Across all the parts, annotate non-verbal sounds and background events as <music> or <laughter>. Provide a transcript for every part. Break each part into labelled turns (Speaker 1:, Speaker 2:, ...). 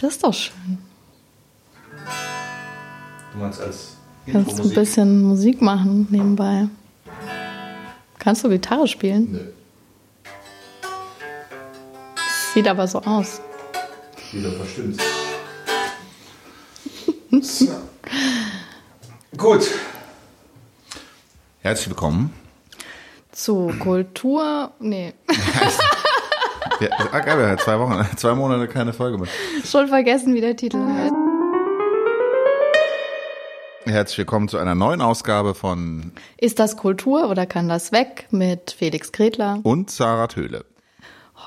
Speaker 1: Das ist doch schön.
Speaker 2: Du meinst als
Speaker 1: Kannst du ein bisschen Musik machen nebenbei? Kannst du Gitarre spielen?
Speaker 2: Nö.
Speaker 1: Sieht aber so aus.
Speaker 2: Wieder verstimmt. <laughs> so. Gut. Herzlich willkommen.
Speaker 1: Zu Kultur. Nee, <laughs> <laughs>
Speaker 2: Ja, ah, geil, wir haben zwei Wochen, <laughs> zwei Monate keine Folge mehr.
Speaker 1: schon vergessen, wie der Titel heißt.
Speaker 2: Herzlich willkommen zu einer neuen Ausgabe von
Speaker 1: Ist das Kultur oder kann das weg? Mit Felix Gretler.
Speaker 2: und Sarah Töhle.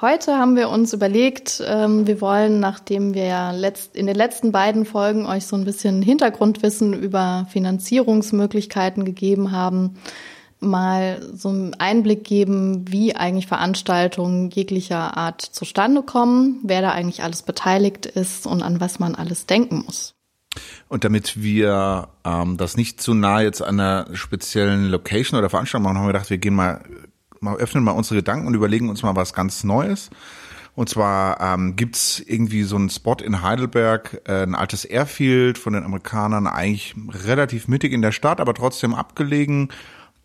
Speaker 1: Heute haben wir uns überlegt, ähm, wir wollen, nachdem wir ja letzt, in den letzten beiden Folgen euch so ein bisschen Hintergrundwissen über Finanzierungsmöglichkeiten gegeben haben, mal so einen Einblick geben, wie eigentlich Veranstaltungen jeglicher Art zustande kommen, wer da eigentlich alles beteiligt ist und an was man alles denken muss.
Speaker 2: Und damit wir ähm, das nicht zu nah jetzt an einer speziellen Location oder Veranstaltung machen, haben wir gedacht, wir gehen mal, mal öffnen mal unsere Gedanken und überlegen uns mal was ganz Neues. Und zwar ähm, gibt's irgendwie so einen Spot in Heidelberg, äh, ein altes Airfield von den Amerikanern, eigentlich relativ mittig in der Stadt, aber trotzdem abgelegen.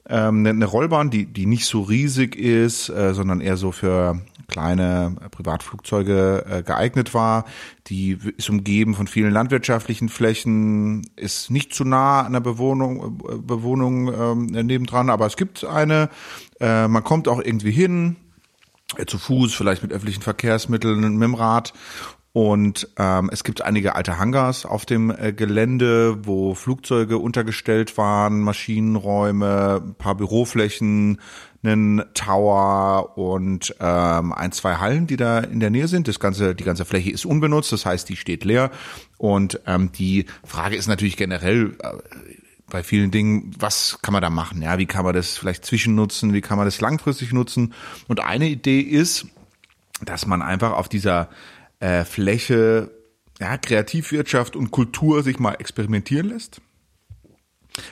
Speaker 2: Ähm, eine, Rollbahn, die, die nicht so riesig ist, äh, sondern eher so für kleine Privatflugzeuge äh, geeignet war. Die ist umgeben von vielen landwirtschaftlichen Flächen, ist nicht zu nah an der Bewohnung, äh, Bewohnung ähm, nebendran, aber es gibt eine. Äh, man kommt auch irgendwie hin, äh, zu Fuß, vielleicht mit öffentlichen Verkehrsmitteln, mit dem Rad. Und ähm, es gibt einige alte Hangars auf dem äh, Gelände, wo Flugzeuge untergestellt waren, Maschinenräume, ein paar Büroflächen, einen Tower und ähm, ein, zwei Hallen, die da in der Nähe sind. Das ganze, die ganze Fläche ist unbenutzt, das heißt, die steht leer. Und ähm, die Frage ist natürlich generell äh, bei vielen Dingen, was kann man da machen? Ja, wie kann man das vielleicht zwischennutzen? Wie kann man das langfristig nutzen? Und eine Idee ist, dass man einfach auf dieser äh, Fläche ja, Kreativwirtschaft und Kultur sich mal experimentieren lässt.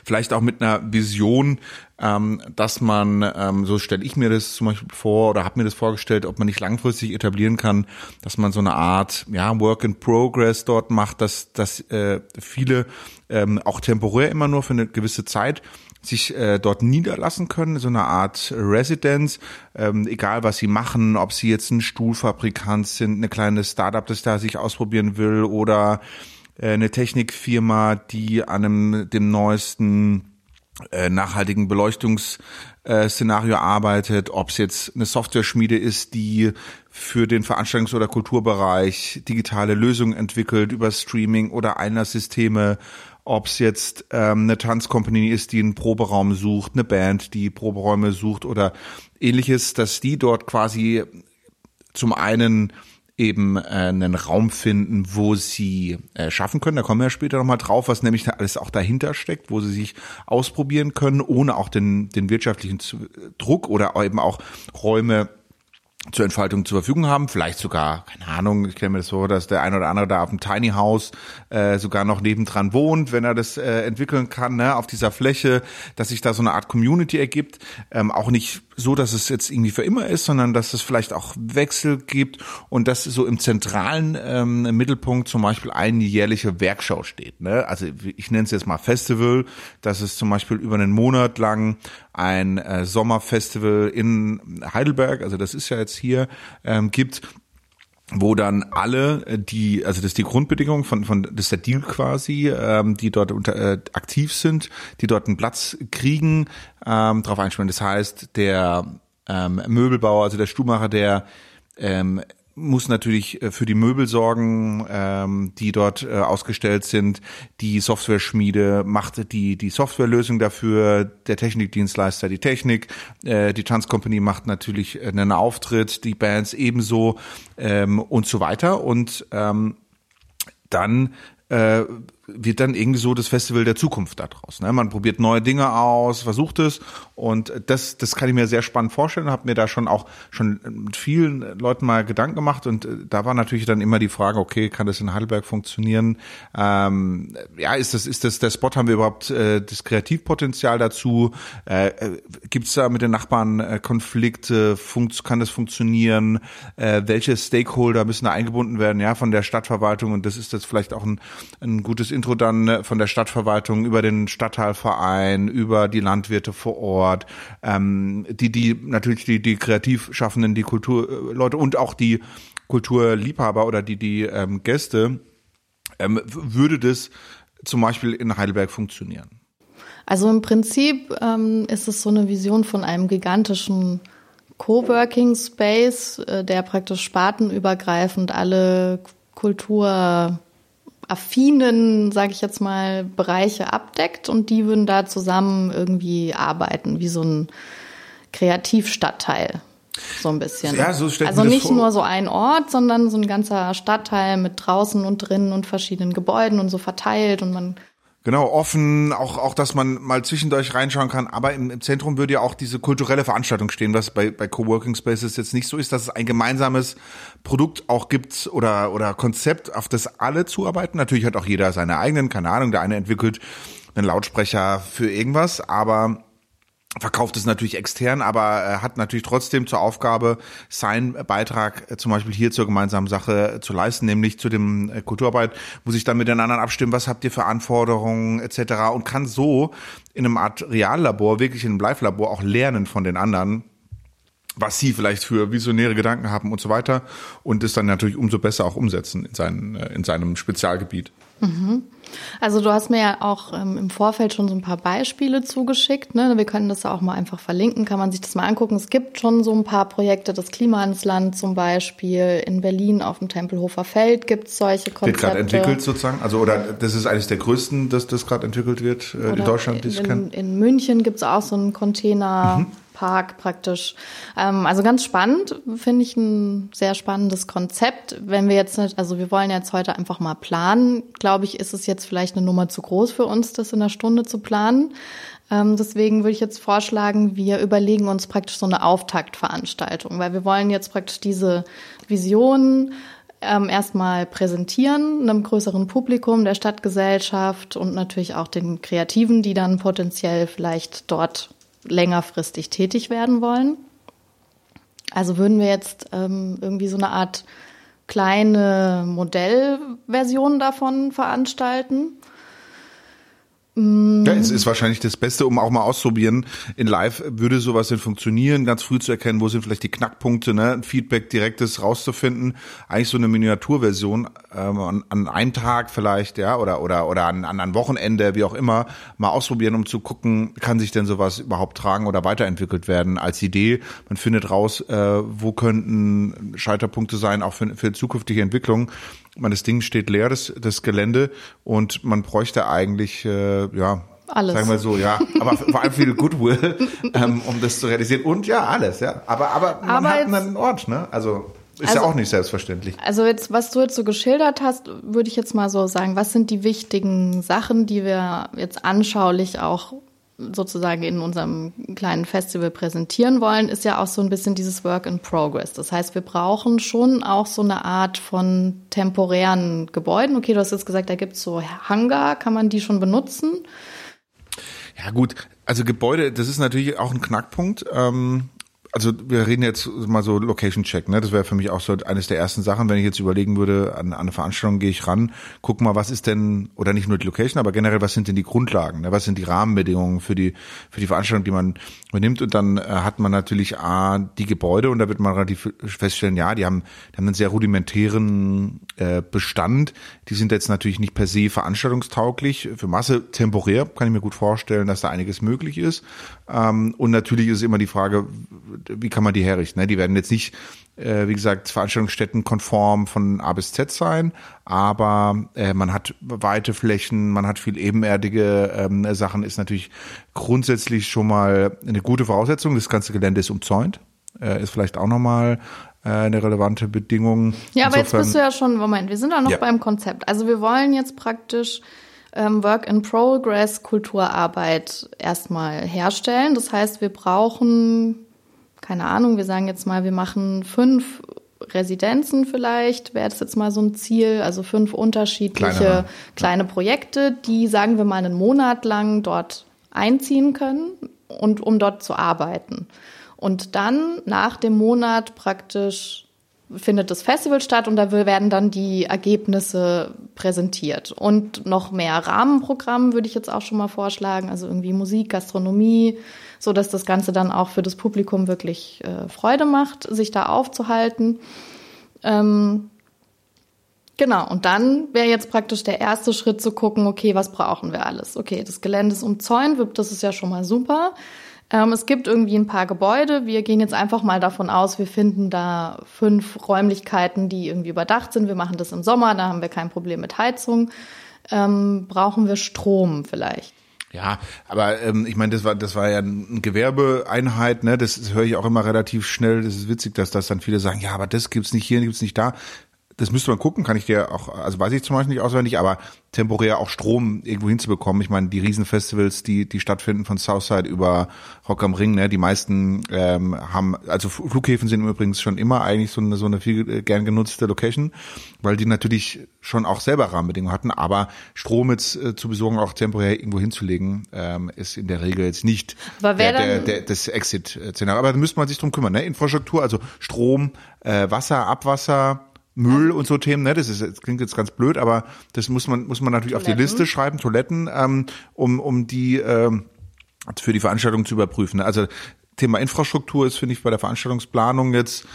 Speaker 2: Vielleicht auch mit einer Vision, ähm, dass man, ähm, so stelle ich mir das zum Beispiel vor oder habe mir das vorgestellt, ob man nicht langfristig etablieren kann, dass man so eine Art ja, Work in Progress dort macht, dass, dass äh, viele ähm, auch temporär immer nur für eine gewisse Zeit sich äh, dort niederlassen können, so eine Art Residence, ähm, egal was sie machen, ob sie jetzt ein Stuhlfabrikant sind, eine kleine Startup, das da sich ausprobieren will oder äh, eine Technikfirma, die an einem, dem neuesten äh, nachhaltigen Beleuchtungsszenario arbeitet, ob es jetzt eine Software-Schmiede ist, die für den Veranstaltungs- oder Kulturbereich digitale Lösungen entwickelt über Streaming oder Einlasssysteme, ob es jetzt ähm, eine Tanzcompany ist, die einen Proberaum sucht, eine Band, die Proberäume sucht oder ähnliches, dass die dort quasi zum einen eben äh, einen Raum finden, wo sie äh, schaffen können. Da kommen wir später nochmal drauf, was nämlich alles auch dahinter steckt, wo sie sich ausprobieren können, ohne auch den, den wirtschaftlichen Druck oder eben auch Räume zur Entfaltung zur Verfügung haben. Vielleicht sogar, keine Ahnung, ich kenne mir das so, dass der ein oder andere da auf dem Tiny House äh, sogar noch nebendran wohnt, wenn er das äh, entwickeln kann, ne, auf dieser Fläche, dass sich da so eine Art Community ergibt. Ähm, auch nicht so, dass es jetzt irgendwie für immer ist, sondern dass es vielleicht auch Wechsel gibt und dass so im zentralen ähm, Mittelpunkt zum Beispiel eine jährliche Werkschau steht. Ne? Also ich nenne es jetzt mal Festival, dass es zum Beispiel über einen Monat lang ein äh, Sommerfestival in Heidelberg, also das ist ja jetzt hier, ähm, gibt, wo dann alle, äh, die, also das ist die Grundbedingung von, von das ist der Deal quasi, ähm, die dort unter, äh, aktiv sind, die dort einen Platz kriegen, ähm, drauf einspielen. Das heißt, der ähm, Möbelbauer, also der Stuhmacher, der ähm, muss natürlich äh, für die Möbel sorgen, ähm, die dort äh, ausgestellt sind. Die Software-Schmiede macht die die Softwarelösung dafür, der Technikdienstleister die Technik, äh, die Tanzcompany macht natürlich einen Auftritt, die Bands ebenso ähm, und so weiter. Und ähm, dann äh, wird dann irgendwie so das Festival der Zukunft daraus. Ne? Man probiert neue Dinge aus, versucht es und das, das kann ich mir sehr spannend vorstellen. Habe mir da schon auch schon mit vielen Leuten mal Gedanken gemacht und äh, da war natürlich dann immer die Frage, okay, kann das in Heidelberg funktionieren? Ähm, ja, ist das, ist das der Spot? Haben wir überhaupt äh, das Kreativpotenzial dazu? Äh, äh Gibt es da mit den Nachbarn äh, Konflikte? Funkt, kann das funktionieren? Äh, welche Stakeholder müssen da eingebunden werden? Ja, von der Stadtverwaltung und das ist das vielleicht auch ein, ein gutes Intro dann ne, von der Stadtverwaltung über den Stadtteilverein, über die Landwirte vor Ort, ähm, die, die natürlich die, die Kreativschaffenden, die Kulturleute und auch die Kulturliebhaber oder die, die ähm, Gäste, ähm, würde das zum Beispiel in Heidelberg funktionieren?
Speaker 1: Also im Prinzip ähm, ist es so eine Vision von einem gigantischen Coworking Space, äh, der praktisch spartenübergreifend alle Kultur affinen, sage ich jetzt mal, Bereiche abdeckt und die würden da zusammen irgendwie arbeiten, wie so ein Kreativstadtteil. So ein bisschen.
Speaker 2: Ja, so
Speaker 1: also nicht nur so ein Ort, sondern so ein ganzer Stadtteil mit draußen und drinnen und verschiedenen Gebäuden und so verteilt und man
Speaker 2: Genau, offen, auch, auch, dass man mal zwischendurch reinschauen kann. Aber im, im Zentrum würde ja auch diese kulturelle Veranstaltung stehen, was bei, bei Coworking Spaces jetzt nicht so ist, dass es ein gemeinsames Produkt auch gibt oder, oder Konzept, auf das alle zuarbeiten. Natürlich hat auch jeder seine eigenen, keine Ahnung, der eine entwickelt einen Lautsprecher für irgendwas, aber verkauft es natürlich extern, aber er hat natürlich trotzdem zur Aufgabe, seinen Beitrag äh, zum Beispiel hier zur gemeinsamen Sache äh, zu leisten, nämlich zu dem äh, Kulturarbeit, muss ich dann mit den anderen abstimmen, was habt ihr für Anforderungen etc. und kann so in einem Art Reallabor, wirklich in einem Live-Labor auch lernen von den anderen, was sie vielleicht für visionäre Gedanken haben und so weiter und es dann natürlich umso besser auch umsetzen in, seinen, in seinem Spezialgebiet.
Speaker 1: Mhm. Also du hast mir ja auch ähm, im Vorfeld schon so ein paar Beispiele zugeschickt. Ne? Wir können das ja auch mal einfach verlinken, kann man sich das mal angucken. Es gibt schon so ein paar Projekte, das Klima ins Land zum Beispiel. In Berlin auf dem Tempelhofer Feld gibt es solche Konzepte. Wird
Speaker 2: gerade entwickelt sozusagen? Also oder das ist eines der größten, dass das gerade entwickelt wird äh, in Deutschland, die ich kenne?
Speaker 1: In München gibt es auch so einen Container. Mhm. Park praktisch. Ähm, also ganz spannend, finde ich ein sehr spannendes Konzept. Wenn wir jetzt also wir wollen jetzt heute einfach mal planen, glaube ich, ist es jetzt vielleicht eine Nummer zu groß für uns, das in einer Stunde zu planen. Ähm, deswegen würde ich jetzt vorschlagen, wir überlegen uns praktisch so eine Auftaktveranstaltung, weil wir wollen jetzt praktisch diese Vision ähm, erstmal präsentieren, einem größeren Publikum, der Stadtgesellschaft und natürlich auch den Kreativen, die dann potenziell vielleicht dort längerfristig tätig werden wollen. Also würden wir jetzt ähm, irgendwie so eine Art kleine Modellversion davon veranstalten.
Speaker 2: Ja, es ist wahrscheinlich das Beste, um auch mal auszuprobieren. In Live würde sowas denn funktionieren, ganz früh zu erkennen, wo sind vielleicht die Knackpunkte, ne? Feedback direktes rauszufinden. Eigentlich so eine Miniaturversion ähm, an, an einem Tag vielleicht, ja, oder oder oder an, an einem Wochenende, wie auch immer, mal ausprobieren, um zu gucken, kann sich denn sowas überhaupt tragen oder weiterentwickelt werden als Idee. Man findet raus, äh, wo könnten Scheiterpunkte sein, auch für, für zukünftige Entwicklungen man das Ding steht leer, das, das Gelände, und man bräuchte eigentlich, äh, ja,
Speaker 1: alles.
Speaker 2: Sagen wir so, ja. Aber <laughs> vor allem viel Goodwill, ähm, um das zu realisieren. Und ja, alles, ja. Aber, aber man aber hat jetzt, einen Ort, ne? Also ist also, ja auch nicht selbstverständlich.
Speaker 1: Also jetzt, was du jetzt so geschildert hast, würde ich jetzt mal so sagen, was sind die wichtigen Sachen, die wir jetzt anschaulich auch sozusagen in unserem kleinen Festival präsentieren wollen, ist ja auch so ein bisschen dieses Work in Progress. Das heißt, wir brauchen schon auch so eine Art von temporären Gebäuden. Okay, du hast jetzt gesagt, da gibt es so Hangar, kann man die schon benutzen?
Speaker 2: Ja gut, also Gebäude, das ist natürlich auch ein Knackpunkt. Ähm also wir reden jetzt mal so Location Check, ne? Das wäre für mich auch so eines der ersten Sachen, wenn ich jetzt überlegen würde, an, an eine Veranstaltung gehe ich ran, guck mal, was ist denn, oder nicht nur die Location, aber generell, was sind denn die Grundlagen, ne? was sind die Rahmenbedingungen für die, für die Veranstaltung, die man übernimmt. Und dann äh, hat man natürlich A, die Gebäude und da wird man relativ feststellen, ja, die haben, die haben einen sehr rudimentären äh, Bestand. Die sind jetzt natürlich nicht per se veranstaltungstauglich. Für Masse temporär kann ich mir gut vorstellen, dass da einiges möglich ist. Ähm, und natürlich ist immer die Frage, wie kann man die herrichten? Ne? Die werden jetzt nicht, äh, wie gesagt, Veranstaltungsstätten konform von A bis Z sein, aber äh, man hat weite Flächen, man hat viel ebenerdige ähm, Sachen, ist natürlich grundsätzlich schon mal eine gute Voraussetzung. Das ganze Gelände ist umzäunt, äh, ist vielleicht auch nochmal eine relevante Bedingung.
Speaker 1: Ja, aber Insofern, jetzt bist du ja schon, Moment, wir sind auch noch ja. beim Konzept. Also wir wollen jetzt praktisch ähm, Work-in-Progress-Kulturarbeit erstmal herstellen. Das heißt, wir brauchen, keine Ahnung, wir sagen jetzt mal, wir machen fünf Residenzen vielleicht, wäre das jetzt mal so ein Ziel, also fünf unterschiedliche kleine, kleine Projekte, die, sagen wir mal, einen Monat lang dort einziehen können und um dort zu arbeiten. Und dann nach dem Monat praktisch findet das Festival statt und da werden dann die Ergebnisse präsentiert. Und noch mehr Rahmenprogramm würde ich jetzt auch schon mal vorschlagen, also irgendwie Musik, Gastronomie, so dass das Ganze dann auch für das Publikum wirklich äh, Freude macht, sich da aufzuhalten. Ähm, genau, und dann wäre jetzt praktisch der erste Schritt zu gucken, okay, was brauchen wir alles? Okay, das Gelände ist umzäunt, das ist ja schon mal super. Ähm, es gibt irgendwie ein paar Gebäude. Wir gehen jetzt einfach mal davon aus, wir finden da fünf Räumlichkeiten, die irgendwie überdacht sind. Wir machen das im Sommer, da haben wir kein Problem mit Heizung. Ähm, brauchen wir Strom vielleicht?
Speaker 2: Ja, aber ähm, ich meine, das war das war ja eine Gewerbeeinheit, ne? Das, das höre ich auch immer relativ schnell. Das ist witzig, dass das dann viele sagen, ja, aber das gibt's nicht hier, gibt's nicht da das müsste man gucken, kann ich dir auch, also weiß ich zum Beispiel nicht auswendig, aber temporär auch Strom irgendwo hinzubekommen. Ich meine, die Riesenfestivals, die, die stattfinden von Southside über Rock am Ring, ne, die meisten ähm, haben, also Flughäfen sind übrigens schon immer eigentlich so eine, so eine viel äh, gern genutzte Location, weil die natürlich schon auch selber Rahmenbedingungen hatten, aber Strom jetzt äh, zu besorgen, auch temporär irgendwo hinzulegen, ähm, ist in der Regel jetzt nicht der, der, der, das Exit-Szenario. Aber da müsste man sich drum kümmern, ne? Infrastruktur, also Strom, äh, Wasser, Abwasser, Müll und so Themen, ne? Das ist das klingt jetzt ganz blöd, aber das muss man muss man natürlich Toiletten. auf die Liste schreiben, Toiletten, ähm, um um die ähm, für die Veranstaltung zu überprüfen. Ne? Also Thema Infrastruktur ist finde ich bei der Veranstaltungsplanung jetzt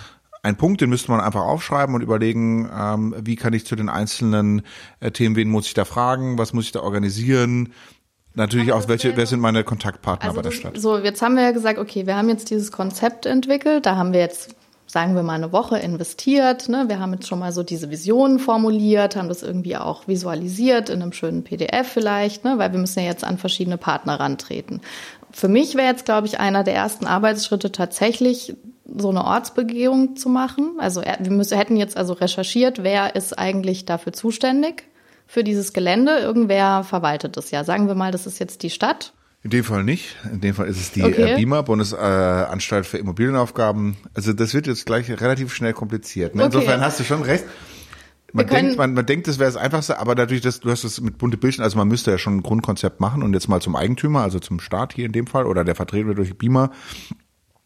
Speaker 2: ein Punkt, den müsste man einfach aufschreiben und überlegen, ähm, wie kann ich zu den einzelnen äh, Themen, wen muss ich da fragen, was muss ich da organisieren, Natürlich auch, welche, wer sind meine Kontaktpartner also bei der Stadt?
Speaker 1: So, jetzt haben wir ja gesagt, okay, wir haben jetzt dieses Konzept entwickelt, da haben wir jetzt sagen wir mal, eine Woche investiert. Ne? Wir haben jetzt schon mal so diese Visionen formuliert, haben das irgendwie auch visualisiert in einem schönen PDF vielleicht, ne? weil wir müssen ja jetzt an verschiedene Partner rantreten. Für mich wäre jetzt, glaube ich, einer der ersten Arbeitsschritte tatsächlich so eine Ortsbegehung zu machen. Also wir müssen, hätten jetzt also recherchiert, wer ist eigentlich dafür zuständig für dieses Gelände. Irgendwer verwaltet es ja. Sagen wir mal, das ist jetzt die Stadt.
Speaker 2: In dem Fall nicht. In dem Fall ist es die okay. BIMA, Bundesanstalt für Immobilienaufgaben. Also das wird jetzt gleich relativ schnell kompliziert. Ne? Okay. Insofern hast du schon recht. Man denkt, man, man denkt, das wäre das Einfachste, aber natürlich, dass du hast es mit bunte Bildchen, also man müsste ja schon ein Grundkonzept machen und jetzt mal zum Eigentümer, also zum Staat hier in dem Fall oder der Vertreter durch die BIMA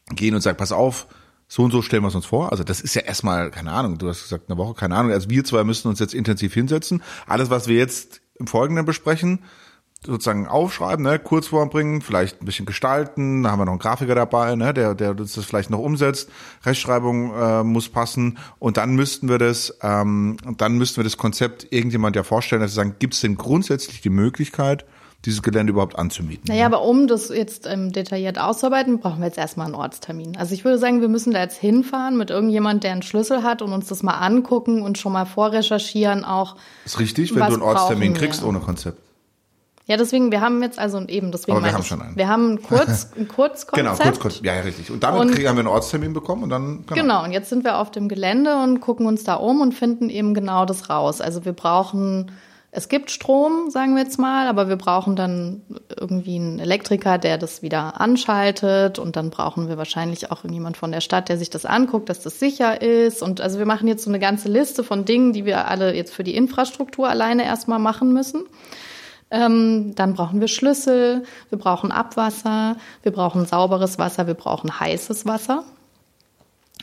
Speaker 2: gehen und sagen, pass auf, so und so stellen wir es uns vor. Also das ist ja erstmal, keine Ahnung, du hast gesagt, eine Woche, keine Ahnung. Also wir zwei müssen uns jetzt intensiv hinsetzen. Alles, was wir jetzt im Folgenden besprechen, sozusagen aufschreiben, ne, Kurzform bringen, vielleicht ein bisschen gestalten, da haben wir noch einen Grafiker dabei, ne, der, der das vielleicht noch umsetzt, Rechtschreibung äh, muss passen und dann müssten wir das, ähm, dann müssten wir das Konzept irgendjemand ja vorstellen, dass wir sagen, gibt es denn grundsätzlich die Möglichkeit, dieses Gelände überhaupt anzumieten.
Speaker 1: Naja, aber um das jetzt ähm, detailliert auszuarbeiten, brauchen wir jetzt erstmal einen Ortstermin. Also ich würde sagen, wir müssen da jetzt hinfahren mit irgendjemand, der einen Schlüssel hat und uns das mal angucken und schon mal vorrecherchieren auch.
Speaker 2: Ist richtig, wenn du einen Ortstermin kriegst ohne Konzept.
Speaker 1: Ja, deswegen, wir haben jetzt also eben, deswegen
Speaker 2: Aber wir haben schon einen.
Speaker 1: Wir haben ein, Kurz, <laughs> ein Kurzkonzept.
Speaker 2: genau, kurz, kurz, ja, ja, richtig. Und damit und, kriegen, haben wir einen Ortstermin bekommen und dann,
Speaker 1: genau. Genau, und jetzt sind wir auf dem Gelände und gucken uns da um und finden eben genau das raus. Also wir brauchen, es gibt Strom, sagen wir jetzt mal, aber wir brauchen dann irgendwie einen Elektriker, der das wieder anschaltet und dann brauchen wir wahrscheinlich auch irgendjemand von der Stadt, der sich das anguckt, dass das sicher ist. Und also wir machen jetzt so eine ganze Liste von Dingen, die wir alle jetzt für die Infrastruktur alleine erstmal machen müssen. Ähm, dann brauchen wir Schlüssel, wir brauchen Abwasser, wir brauchen sauberes Wasser, wir brauchen heißes Wasser,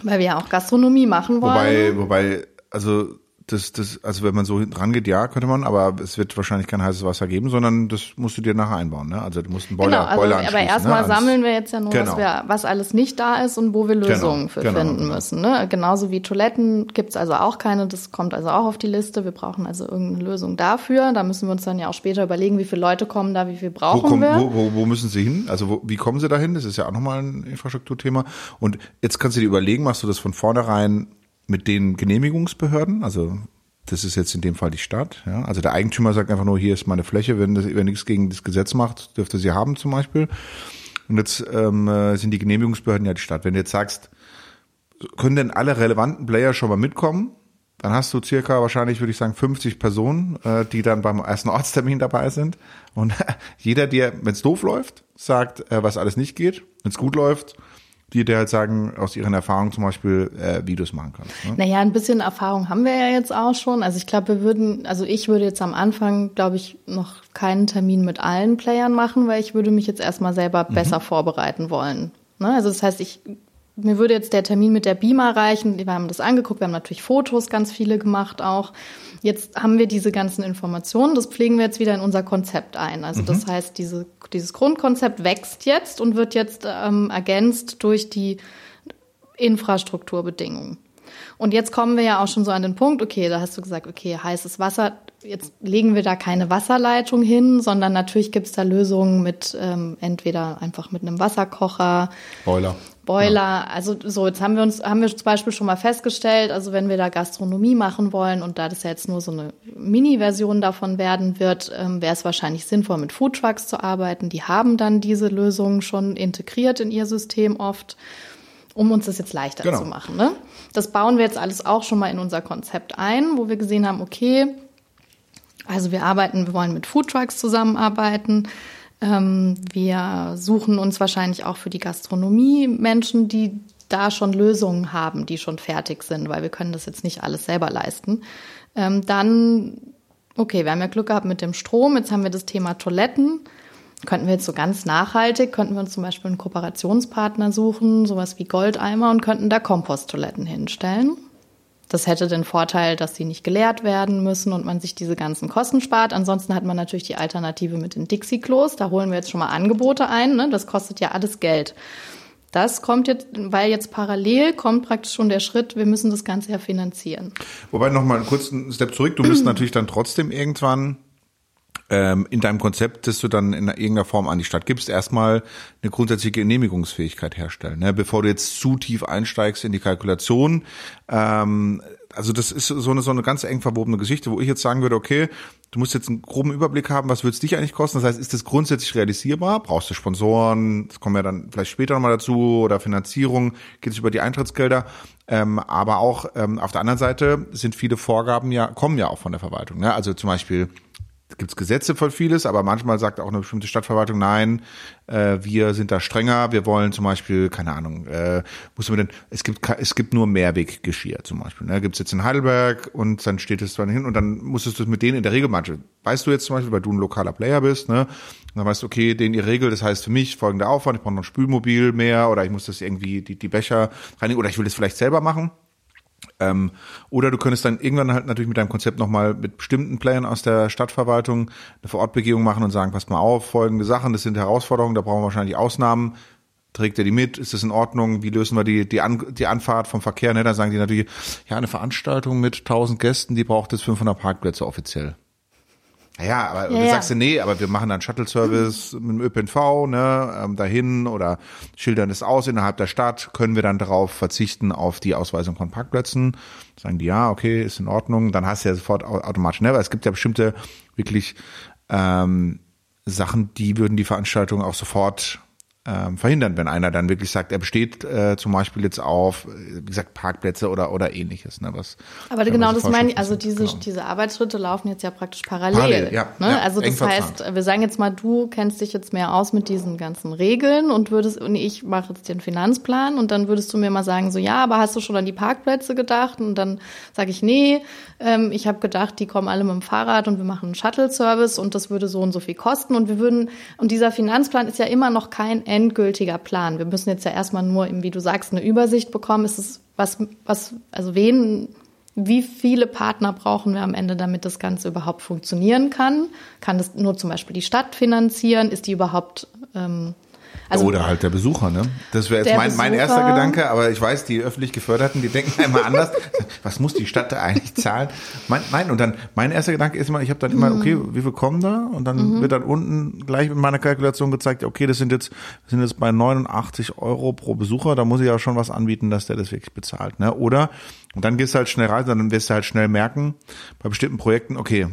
Speaker 1: weil wir ja auch Gastronomie machen wollen.
Speaker 2: Wobei, wobei, also das, das, also wenn man so rangeht, ja, könnte man, aber es wird wahrscheinlich kein heißes Wasser geben, sondern das musst du dir nachher einbauen, ne? Also du musst einen Boiler, genau, also, Boiler
Speaker 1: Aber erstmal ne? sammeln wir jetzt ja nur, genau. was, wir, was alles nicht da ist und wo wir genau, Lösungen genau, für genau, finden müssen. Ne? Genauso wie Toiletten gibt's also auch keine, das kommt also auch auf die Liste. Wir brauchen also irgendeine Lösung dafür. Da müssen wir uns dann ja auch später überlegen, wie viele Leute kommen da, wie viel brauchen
Speaker 2: wo kommen,
Speaker 1: wir.
Speaker 2: Wo, wo, wo müssen sie hin? Also wo, wie kommen sie dahin? Das ist ja auch nochmal ein Infrastrukturthema. Und jetzt kannst du dir überlegen, machst du das von vornherein mit den Genehmigungsbehörden, also das ist jetzt in dem Fall die Stadt. Ja? Also der Eigentümer sagt einfach nur, hier ist meine Fläche, wenn das wenn nichts gegen das Gesetz macht, dürfte sie haben zum Beispiel. Und jetzt ähm, äh, sind die Genehmigungsbehörden ja die Stadt. Wenn du jetzt sagst, können denn alle relevanten Player schon mal mitkommen? dann hast du circa wahrscheinlich, würde ich sagen, 50 Personen, äh, die dann beim ersten Ortstermin dabei sind. Und <laughs> jeder, der, wenn es doof läuft, sagt, äh, was alles nicht geht. Wenn es gut läuft, die dir halt sagen, aus ihren Erfahrungen zum Beispiel, äh, wie du es machen kannst.
Speaker 1: Ne? Naja, ein bisschen Erfahrung haben wir ja jetzt auch schon. Also ich glaube, wir würden, also ich würde jetzt am Anfang, glaube ich, noch keinen Termin mit allen Playern machen, weil ich würde mich jetzt erstmal selber mhm. besser vorbereiten wollen. Ne? Also das heißt, ich mir würde jetzt der Termin mit der Beamer reichen. Wir haben das angeguckt, wir haben natürlich Fotos ganz viele gemacht auch. Jetzt haben wir diese ganzen Informationen, das pflegen wir jetzt wieder in unser Konzept ein. Also mhm. das heißt, diese, dieses Grundkonzept wächst jetzt und wird jetzt ähm, ergänzt durch die Infrastrukturbedingungen. Und jetzt kommen wir ja auch schon so an den Punkt, okay, da hast du gesagt, okay, heißes Wasser, jetzt legen wir da keine Wasserleitung hin, sondern natürlich gibt es da Lösungen mit ähm, entweder einfach mit einem Wasserkocher.
Speaker 2: Boiler.
Speaker 1: Boiler, ja. also so, jetzt haben wir uns, haben wir zum Beispiel schon mal festgestellt, also wenn wir da Gastronomie machen wollen und da das ja jetzt nur so eine Mini-Version davon werden wird, ähm, wäre es wahrscheinlich sinnvoll, mit Foodtrucks zu arbeiten. Die haben dann diese Lösungen schon integriert in ihr System oft, um uns das jetzt leichter genau. zu machen. Ne? Das bauen wir jetzt alles auch schon mal in unser Konzept ein, wo wir gesehen haben, okay, also wir arbeiten, wir wollen mit Foodtrucks zusammenarbeiten. Ähm, wir suchen uns wahrscheinlich auch für die Gastronomie Menschen, die da schon Lösungen haben, die schon fertig sind, weil wir können das jetzt nicht alles selber leisten. Ähm, dann, okay, wir haben ja Glück gehabt mit dem Strom, jetzt haben wir das Thema Toiletten. Könnten wir jetzt so ganz nachhaltig, könnten wir uns zum Beispiel einen Kooperationspartner suchen, sowas wie Goldeimer und könnten da Komposttoiletten hinstellen. Das hätte den Vorteil, dass sie nicht geleert werden müssen und man sich diese ganzen Kosten spart. Ansonsten hat man natürlich die Alternative mit den Dixie-Klos. Da holen wir jetzt schon mal Angebote ein. Ne? Das kostet ja alles Geld. Das kommt jetzt, weil jetzt parallel kommt praktisch schon der Schritt, wir müssen das Ganze ja finanzieren.
Speaker 2: Wobei noch mal einen kurzen Step zurück. Du müsst <clears throat> natürlich dann trotzdem irgendwann ähm, in deinem Konzept, das du dann in irgendeiner Form an die Stadt gibst, erstmal eine grundsätzliche Genehmigungsfähigkeit herstellen. Ne? Bevor du jetzt zu tief einsteigst in die Kalkulation. Ähm, also das ist so eine, so eine ganz eng verwobene Geschichte, wo ich jetzt sagen würde, okay, du musst jetzt einen groben Überblick haben, was wird es dich eigentlich kosten? Das heißt, ist das grundsätzlich realisierbar? Brauchst du Sponsoren? Das kommen ja dann vielleicht später nochmal dazu oder Finanzierung, geht es über die Eintrittsgelder. Ähm, aber auch ähm, auf der anderen Seite sind viele Vorgaben ja, kommen ja auch von der Verwaltung. Ne? Also zum Beispiel gibt es Gesetze für vieles, aber manchmal sagt auch eine bestimmte Stadtverwaltung, nein, äh, wir sind da strenger, wir wollen zum Beispiel, keine Ahnung, äh, muss man denn, es gibt es gibt nur Mehrweggeschirr zum Beispiel. Ne? Gibt es jetzt in Heidelberg und dann steht es dann hin und dann musstest du mit denen in der Regel manche, weißt du jetzt zum Beispiel, weil du ein lokaler Player bist, ne? Und dann weißt du, okay, den ihr Regel, das heißt für mich folgender Aufwand, ich brauche noch ein Spülmobil mehr oder ich muss das irgendwie, die, die Becher reinigen oder ich will das vielleicht selber machen. Ähm, oder du könntest dann irgendwann halt natürlich mit deinem Konzept nochmal mit bestimmten Playern aus der Stadtverwaltung eine Vorortbegehung machen und sagen, passt mal auf, folgende Sachen, das sind Herausforderungen, da brauchen wir wahrscheinlich Ausnahmen. Trägt er die mit? Ist das in Ordnung? Wie lösen wir die, die, An die Anfahrt vom Verkehr? Ne? Da sagen die natürlich, ja, eine Veranstaltung mit 1000 Gästen, die braucht jetzt 500 Parkplätze offiziell. Ja, aber ja, du ja. sagst ja, nee, aber wir machen dann Shuttle-Service mit dem ÖPNV, ne, ähm, dahin oder schildern es aus innerhalb der Stadt, können wir dann darauf verzichten auf die Ausweisung von Parkplätzen. Sagen die, ja, okay, ist in Ordnung, dann hast du ja sofort automatisch, ne, aber es gibt ja bestimmte wirklich ähm, Sachen, die würden die Veranstaltung auch sofort ähm, verhindern, wenn einer dann wirklich sagt, er besteht äh, zum Beispiel jetzt auf, wie gesagt, Parkplätze oder oder ähnliches. Ne, was,
Speaker 1: Aber genau das meine ich, also diese, genau. diese Arbeitsschritte laufen jetzt ja praktisch parallel. parallel ja, ne? ja, also das heißt, wir sagen jetzt mal, du kennst dich jetzt mehr aus mit diesen ganzen Regeln und würdest, und ich mache jetzt den Finanzplan und dann würdest du mir mal sagen, so ja, aber hast du schon an die Parkplätze gedacht? Und dann sage ich, nee, ähm, ich habe gedacht, die kommen alle mit dem Fahrrad und wir machen einen Shuttle-Service und das würde so und so viel kosten. Und wir würden, und dieser Finanzplan ist ja immer noch kein endgültiger Plan. Wir müssen jetzt ja erstmal nur, wie du sagst, eine Übersicht bekommen. Ist es was, was, also wen, wie viele Partner brauchen wir am Ende, damit das Ganze überhaupt funktionieren kann? Kann das nur zum Beispiel die Stadt finanzieren? Ist die überhaupt ähm,
Speaker 2: also, Oder halt der Besucher, ne? Das wäre jetzt mein, mein erster Gedanke, aber ich weiß, die öffentlich Geförderten, die denken immer anders. <laughs> Was muss die Stadt da eigentlich zahlen? Mein, nein, und dann mein erster Gedanke ist immer, ich habe dann immer, okay, wie viel kommen da? Und dann mhm. wird dann unten gleich mit meiner Kalkulation gezeigt, okay, das sind jetzt, sind jetzt bei 89 Euro pro Besucher, da muss ich ja schon was anbieten, dass der das wirklich bezahlt, ne? Oder, und dann gehst du halt schnell rein, dann wirst du halt schnell merken, bei bestimmten Projekten, okay,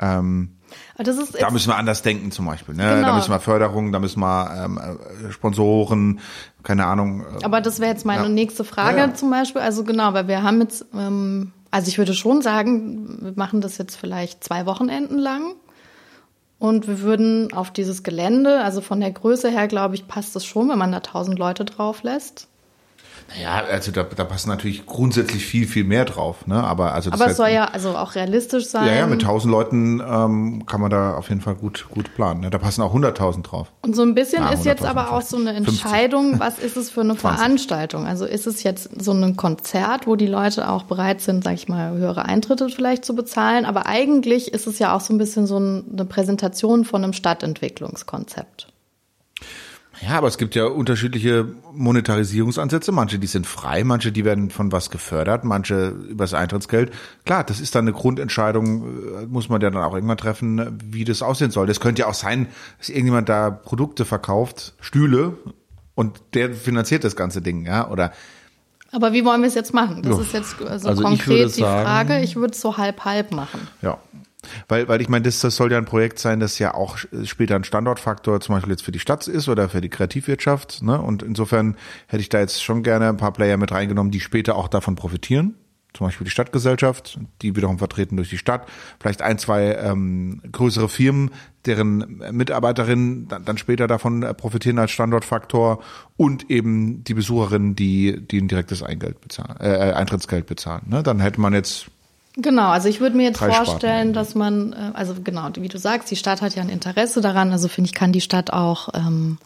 Speaker 2: ähm, da müssen wir anders denken zum Beispiel. Ne? Genau. Da müssen wir Förderung, da müssen wir ähm, äh, Sponsoren, keine Ahnung.
Speaker 1: Äh, Aber das wäre jetzt meine ja. nächste Frage ja, ja. zum Beispiel. Also genau, weil wir haben jetzt ähm, Also ich würde schon sagen, wir machen das jetzt vielleicht zwei Wochenenden lang. Und wir würden auf dieses Gelände, also von der Größe her, glaube ich, passt es schon, wenn man da tausend Leute drauf lässt.
Speaker 2: Ja, also da, da passt natürlich grundsätzlich viel, viel mehr drauf. Ne? Aber, also
Speaker 1: Aber es soll ja also auch realistisch sein.
Speaker 2: Ja, ja, mit tausend Leuten ähm, kann man da auf jeden Fall gut, gut planen. Ne? Da passen auch hunderttausend drauf.
Speaker 1: Und so ein bisschen Na, ist jetzt aber auch so eine Entscheidung, 50. was ist es für eine <laughs> 20. Veranstaltung? Also ist es jetzt so ein Konzert, wo die Leute auch bereit sind, sag ich mal, höhere Eintritte vielleicht zu bezahlen. Aber eigentlich ist es ja auch so ein bisschen so eine Präsentation von einem Stadtentwicklungskonzept.
Speaker 2: Ja, aber es gibt ja unterschiedliche Monetarisierungsansätze. Manche, die sind frei, manche, die werden von was gefördert, manche übers Eintrittsgeld. Klar, das ist dann eine Grundentscheidung, äh, muss man ja dann auch irgendwann treffen, wie das aussehen soll. Das könnte ja auch sein, dass irgendjemand da Produkte verkauft, Stühle, und der finanziert das ganze Ding, ja, oder
Speaker 1: aber wie wollen wir es jetzt machen? Das ist jetzt also, also konkret die sagen, Frage. Ich würde es so halb-halb machen.
Speaker 2: Ja, weil, weil ich meine, das, das soll ja ein Projekt sein, das ja auch später ein Standortfaktor zum Beispiel jetzt für die Stadt ist oder für die Kreativwirtschaft. Ne? Und insofern hätte ich da jetzt schon gerne ein paar Player mit reingenommen, die später auch davon profitieren. Zum Beispiel die Stadtgesellschaft, die wiederum vertreten durch die Stadt. Vielleicht ein, zwei ähm, größere Firmen, deren Mitarbeiterinnen dann, dann später davon profitieren als Standortfaktor und eben die Besucherinnen, die, die ein direktes Eingeld bezahlen, äh, Eintrittsgeld bezahlen. Ne? Dann hätte man jetzt
Speaker 1: Genau, also ich würde mir jetzt vorstellen, dass man, äh, also genau, wie du sagst, die Stadt hat ja ein Interesse daran. Also finde ich, kann die Stadt auch ähm,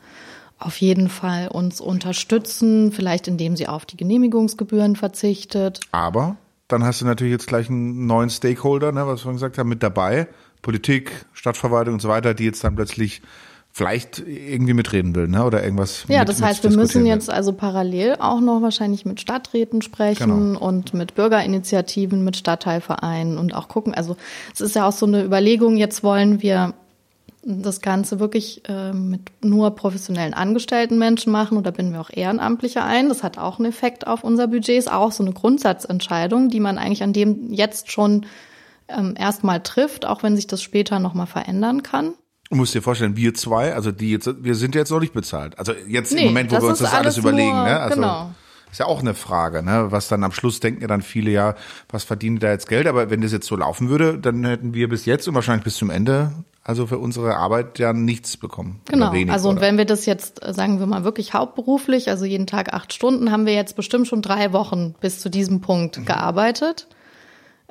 Speaker 1: auf jeden Fall uns unterstützen, vielleicht indem sie auf die Genehmigungsgebühren verzichtet.
Speaker 2: Aber dann hast du natürlich jetzt gleich einen neuen Stakeholder, ne, was wir gesagt haben, mit dabei. Politik, Stadtverwaltung und so weiter, die jetzt dann plötzlich vielleicht irgendwie mitreden will, ne? Oder irgendwas.
Speaker 1: Ja, mit, das heißt, wir müssen jetzt also parallel auch noch wahrscheinlich mit Stadträten sprechen genau. und mit Bürgerinitiativen, mit Stadtteilvereinen und auch gucken. Also es ist ja auch so eine Überlegung, jetzt wollen wir das Ganze wirklich äh, mit nur professionellen angestellten Menschen machen oder binden wir auch Ehrenamtliche ein. Das hat auch einen Effekt auf unser Budget, ist auch so eine Grundsatzentscheidung, die man eigentlich an dem jetzt schon ähm, erstmal trifft, auch wenn sich das später nochmal verändern kann.
Speaker 2: Du musst dir vorstellen, wir zwei, also die jetzt, wir sind jetzt noch nicht bezahlt. Also jetzt nee, im Moment, wo wir uns das alles, alles überlegen, nur, ne? Also genau. ist ja auch eine Frage, ne? Was dann am Schluss denken ja dann viele, ja, was verdienen da jetzt Geld? Aber wenn das jetzt so laufen würde, dann hätten wir bis jetzt und wahrscheinlich bis zum Ende also für unsere Arbeit ja nichts bekommen.
Speaker 1: Genau. Wenig, also und wenn wir das jetzt, sagen wir mal, wirklich hauptberuflich, also jeden Tag acht Stunden, haben wir jetzt bestimmt schon drei Wochen bis zu diesem Punkt mhm. gearbeitet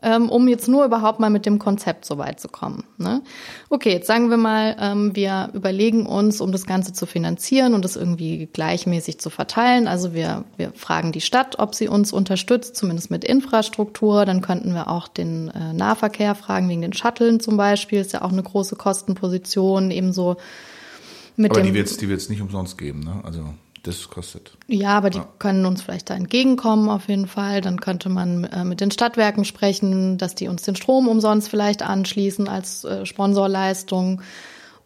Speaker 1: ähm, um jetzt nur überhaupt mal mit dem Konzept so weit zu kommen. Ne? Okay, jetzt sagen wir mal, ähm, wir überlegen uns, um das Ganze zu finanzieren und das irgendwie gleichmäßig zu verteilen. Also wir, wir fragen die Stadt, ob sie uns unterstützt, zumindest mit Infrastruktur. Dann könnten wir auch den äh, Nahverkehr fragen, wegen den Shuttlen zum Beispiel. Ist ja auch eine große Kostenposition, ebenso
Speaker 2: mit Aber dem, die wird es die wird's nicht umsonst geben, ne? Also das kostet.
Speaker 1: Ja, aber die ja. können uns vielleicht da entgegenkommen auf jeden Fall. Dann könnte man äh, mit den Stadtwerken sprechen, dass die uns den Strom umsonst vielleicht anschließen als äh, Sponsorleistung.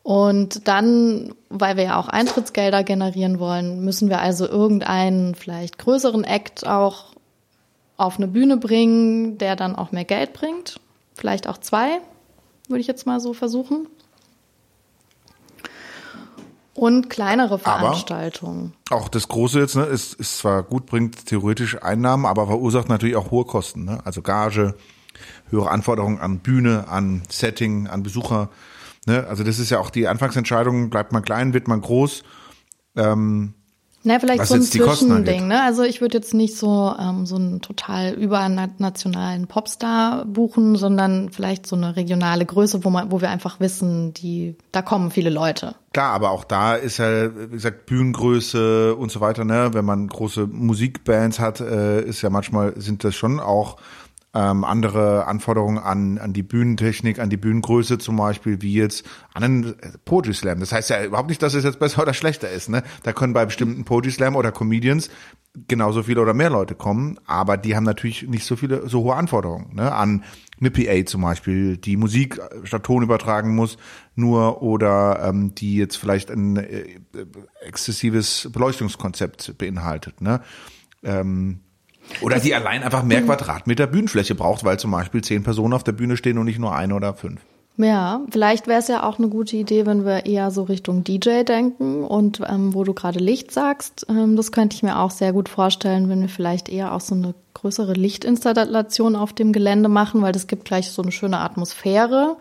Speaker 1: Und dann, weil wir ja auch Eintrittsgelder generieren wollen, müssen wir also irgendeinen vielleicht größeren Act auch auf eine Bühne bringen, der dann auch mehr Geld bringt. Vielleicht auch zwei, würde ich jetzt mal so versuchen und kleinere Veranstaltungen.
Speaker 2: Aber auch das Große jetzt ne, ist, ist zwar gut, bringt theoretisch Einnahmen, aber verursacht natürlich auch hohe Kosten. Ne? Also Gage, höhere Anforderungen an Bühne, an Setting, an Besucher. Ne? Also das ist ja auch die Anfangsentscheidung, bleibt man klein, wird man groß. Ähm,
Speaker 1: na, vielleicht so ein Zwischending, ne? Also ich würde jetzt nicht so, ähm, so einen total übernationalen Popstar buchen, sondern vielleicht so eine regionale Größe, wo man, wo wir einfach wissen, die, da kommen viele Leute.
Speaker 2: Klar, aber auch da ist ja, wie gesagt, Bühnengröße und so weiter, ne? Wenn man große Musikbands hat, äh, ist ja manchmal, sind das schon auch ähm, andere Anforderungen an, an die Bühnentechnik, an die Bühnengröße zum Beispiel, wie jetzt an einen Poetry Slam. Das heißt ja überhaupt nicht, dass es jetzt besser <laughs> oder schlechter ist. Ne? Da können bei bestimmten Poetry Slam oder Comedians genauso viele oder mehr Leute kommen, aber die haben natürlich nicht so viele, so hohe Anforderungen ne? an eine PA zum Beispiel, die Musik statt Ton übertragen muss, nur oder ähm, die jetzt vielleicht ein äh, exzessives Beleuchtungskonzept beinhaltet. Ne? Ähm, oder die allein einfach mehr Quadratmeter Bühnenfläche braucht, weil zum Beispiel zehn Personen auf der Bühne stehen und nicht nur eine oder fünf.
Speaker 1: Ja, vielleicht wäre es ja auch eine gute Idee, wenn wir eher so Richtung DJ denken und ähm, wo du gerade Licht sagst, ähm, das könnte ich mir auch sehr gut vorstellen, wenn wir vielleicht eher auch so eine größere Lichtinstallation auf dem Gelände machen, weil das gibt gleich so eine schöne Atmosphäre.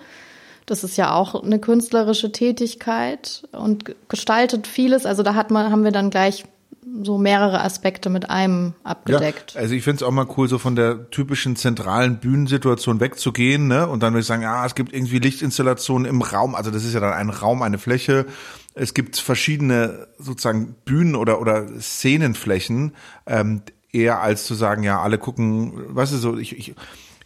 Speaker 1: Das ist ja auch eine künstlerische Tätigkeit und gestaltet vieles. Also da hat man, haben wir dann gleich so mehrere Aspekte mit einem abgedeckt.
Speaker 2: Ja, also ich finde es auch mal cool, so von der typischen zentralen Bühnensituation wegzugehen, ne? Und dann würde ich sagen, ja, es gibt irgendwie Lichtinstallationen im Raum. Also das ist ja dann ein Raum, eine Fläche. Es gibt verschiedene sozusagen Bühnen oder oder Szenenflächen, ähm, eher als zu sagen, ja, alle gucken, weißt du, so ich, ich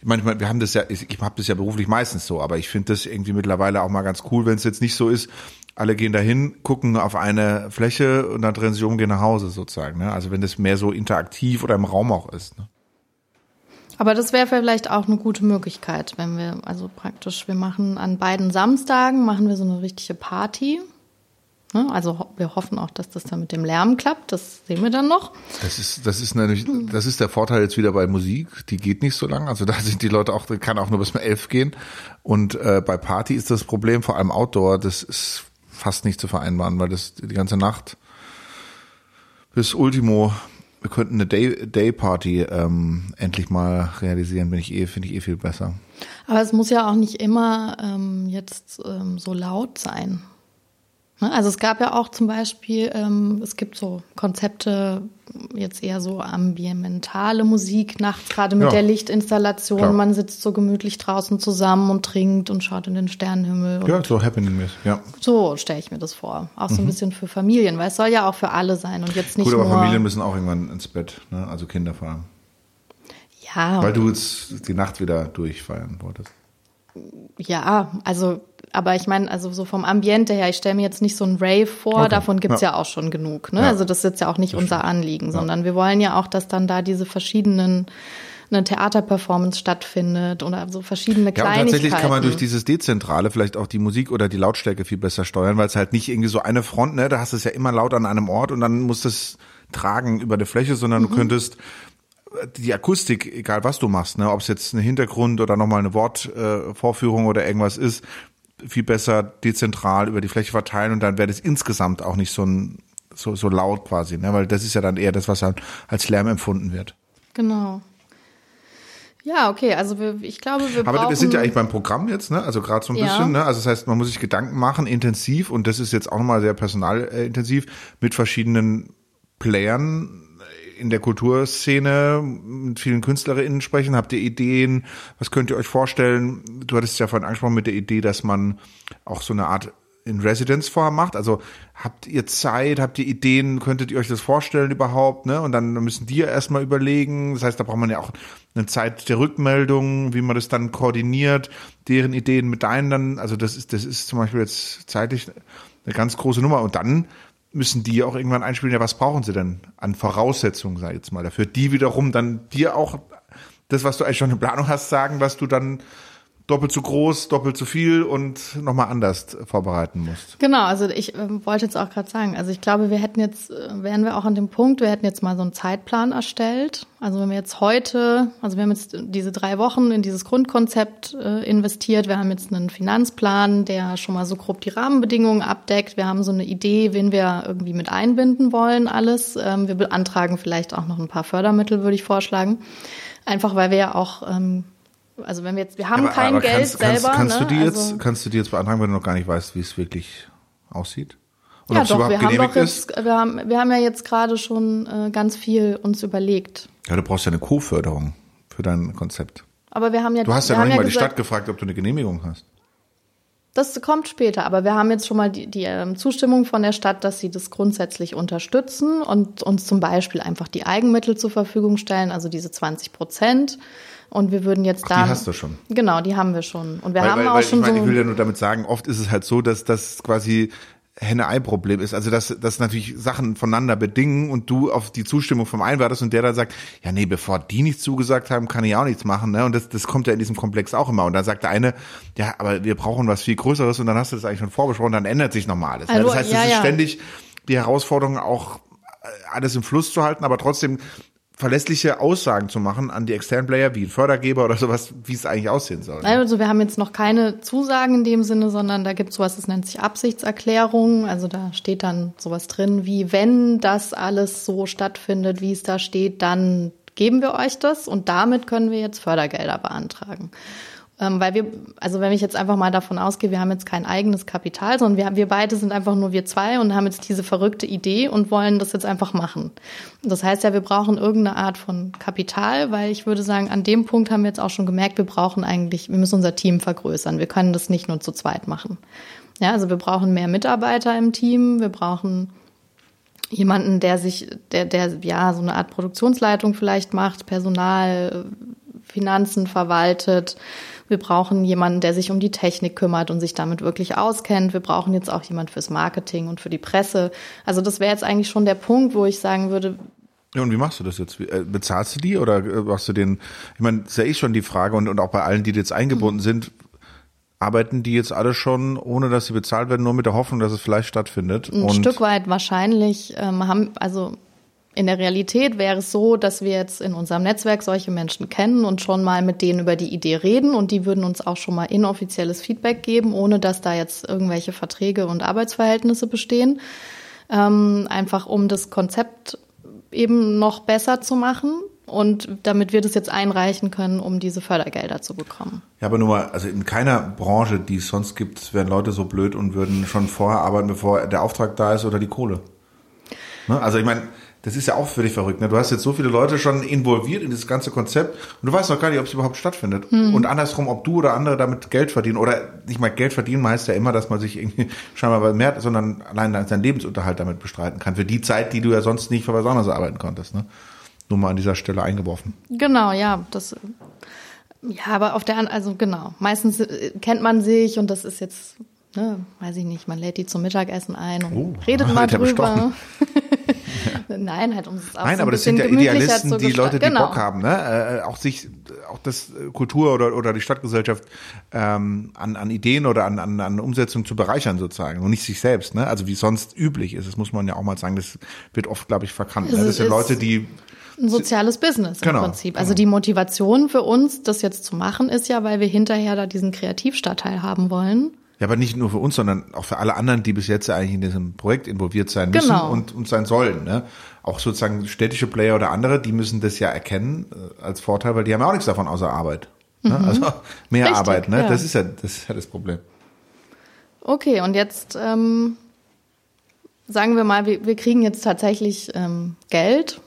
Speaker 2: manchmal, wir haben das ja, ich, ich habe das ja beruflich meistens so, aber ich finde das irgendwie mittlerweile auch mal ganz cool, wenn es jetzt nicht so ist, alle gehen dahin, gucken auf eine Fläche und dann drehen sie um, gehen nach Hause sozusagen. Ne? Also wenn das mehr so interaktiv oder im Raum auch ist. Ne?
Speaker 1: Aber das wäre vielleicht auch eine gute Möglichkeit, wenn wir, also praktisch, wir machen an beiden Samstagen, machen wir so eine richtige Party. Ne? Also wir hoffen auch, dass das dann mit dem Lärm klappt. Das sehen wir dann noch.
Speaker 2: Das ist, das ist natürlich, das ist der Vorteil jetzt wieder bei Musik. Die geht nicht so lang. Also da sind die Leute auch, kann auch nur bis um elf gehen. Und äh, bei Party ist das Problem, vor allem Outdoor, das ist fast nicht zu vereinbaren, weil das die ganze Nacht bis Ultimo, wir könnten eine Day, Day Party ähm, endlich mal realisieren, bin ich eh, finde ich eh viel besser.
Speaker 1: Aber es muss ja auch nicht immer ähm, jetzt ähm, so laut sein. Ne? Also es gab ja auch zum Beispiel, ähm, es gibt so Konzepte, jetzt eher so ambientale Musik nachts, gerade mit ja, der Lichtinstallation. Klar. Man sitzt so gemütlich draußen zusammen und trinkt und schaut in den Sternenhimmel.
Speaker 2: Ja, so happening ist, ja.
Speaker 1: So stelle ich mir das vor. Auch so ein mhm. bisschen für Familien, weil es soll ja auch für alle sein und jetzt nicht Gut, aber
Speaker 2: Familien müssen auch irgendwann ins Bett, ne? also Kinder fahren.
Speaker 1: Ja.
Speaker 2: Weil du jetzt die Nacht wieder durchfeiern wolltest.
Speaker 1: Ja, also aber ich meine, also so vom Ambiente her, ich stelle mir jetzt nicht so ein Rave vor, okay. davon gibt's ja. ja. auch schon genug. Ne? Ja. Also das ist jetzt ja auch nicht das unser Anliegen, ja. sondern wir wollen ja auch, dass dann da diese verschiedenen eine Theaterperformance stattfindet oder so verschiedene Kleinigkeiten. Ja, und tatsächlich
Speaker 2: kann man durch dieses Dezentrale vielleicht auch die Musik oder die Lautstärke viel besser steuern, weil es halt nicht irgendwie so eine Front, ne, da hast du es ja immer laut an einem Ort und dann muss es tragen über der Fläche, sondern mhm. du könntest die Akustik, egal was du machst, ne, ob es jetzt ein Hintergrund oder nochmal eine Wortvorführung äh, oder irgendwas ist, viel besser dezentral über die Fläche verteilen und dann wäre das insgesamt auch nicht so ein so, so laut quasi, ne? weil das ist ja dann eher das, was dann als Lärm empfunden wird.
Speaker 1: Genau. Ja, okay, also wir, ich glaube, wir
Speaker 2: Aber wir sind ja eigentlich beim Programm jetzt, ne? Also gerade so ein ja. bisschen, ne? Also das heißt, man muss sich Gedanken machen, intensiv, und das ist jetzt auch nochmal sehr personalintensiv, mit verschiedenen Playern in der Kulturszene mit vielen KünstlerInnen sprechen? Habt ihr Ideen? Was könnt ihr euch vorstellen? Du hattest ja vorhin angesprochen mit der Idee, dass man auch so eine Art in Residence vorher macht. Also habt ihr Zeit, habt ihr Ideen, könntet ihr euch das vorstellen überhaupt, ne? Und dann müssen die ja erstmal überlegen. Das heißt, da braucht man ja auch eine Zeit der Rückmeldung, wie man das dann koordiniert, deren Ideen mit deinen dann, also das ist, das ist zum Beispiel jetzt zeitlich eine ganz große Nummer. Und dann müssen die auch irgendwann einspielen, ja, was brauchen sie denn an Voraussetzungen, sag ich jetzt mal, dafür? Die wiederum dann dir auch das, was du eigentlich schon in Planung hast, sagen, was du dann doppelt so groß, doppelt so viel und nochmal anders vorbereiten musst.
Speaker 1: Genau, also ich äh, wollte jetzt auch gerade sagen, also ich glaube, wir hätten jetzt, äh, wären wir auch an dem Punkt, wir hätten jetzt mal so einen Zeitplan erstellt. Also wenn wir jetzt heute, also wir haben jetzt diese drei Wochen in dieses Grundkonzept äh, investiert, wir haben jetzt einen Finanzplan, der schon mal so grob die Rahmenbedingungen abdeckt. Wir haben so eine Idee, wen wir irgendwie mit einbinden wollen, alles. Ähm, wir beantragen vielleicht auch noch ein paar Fördermittel, würde ich vorschlagen. Einfach weil wir ja auch ähm, also wenn wir jetzt, wir haben aber, kein aber Geld kannst, selber.
Speaker 2: Kannst, kannst
Speaker 1: ne?
Speaker 2: du die jetzt, also, kannst du die jetzt beantragen, wenn du noch gar nicht weißt, wie es wirklich aussieht?
Speaker 1: Oder ja, doch, wir haben doch jetzt, wir haben, wir haben ja jetzt gerade schon äh, ganz viel uns überlegt.
Speaker 2: Ja, du brauchst ja eine Co-Förderung für dein Konzept.
Speaker 1: Aber wir haben ja,
Speaker 2: du hast ja noch nicht ja mal gesagt, die Stadt gefragt, ob du eine Genehmigung hast.
Speaker 1: Das kommt später, aber wir haben jetzt schon mal die, die ähm, Zustimmung von der Stadt, dass sie das grundsätzlich unterstützen und uns zum Beispiel einfach die Eigenmittel zur Verfügung stellen, also diese 20 Prozent. Und wir würden jetzt da.
Speaker 2: Die hast du schon.
Speaker 1: Genau, die haben wir schon. Und wir
Speaker 2: weil,
Speaker 1: haben
Speaker 2: weil,
Speaker 1: auch
Speaker 2: weil
Speaker 1: schon
Speaker 2: ich meine,
Speaker 1: so.
Speaker 2: Ich will ja nur damit sagen, oft ist es halt so, dass das quasi Henne-Ei-Problem ist. Also dass, dass natürlich Sachen voneinander bedingen und du auf die Zustimmung vom einen wartest und der dann sagt, ja nee, bevor die nichts zugesagt haben, kann ich auch nichts machen. Ne? Und das, das kommt ja in diesem Komplex auch immer. Und dann sagt der eine, ja, aber wir brauchen was viel Größeres und dann hast du das eigentlich schon vorbesprochen, dann ändert sich nochmal alles. Ne? Also, Das heißt, es ja, ist ja. ständig die Herausforderung auch äh, alles im Fluss zu halten, aber trotzdem verlässliche Aussagen zu machen an die externen Player wie ein Fördergeber oder sowas, wie es eigentlich aussehen soll.
Speaker 1: Also wir haben jetzt noch keine Zusagen in dem Sinne, sondern da gibt es sowas, das nennt sich Absichtserklärung. Also da steht dann sowas drin, wie wenn das alles so stattfindet, wie es da steht, dann geben wir euch das und damit können wir jetzt Fördergelder beantragen. Ähm, weil wir, also wenn ich jetzt einfach mal davon ausgehe, wir haben jetzt kein eigenes Kapital, sondern wir, wir beide sind einfach nur wir zwei und haben jetzt diese verrückte Idee und wollen das jetzt einfach machen. Das heißt ja, wir brauchen irgendeine Art von Kapital, weil ich würde sagen, an dem Punkt haben wir jetzt auch schon gemerkt, wir brauchen eigentlich, wir müssen unser Team vergrößern. Wir können das nicht nur zu zweit machen. Ja, also wir brauchen mehr Mitarbeiter im Team, wir brauchen jemanden, der sich, der, der ja so eine Art Produktionsleitung vielleicht macht, Personal, Finanzen verwaltet, wir brauchen jemanden, der sich um die Technik kümmert und sich damit wirklich auskennt. Wir brauchen jetzt auch jemand fürs Marketing und für die Presse. Also das wäre jetzt eigentlich schon der Punkt, wo ich sagen würde,
Speaker 2: ja, und wie machst du das jetzt? Äh, bezahlst du die oder äh, machst du den, ich meine, das ist ja eh schon die Frage und, und auch bei allen, die jetzt eingebunden mhm. sind, arbeiten die jetzt alle schon, ohne dass sie bezahlt werden, nur mit der Hoffnung, dass es vielleicht stattfindet?
Speaker 1: Ein und Stück weit wahrscheinlich ähm, haben, also in der Realität wäre es so, dass wir jetzt in unserem Netzwerk solche Menschen kennen und schon mal mit denen über die Idee reden und die würden uns auch schon mal inoffizielles Feedback geben, ohne dass da jetzt irgendwelche Verträge und Arbeitsverhältnisse bestehen. Ähm, einfach um das Konzept eben noch besser zu machen und damit wir das jetzt einreichen können, um diese Fördergelder zu bekommen.
Speaker 2: Ja, aber nur mal, also in keiner Branche, die es sonst gibt, wären Leute so blöd und würden schon vorher arbeiten, bevor der Auftrag da ist oder die Kohle. Ne? Also ich meine, das ist ja auch völlig verrückt. Ne? Du hast jetzt so viele Leute schon involviert in dieses ganze Konzept und du weißt noch gar nicht, ob es überhaupt stattfindet. Hm. Und andersrum, ob du oder andere damit Geld verdienen. Oder nicht mal Geld verdienen heißt ja immer, dass man sich irgendwie <laughs> scheinbar mehr, sondern allein seinen Lebensunterhalt damit bestreiten kann. Für die Zeit, die du ja sonst nicht für was anderes arbeiten konntest. Ne? Nur mal an dieser Stelle eingeworfen.
Speaker 1: Genau, ja. Das, ja, aber auf der anderen, also genau. Meistens äh, kennt man sich und das ist jetzt ne, weiß ich nicht, man lädt die zum Mittagessen ein und oh, redet <laughs> mal drüber. <laughs> Nein, halt um es
Speaker 2: auch Nein, so aber das sind ja Idealisten, die Leute, die genau. Bock haben, ne? Äh, auch sich, auch das äh, Kultur oder, oder die Stadtgesellschaft ähm, an, an Ideen oder an, an, an Umsetzung zu bereichern sozusagen und nicht sich selbst, ne? Also wie sonst üblich ist, das muss man ja auch mal sagen, das wird oft, glaube ich, verkannt. Ne? Das sind Leute, die
Speaker 1: ein soziales Business im genau, Prinzip. Also genau. die Motivation für uns, das jetzt zu machen, ist ja, weil wir hinterher da diesen Kreativstadtteil haben wollen.
Speaker 2: Ja, aber nicht nur für uns, sondern auch für alle anderen, die bis jetzt eigentlich in diesem Projekt involviert sein müssen genau. und, und sein sollen. Ne? Auch sozusagen städtische Player oder andere, die müssen das ja erkennen äh, als Vorteil, weil die haben ja auch nichts davon außer Arbeit. Ne? Mhm. Also mehr Richtig, Arbeit, ne? Ja. Das ist ja das ist ja das Problem.
Speaker 1: Okay, und jetzt ähm, sagen wir mal, wir, wir kriegen jetzt tatsächlich ähm, Geld.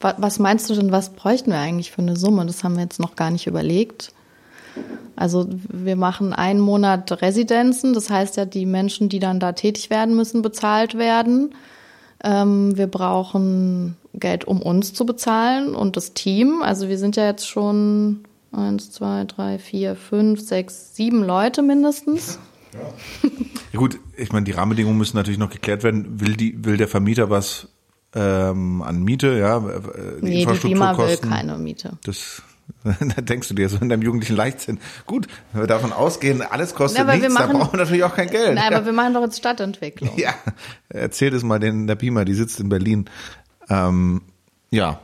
Speaker 1: Was, was meinst du denn, was bräuchten wir eigentlich für eine Summe? Das haben wir jetzt noch gar nicht überlegt. Also wir machen einen Monat Residenzen, das heißt ja, die Menschen, die dann da tätig werden, müssen bezahlt werden. Ähm, wir brauchen Geld, um uns zu bezahlen und das Team. Also wir sind ja jetzt schon eins, zwei, drei, vier, fünf, sechs, sieben Leute mindestens.
Speaker 2: Ja. ja gut, ich meine, die Rahmenbedingungen müssen natürlich noch geklärt werden. Will die, will der Vermieter was ähm, an Miete, ja?
Speaker 1: Äh, die nee, die FIMA will keine Miete.
Speaker 2: Das <laughs> da denkst du dir so in deinem jugendlichen Leichtsinn, gut, wenn wir davon ausgehen, alles kostet Na, nichts, machen, da brauchen wir natürlich auch kein Geld.
Speaker 1: Nein, ja. aber <laughs> wir machen doch jetzt Stadtentwicklung.
Speaker 2: Ja, erzähl das mal den, der Pima, die sitzt in Berlin. Ähm, ja.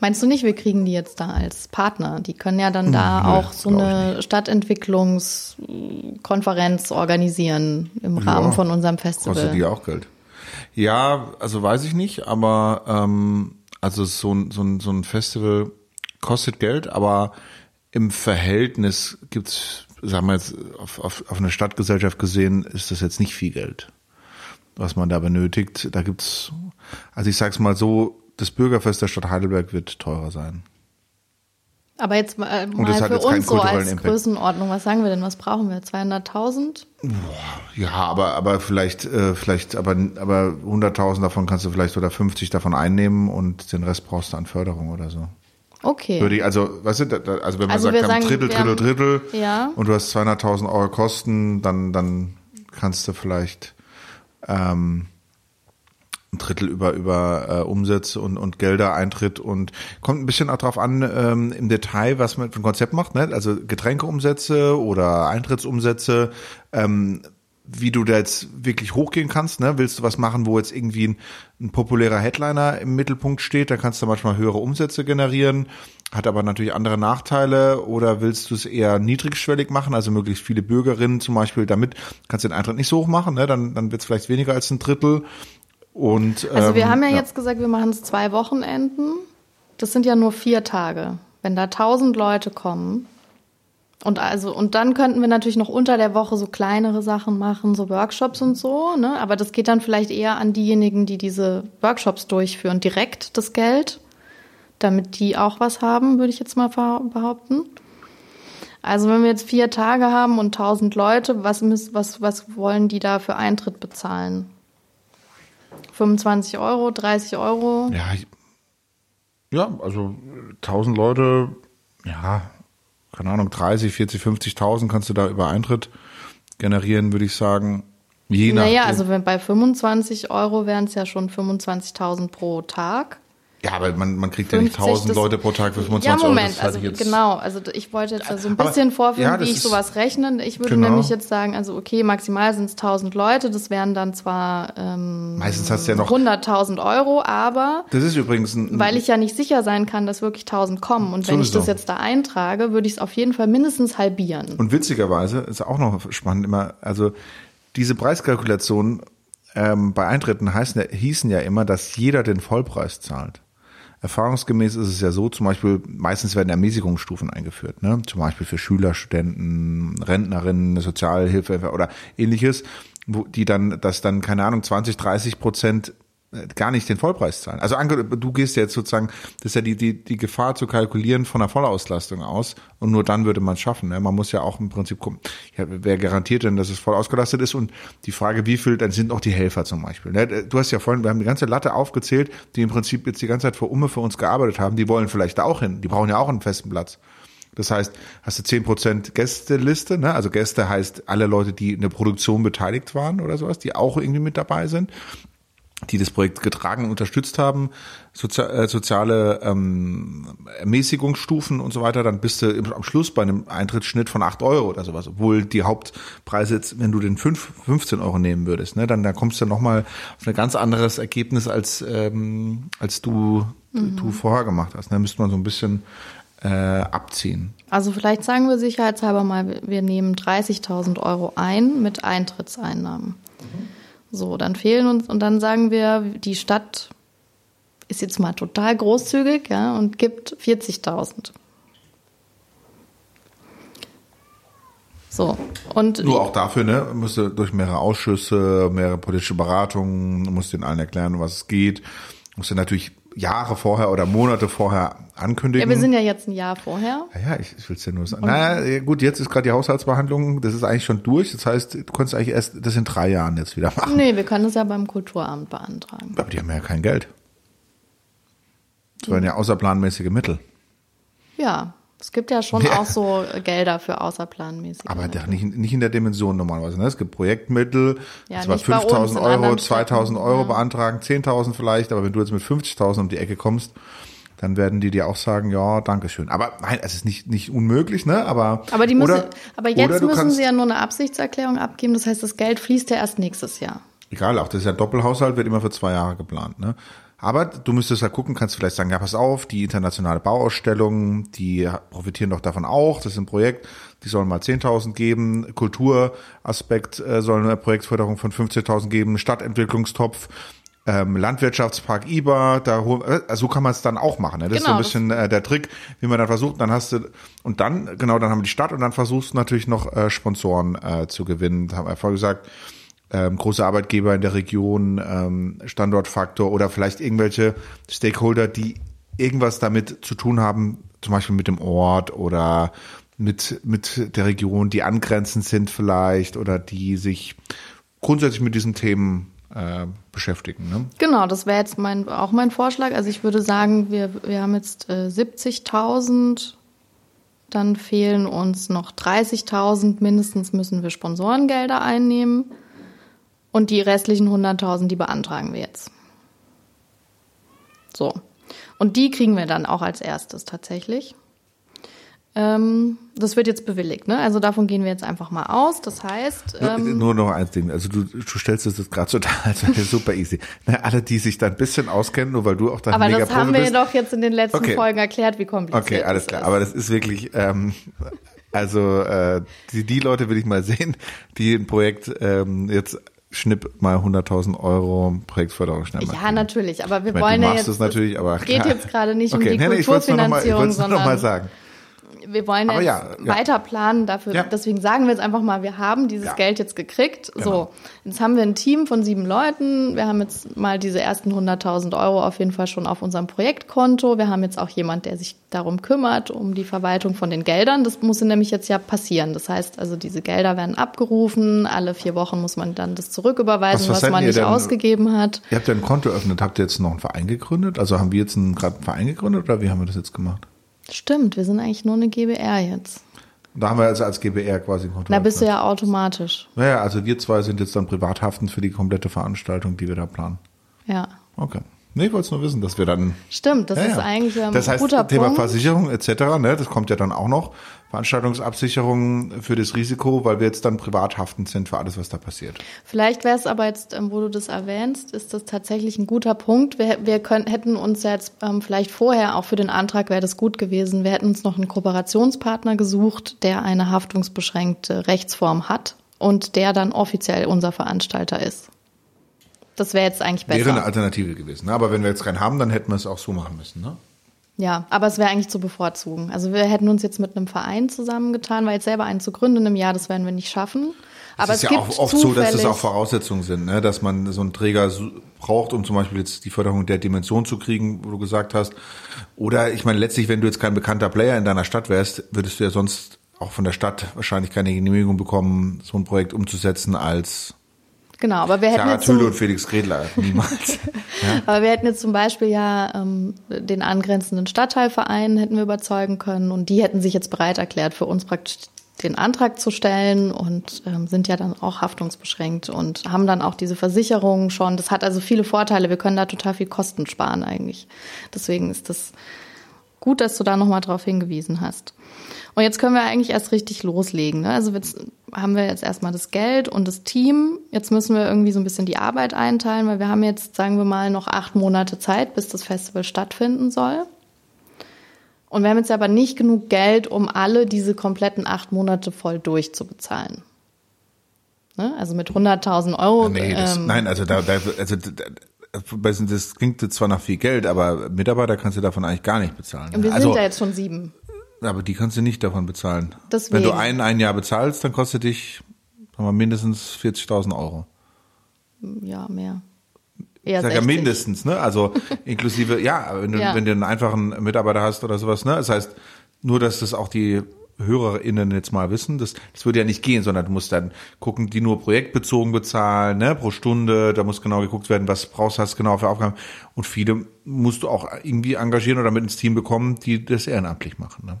Speaker 1: Meinst du nicht, wir kriegen die jetzt da als Partner? Die können ja dann da hm, auch so eine Stadtentwicklungskonferenz organisieren im ja, Rahmen von unserem Festival.
Speaker 2: Kostet die auch Geld? Ja, also weiß ich nicht, aber ähm, also so ein, so ein, so ein Festival kostet Geld, aber im Verhältnis gibt's, sagen wir jetzt, auf, auf, auf eine Stadtgesellschaft gesehen, ist das jetzt nicht viel Geld, was man da benötigt. Da gibt's, also ich sag's mal so, das Bürgerfest der Stadt Heidelberg wird teurer sein.
Speaker 1: Aber jetzt mal, mal für uns so als Impact. Größenordnung, was sagen wir denn, was brauchen wir? 200.000?
Speaker 2: Ja, aber, aber vielleicht, äh, vielleicht, aber, aber 100.000 davon kannst du vielleicht oder 50 davon einnehmen und den Rest brauchst du an Förderung oder so.
Speaker 1: Okay.
Speaker 2: Würde ich, also, weißt du, also wenn man also sagt, sagen, Drittel, Drittel, Drittel,
Speaker 1: ja.
Speaker 2: und du hast 200.000 Euro Kosten, dann, dann kannst du vielleicht ähm, ein Drittel über über äh, Umsätze und und Gelder Eintritt und kommt ein bisschen auch drauf an ähm, im Detail, was man für ein Konzept macht, ne? Also Getränkeumsätze oder Eintrittsumsätze. Ähm, wie du da jetzt wirklich hochgehen kannst. Ne? Willst du was machen, wo jetzt irgendwie ein, ein populärer Headliner im Mittelpunkt steht, da kannst du manchmal höhere Umsätze generieren, hat aber natürlich andere Nachteile. Oder willst du es eher niedrigschwellig machen, also möglichst viele Bürgerinnen zum Beispiel, damit kannst du den Eintritt nicht so hoch machen, ne? dann, dann wird es vielleicht weniger als ein Drittel. Und,
Speaker 1: also wir ähm, haben ja, ja, jetzt gesagt, wir machen es zwei Wochenenden. das sind ja nur vier Tage. Wenn da tausend Leute kommen, und also, und dann könnten wir natürlich noch unter der Woche so kleinere Sachen machen, so Workshops und so, ne? Aber das geht dann vielleicht eher an diejenigen, die diese Workshops durchführen, direkt das Geld, damit die auch was haben, würde ich jetzt mal behaupten. Also wenn wir jetzt vier Tage haben und tausend Leute, was, müssen, was, was wollen die da für Eintritt bezahlen? 25 Euro, 30 Euro?
Speaker 2: Ja, ja also 1000 Leute, ja, keine Ahnung, 30, 40, 50.000 kannst du da über Eintritt generieren, würde ich sagen.
Speaker 1: Je. Naja, also wenn bei 25 Euro wären es ja schon 25.000 pro Tag.
Speaker 2: Ja, aber man, man kriegt 50, ja nicht 1000 Leute pro Tag für 25
Speaker 1: Euro. Ja, Moment,
Speaker 2: Euro.
Speaker 1: also jetzt genau. Also ich wollte jetzt so ein bisschen vorführen, ja, wie ich sowas rechne. Ich würde genau. nämlich jetzt sagen, also okay, maximal sind es 1000 Leute. Das wären dann zwar ähm,
Speaker 2: meistens hast du ja noch
Speaker 1: 100.000 Euro, aber
Speaker 2: das ist übrigens ein,
Speaker 1: weil ich ja nicht sicher sein kann, dass wirklich 1000 kommen. Und wenn sowieso. ich das jetzt da eintrage, würde ich es auf jeden Fall mindestens halbieren.
Speaker 2: Und witzigerweise ist auch noch spannend immer, also diese Preiskalkulation ähm, bei Eintritten heißen, hießen ja immer, dass jeder den Vollpreis zahlt. Erfahrungsgemäß ist es ja so, zum Beispiel, meistens werden Ermäßigungsstufen eingeführt, ne? zum Beispiel für Schüler, Studenten, Rentnerinnen, Sozialhilfe oder ähnliches, wo die dann, dass dann, keine Ahnung, 20, 30 Prozent gar nicht den Vollpreis zahlen. Also du gehst jetzt sozusagen, das ist ja die, die, die Gefahr zu kalkulieren von der Vollauslastung aus und nur dann würde man es schaffen. Ne? Man muss ja auch im Prinzip gucken, ja, wer garantiert denn, dass es voll ausgelastet ist und die Frage, wie viel, dann sind auch die Helfer zum Beispiel. Ne? Du hast ja vorhin, wir haben die ganze Latte aufgezählt, die im Prinzip jetzt die ganze Zeit vor Umme für uns gearbeitet haben, die wollen vielleicht da auch hin, die brauchen ja auch einen festen Platz. Das heißt, hast du zehn Prozent Gästeliste, ne? also Gäste heißt alle Leute, die in der Produktion beteiligt waren oder sowas, die auch irgendwie mit dabei sind die das Projekt getragen und unterstützt haben, Sozi äh, soziale ähm, Ermäßigungsstufen und so weiter, dann bist du im, am Schluss bei einem Eintrittsschnitt von acht Euro oder sowas. Obwohl die Hauptpreise jetzt, wenn du den fünf 15 Euro nehmen würdest, ne, dann da kommst du nochmal auf ein ganz anderes Ergebnis, als, ähm, als du, mhm. du vorher gemacht hast. Da ne? müsste man so ein bisschen äh, abziehen.
Speaker 1: Also vielleicht sagen wir sicherheitshalber mal, wir nehmen 30.000 Euro ein mit Eintrittseinnahmen. Mhm. So, dann fehlen uns und dann sagen wir, die Stadt ist jetzt mal total großzügig ja, und gibt 40.000. So, und
Speaker 2: Nur auch dafür, ne, musst du durch mehrere Ausschüsse, mehrere politische Beratungen, musst den allen erklären, was es geht. Musst du natürlich Jahre vorher oder Monate vorher ankündigen.
Speaker 1: Ja, wir sind ja jetzt ein Jahr vorher.
Speaker 2: Ja, ja ich, ich will es dir nur sagen. naja, gut, jetzt ist gerade die Haushaltsbehandlung, das ist eigentlich schon durch. Das heißt, du kannst eigentlich erst das in drei Jahren jetzt wieder machen.
Speaker 1: Nee, wir können das ja beim Kulturamt beantragen.
Speaker 2: Aber die haben ja kein Geld. Das waren ja außerplanmäßige Mittel.
Speaker 1: Ja, es gibt ja schon <laughs> ja. auch so Gelder für außerplanmäßig.
Speaker 2: Aber nicht, nicht in der Dimension normalerweise. Ne? Es gibt Projektmittel, ja, zwar 5000 Euro, 2000 Euro ja. beantragen, 10.000 vielleicht, aber wenn du jetzt mit 50.000 um die Ecke kommst, dann werden die dir auch sagen, ja, danke schön. Aber nein, es ist nicht, nicht unmöglich, ne? Aber,
Speaker 1: aber, die müssen, oder, aber jetzt müssen sie ja nur eine Absichtserklärung abgeben. Das heißt, das Geld fließt ja erst nächstes Jahr.
Speaker 2: Egal, auch das ist ja Doppelhaushalt, wird immer für zwei Jahre geplant, ne? Aber du müsstest ja gucken, kannst vielleicht sagen, ja, pass auf, die internationale Bauausstellung, die profitieren doch davon auch, das ist ein Projekt, die sollen mal 10.000 geben, Kulturaspekt äh, soll eine Projektförderung von 15.000 geben, Stadtentwicklungstopf, ähm, Landwirtschaftspark IBA, da äh, so kann man es dann auch machen. Ne? Das genau, ist so ein genau, bisschen äh, der Trick, wie man dann versucht. Dann hast du und dann genau, dann haben wir die Stadt und dann versuchst du natürlich noch äh, Sponsoren äh, zu gewinnen. Da haben wir vorher gesagt, ähm, große Arbeitgeber in der Region, ähm, Standortfaktor oder vielleicht irgendwelche Stakeholder, die irgendwas damit zu tun haben, zum Beispiel mit dem Ort oder mit, mit der Region, die angrenzend sind vielleicht oder die sich grundsätzlich mit diesen Themen äh, beschäftigen. Ne?
Speaker 1: Genau, das wäre jetzt mein, auch mein Vorschlag. Also ich würde sagen, wir, wir haben jetzt äh, 70.000, dann fehlen uns noch 30.000, mindestens müssen wir Sponsorengelder einnehmen. Und die restlichen 100.000, die beantragen wir jetzt. So. Und die kriegen wir dann auch als erstes tatsächlich. Ähm, das wird jetzt bewilligt, ne? Also davon gehen wir jetzt einfach mal aus. Das heißt.
Speaker 2: Ähm, nur noch eins Ding. Also du, du stellst es jetzt gerade so <laughs> dar, als wäre super easy. Na, alle, die sich da ein bisschen auskennen, nur weil du auch da
Speaker 1: Aber das haben wir bist. doch jetzt in den letzten okay. Folgen erklärt, wie kompliziert
Speaker 2: Okay, alles klar. Ist. Aber das ist wirklich. Ähm, also äh, die, die Leute will ich mal sehen, die ein Projekt ähm, jetzt Schnipp mal 100.000 Euro Projektförderung schnell machen.
Speaker 1: Ja, natürlich, aber wir
Speaker 2: Ich meine,
Speaker 1: wollen ja jetzt,
Speaker 2: es natürlich, aber
Speaker 1: geht jetzt gerade nicht
Speaker 2: okay,
Speaker 1: um die
Speaker 2: nee, nee, ich noch mal, ich
Speaker 1: Kulturfinanzierung,
Speaker 2: nur noch mal
Speaker 1: sondern
Speaker 2: sagen.
Speaker 1: Wir wollen jetzt
Speaker 2: ja, ja.
Speaker 1: weiter planen dafür.
Speaker 2: Ja.
Speaker 1: Deswegen sagen wir jetzt einfach mal, wir haben dieses. Geld jetzt gekriegt.
Speaker 2: Genau.
Speaker 1: So, jetzt haben wir ein Team von sieben Leuten. Wir haben jetzt mal diese ersten 100.000 Euro auf jeden Fall schon auf unserem Projektkonto. Wir haben jetzt auch jemand, der sich darum kümmert, um die Verwaltung von den Geldern. Das muss nämlich jetzt ja passieren. Das heißt also, diese Gelder werden abgerufen. Alle vier Wochen muss man dann das zurücküberweisen,
Speaker 2: Was- was
Speaker 1: was, man nicht
Speaker 2: denn-
Speaker 1: ausgegeben hat.
Speaker 2: Ihr habt ja ein Konto eröffnet. Habt ihr jetzt noch einen Verein gegründet? Also haben wir jetzt einen- gerade einen Verein gegründet oder wie haben wir das jetzt gemacht?
Speaker 1: Stimmt, wir sind eigentlich nur eine GBR jetzt.
Speaker 2: Da haben wir also als GBR quasi ein Konto
Speaker 1: Da bist du ja automatisch.
Speaker 2: Naja, also wir zwei sind jetzt dann privat haftend für die komplette Veranstaltung, die wir da planen.
Speaker 1: Ja.
Speaker 2: Okay. Nee, ich wollte es nur wissen, dass wir dann.
Speaker 1: Stimmt, das
Speaker 2: Ja,
Speaker 1: ist
Speaker 2: ja.
Speaker 1: eigentlich ein
Speaker 2: das heißt,
Speaker 1: guter
Speaker 2: Thema
Speaker 1: Punkt.
Speaker 2: Versicherung etc., ne, das kommt ja dann auch noch. Veranstaltungsabsicherung für das Risiko, weil wir jetzt dann privat haftend sind für alles, was da passiert.
Speaker 1: Vielleicht wäre es aber jetzt, ähm, wo du das erwähnst, ist das tatsächlich ein guter Punkt. Wir, wir können, hätten uns jetzt ähm, vielleicht vorher, auch für den Antrag wäre das gut gewesen, wir hätten uns noch einen Kooperationspartner gesucht, der eine haftungsbeschränkte Rechtsform hat und der dann offiziell unser Veranstalter ist. Das wäre jetzt eigentlich besser.
Speaker 2: Wäre eine Alternative gewesen. Ne? Aber wenn wir jetzt keinen haben, dann hätten wir es auch so machen müssen. Ne?
Speaker 1: Ja, aber es wäre eigentlich zu bevorzugen. Also wir hätten uns jetzt mit einem Verein zusammengetan, weil jetzt selber einen zu gründen im Jahr, das werden wir nicht schaffen. Aber
Speaker 2: es
Speaker 1: es,
Speaker 2: ist ja
Speaker 1: gibt
Speaker 2: auch oft so, dass das auch Voraussetzungen sind, ne? dass man so einen Träger braucht, um zum Beispiel jetzt die Förderung der Dimension zu kriegen, wo du gesagt hast. Oder ich meine, letztlich, wenn du jetzt kein bekannter Player in deiner Stadt wärst, würdest du ja sonst auch von der Stadt wahrscheinlich keine Genehmigung bekommen, so ein Projekt umzusetzen als
Speaker 1: Genau, aber wir hätten
Speaker 2: Sarah
Speaker 1: jetzt zum,
Speaker 2: Thüle und Felix Gredler. <laughs> Niemals. <laughs>
Speaker 1: aber wir hätten jetzt zum Beispiel ja ähm, den angrenzenden Stadtteilverein hätten wir überzeugen können und die hätten sich jetzt bereit erklärt, für uns praktisch den Antrag zu stellen und ähm, sind ja dann auch haftungsbeschränkt und haben dann auch diese Versicherung schon. Das hat also viele Vorteile. Wir können da total viel Kosten sparen eigentlich. Deswegen ist das gut, dass du da nochmal drauf hingewiesen hast. Und jetzt können wir eigentlich erst richtig loslegen. Ne? Also jetzt haben wir jetzt erstmal das Geld und das Team. Jetzt müssen wir irgendwie so ein bisschen die Arbeit einteilen, weil wir haben jetzt, sagen wir mal, noch acht Monate Zeit, bis das Festival stattfinden soll. Und wir haben jetzt aber nicht genug Geld, um alle diese kompletten acht Monate voll durchzubezahlen. Ne? Also mit 100.000 Euro.
Speaker 2: nee, das,
Speaker 1: ähm,
Speaker 2: nein, also da, da also da, das klingt jetzt zwar nach viel Geld, aber Mitarbeiter kannst du davon eigentlich gar nicht bezahlen.
Speaker 1: und wir
Speaker 2: also,
Speaker 1: sind ja jetzt schon sieben.
Speaker 2: Aber die kannst du nicht davon bezahlen.
Speaker 1: Deswegen.
Speaker 2: Wenn du einen ein Jahr bezahlst, dann kostet dich sagen wir, mindestens 40.000 Euro.
Speaker 1: Ja, mehr. Eher
Speaker 2: Ich sag ja
Speaker 1: 60.
Speaker 2: mindestens, ne? Also <laughs> inklusive, ja, wenn du,
Speaker 1: Ja.
Speaker 2: wenn du einen einfachen Mitarbeiter hast oder sowas, ne? Das heißt, nur, dass das auch die HörerInnen jetzt mal wissen, das, das würde ja nicht gehen, sondern du musst dann gucken, die nur projektbezogen bezahlen, ne, pro Stunde, da muss genau geguckt werden, was brauchst du hast genau für Aufgaben. Und viele musst du auch irgendwie engagieren oder mit ins Team bekommen, die das ehrenamtlich machen, ne?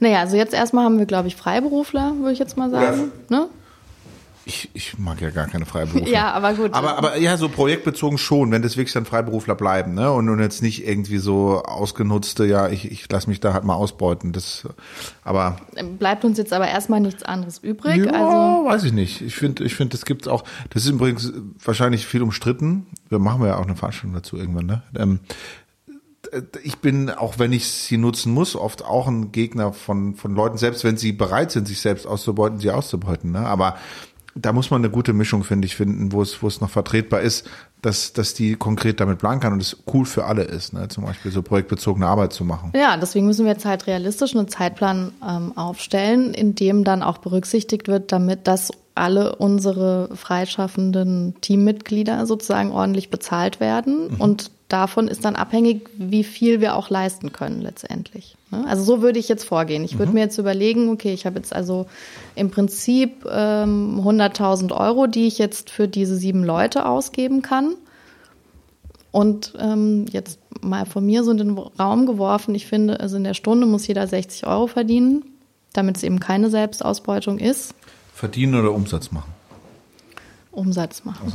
Speaker 1: Naja, also jetzt erstmal haben wir, glaube ich, Freiberufler, würde ich jetzt mal sagen. Ne?
Speaker 2: Ich, ich mag ja gar keine Freiberufler.
Speaker 1: Ja, aber gut.
Speaker 2: Aber, aber ja, so projektbezogen schon, wenn das wirklich dann Freiberufler bleiben, ne? Und, und jetzt nicht irgendwie so ausgenutzte, ja, ich, ich lass mich da halt mal ausbeuten. Das, aber
Speaker 1: Bleibt uns jetzt aber erstmal nichts anderes übrig.
Speaker 2: ja,
Speaker 1: Also
Speaker 2: weiß ich nicht. Ich finde, ich finde, das gibt auch. Das ist übrigens wahrscheinlich viel umstritten. Wir machen ja auch eine Veranstaltung dazu irgendwann, ne? Ähm, ich bin, auch wenn ich sie nutzen muss, oft auch ein Gegner von, von Leuten, selbst wenn sie bereit sind, sich selbst auszubeuten, sie auszubeuten. Ne? Aber da muss man eine gute Mischung, finde ich, finden, wo es, wo es noch vertretbar ist, dass, dass die konkret damit planen kann und es cool für alle ist, ne? zum Beispiel so projektbezogene Arbeit zu machen.
Speaker 1: ja, deswegen müssen wir jetzt halt realistisch einen Zeitplan ähm, aufstellen, in dem dann auch berücksichtigt wird, damit dass alle unsere freischaffenden Teammitglieder sozusagen ordentlich bezahlt werden.
Speaker 2: Mhm.
Speaker 1: Und davon ist dann abhängig, wie viel wir auch leisten können letztendlich. ne? Also so würde ich jetzt vorgehen. Ich
Speaker 2: Mhm.
Speaker 1: würde mir jetzt überlegen, okay, ich habe jetzt also im Prinzip ähm, 100.000 Euro, die ich jetzt für diese sieben Leute ausgeben kann. Und ähm, jetzt mal von mir so in den Raum geworfen, ich finde, also in der Stunde muss jeder 60 Euro verdienen, damit es eben keine Selbstausbeutung ist.
Speaker 2: Verdienen oder Umsatz machen.
Speaker 1: Umsatz machen.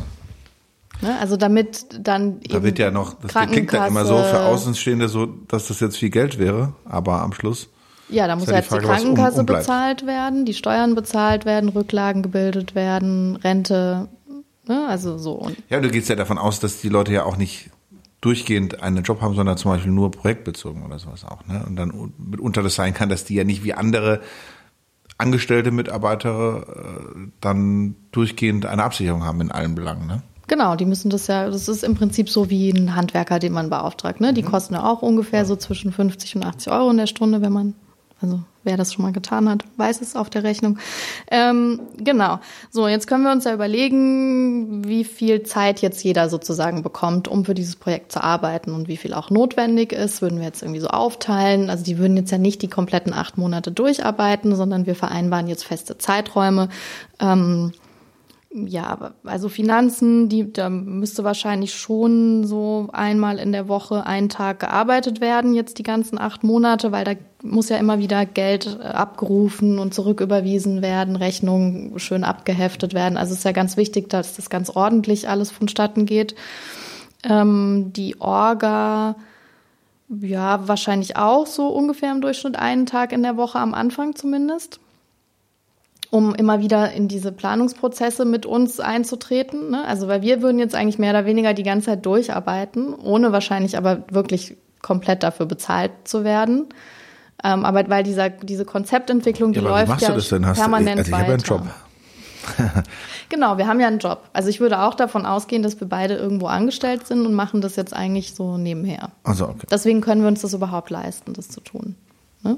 Speaker 1: Ne? Also damit dann
Speaker 2: Da wird ja noch, das klingt ja immer so für Außenstehende so, dass das jetzt viel Geld wäre, aber am Schluss.
Speaker 1: Ja, da muss
Speaker 2: ja die
Speaker 1: jetzt
Speaker 2: Frage,
Speaker 1: die
Speaker 2: was um-
Speaker 1: Krankenkasse
Speaker 2: umbleibt.
Speaker 1: bezahlt werden, die Steuern bezahlt werden, Rücklagen gebildet werden, Rente, ne? also so. Und
Speaker 2: Ja, du gehst ja davon aus, dass die Leute ja auch nicht durchgehend einen Job haben, sondern zum Beispiel nur projektbezogen oder sowas auch. Ne? Und dann mitunter das sein kann, dass die ja nicht wie andere angestellte Mitarbeiter äh, dann durchgehend eine Absicherung haben in allen Belangen. Ne?
Speaker 1: Genau, die müssen das ja, das ist im Prinzip so wie ein Handwerker, den man beauftragt. Ne? Die mhm. kosten ja auch ungefähr so zwischen 50 und 80 Euro in der Stunde, wenn man also wer das schon mal getan hat, weiß es auf der Rechnung. Ähm, genau. So, jetzt können wir uns ja überlegen, wie viel Zeit jetzt jeder sozusagen bekommt, um für dieses Projekt zu arbeiten und wie viel auch notwendig ist. Würden wir jetzt irgendwie so aufteilen. Also die würden jetzt ja nicht die kompletten acht Monate durcharbeiten, sondern wir vereinbaren jetzt feste Zeiträume. Ähm, ja, also Finanzen, die, da müsste wahrscheinlich schon so einmal in der Woche einen Tag gearbeitet werden, jetzt die ganzen acht Monate, weil da muss ja immer wieder Geld äh, abgerufen und zurücküberwiesen werden, Rechnungen schön abgeheftet werden. Also es ist ja ganz wichtig, dass das ganz ordentlich alles vonstatten geht. Ähm, die Orga, ja, wahrscheinlich auch so ungefähr im Durchschnitt einen Tag in der Woche am Anfang zumindest um immer wieder in diese Planungsprozesse mit uns einzutreten. Ne? Also weil wir würden jetzt eigentlich mehr oder weniger die ganze Zeit durcharbeiten, ohne wahrscheinlich aber wirklich komplett dafür bezahlt zu werden. Ähm, aber weil dieser, diese Konzeptentwicklung, die ja, läuft ja permanent also ich weiter. Einen Job. <laughs> genau, wir haben ja einen Job. Also ich würde auch davon ausgehen, dass wir beide irgendwo angestellt sind und machen das jetzt eigentlich so nebenher. Also okay. Deswegen können wir uns das überhaupt leisten, das zu tun. Ne?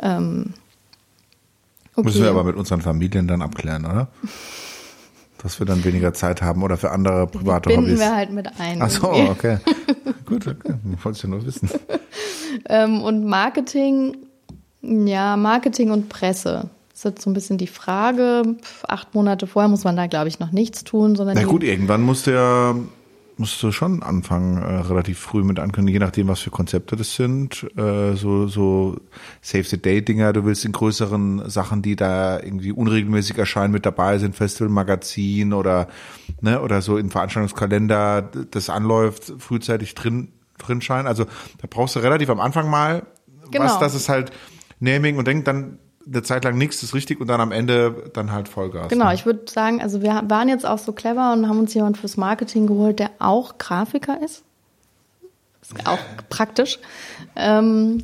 Speaker 1: Ähm,
Speaker 2: Okay. Müssen wir aber mit unseren Familien dann abklären, oder? Dass wir dann weniger Zeit haben oder für andere private
Speaker 1: Binden
Speaker 2: Hobbys.
Speaker 1: wir halt mit ein.
Speaker 2: Ach so, okay. <laughs> Gut, okay. Wollte ich ja nur wissen.
Speaker 1: ähm, und Marketing, ja, Marketing und Presse. Das ist jetzt so ein bisschen die Frage. Acht Monate vorher muss man da, glaube ich, noch nichts tun, sondern.
Speaker 2: Na gut, irgendwann muss der musst du schon anfangen, äh, relativ früh mit ankündigen, je nachdem, was für Konzepte das sind. Äh, so, so Save the Day-Dinger, du willst in größeren Sachen, die da irgendwie unregelmäßig erscheinen, mit dabei sind, Festivalmagazin oder, ne, oder so im Veranstaltungskalender, das anläuft, frühzeitig drin, drin scheinen. Also da brauchst du relativ am Anfang mal genau. was, das ist halt Naming und denk dann eine Zeit lang nichts ist richtig und dann am Ende dann halt Vollgas.
Speaker 1: Genau, ne? ich würde sagen, also wir waren jetzt auch so clever und haben uns jemand fürs Marketing geholt, der auch Grafiker ist. Ist auch <laughs> praktisch. Ähm,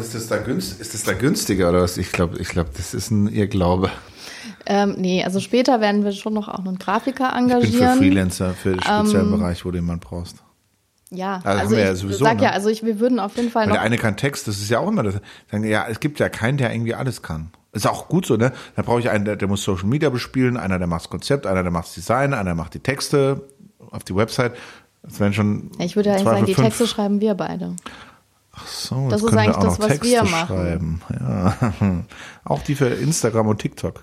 Speaker 2: ist, das da günst, ist das da günstiger oder was? Ich glaube, ich glaube, das ist ein Irrglaube.
Speaker 1: Ähm, nee, also später werden wir schon noch auch einen Grafiker engagieren. Ich bin
Speaker 2: für Freelancer, für den speziellen ähm, Bereich, wo du jemanden brauchst.
Speaker 1: Ja, also, also ich ja sowieso, sag ne? ja, also ich, wir würden auf jeden Fall
Speaker 2: Weil noch. Der eine kann Text, das ist ja auch immer das. Sagen, ja, es gibt ja keinen, der irgendwie alles kann. Ist auch gut so, ne? Da brauche ich einen, der, der muss Social Media bespielen, einer, der macht das Konzept, einer, der macht das Design, einer macht die Texte auf die Website. Das wären schon.
Speaker 1: Ich würde ja eigentlich sagen, die fünf. Texte schreiben wir beide.
Speaker 2: Ach so, das ist eigentlich das, was Texte wir machen. Schreiben. Ja. <laughs> Auch die für Instagram und TikTok.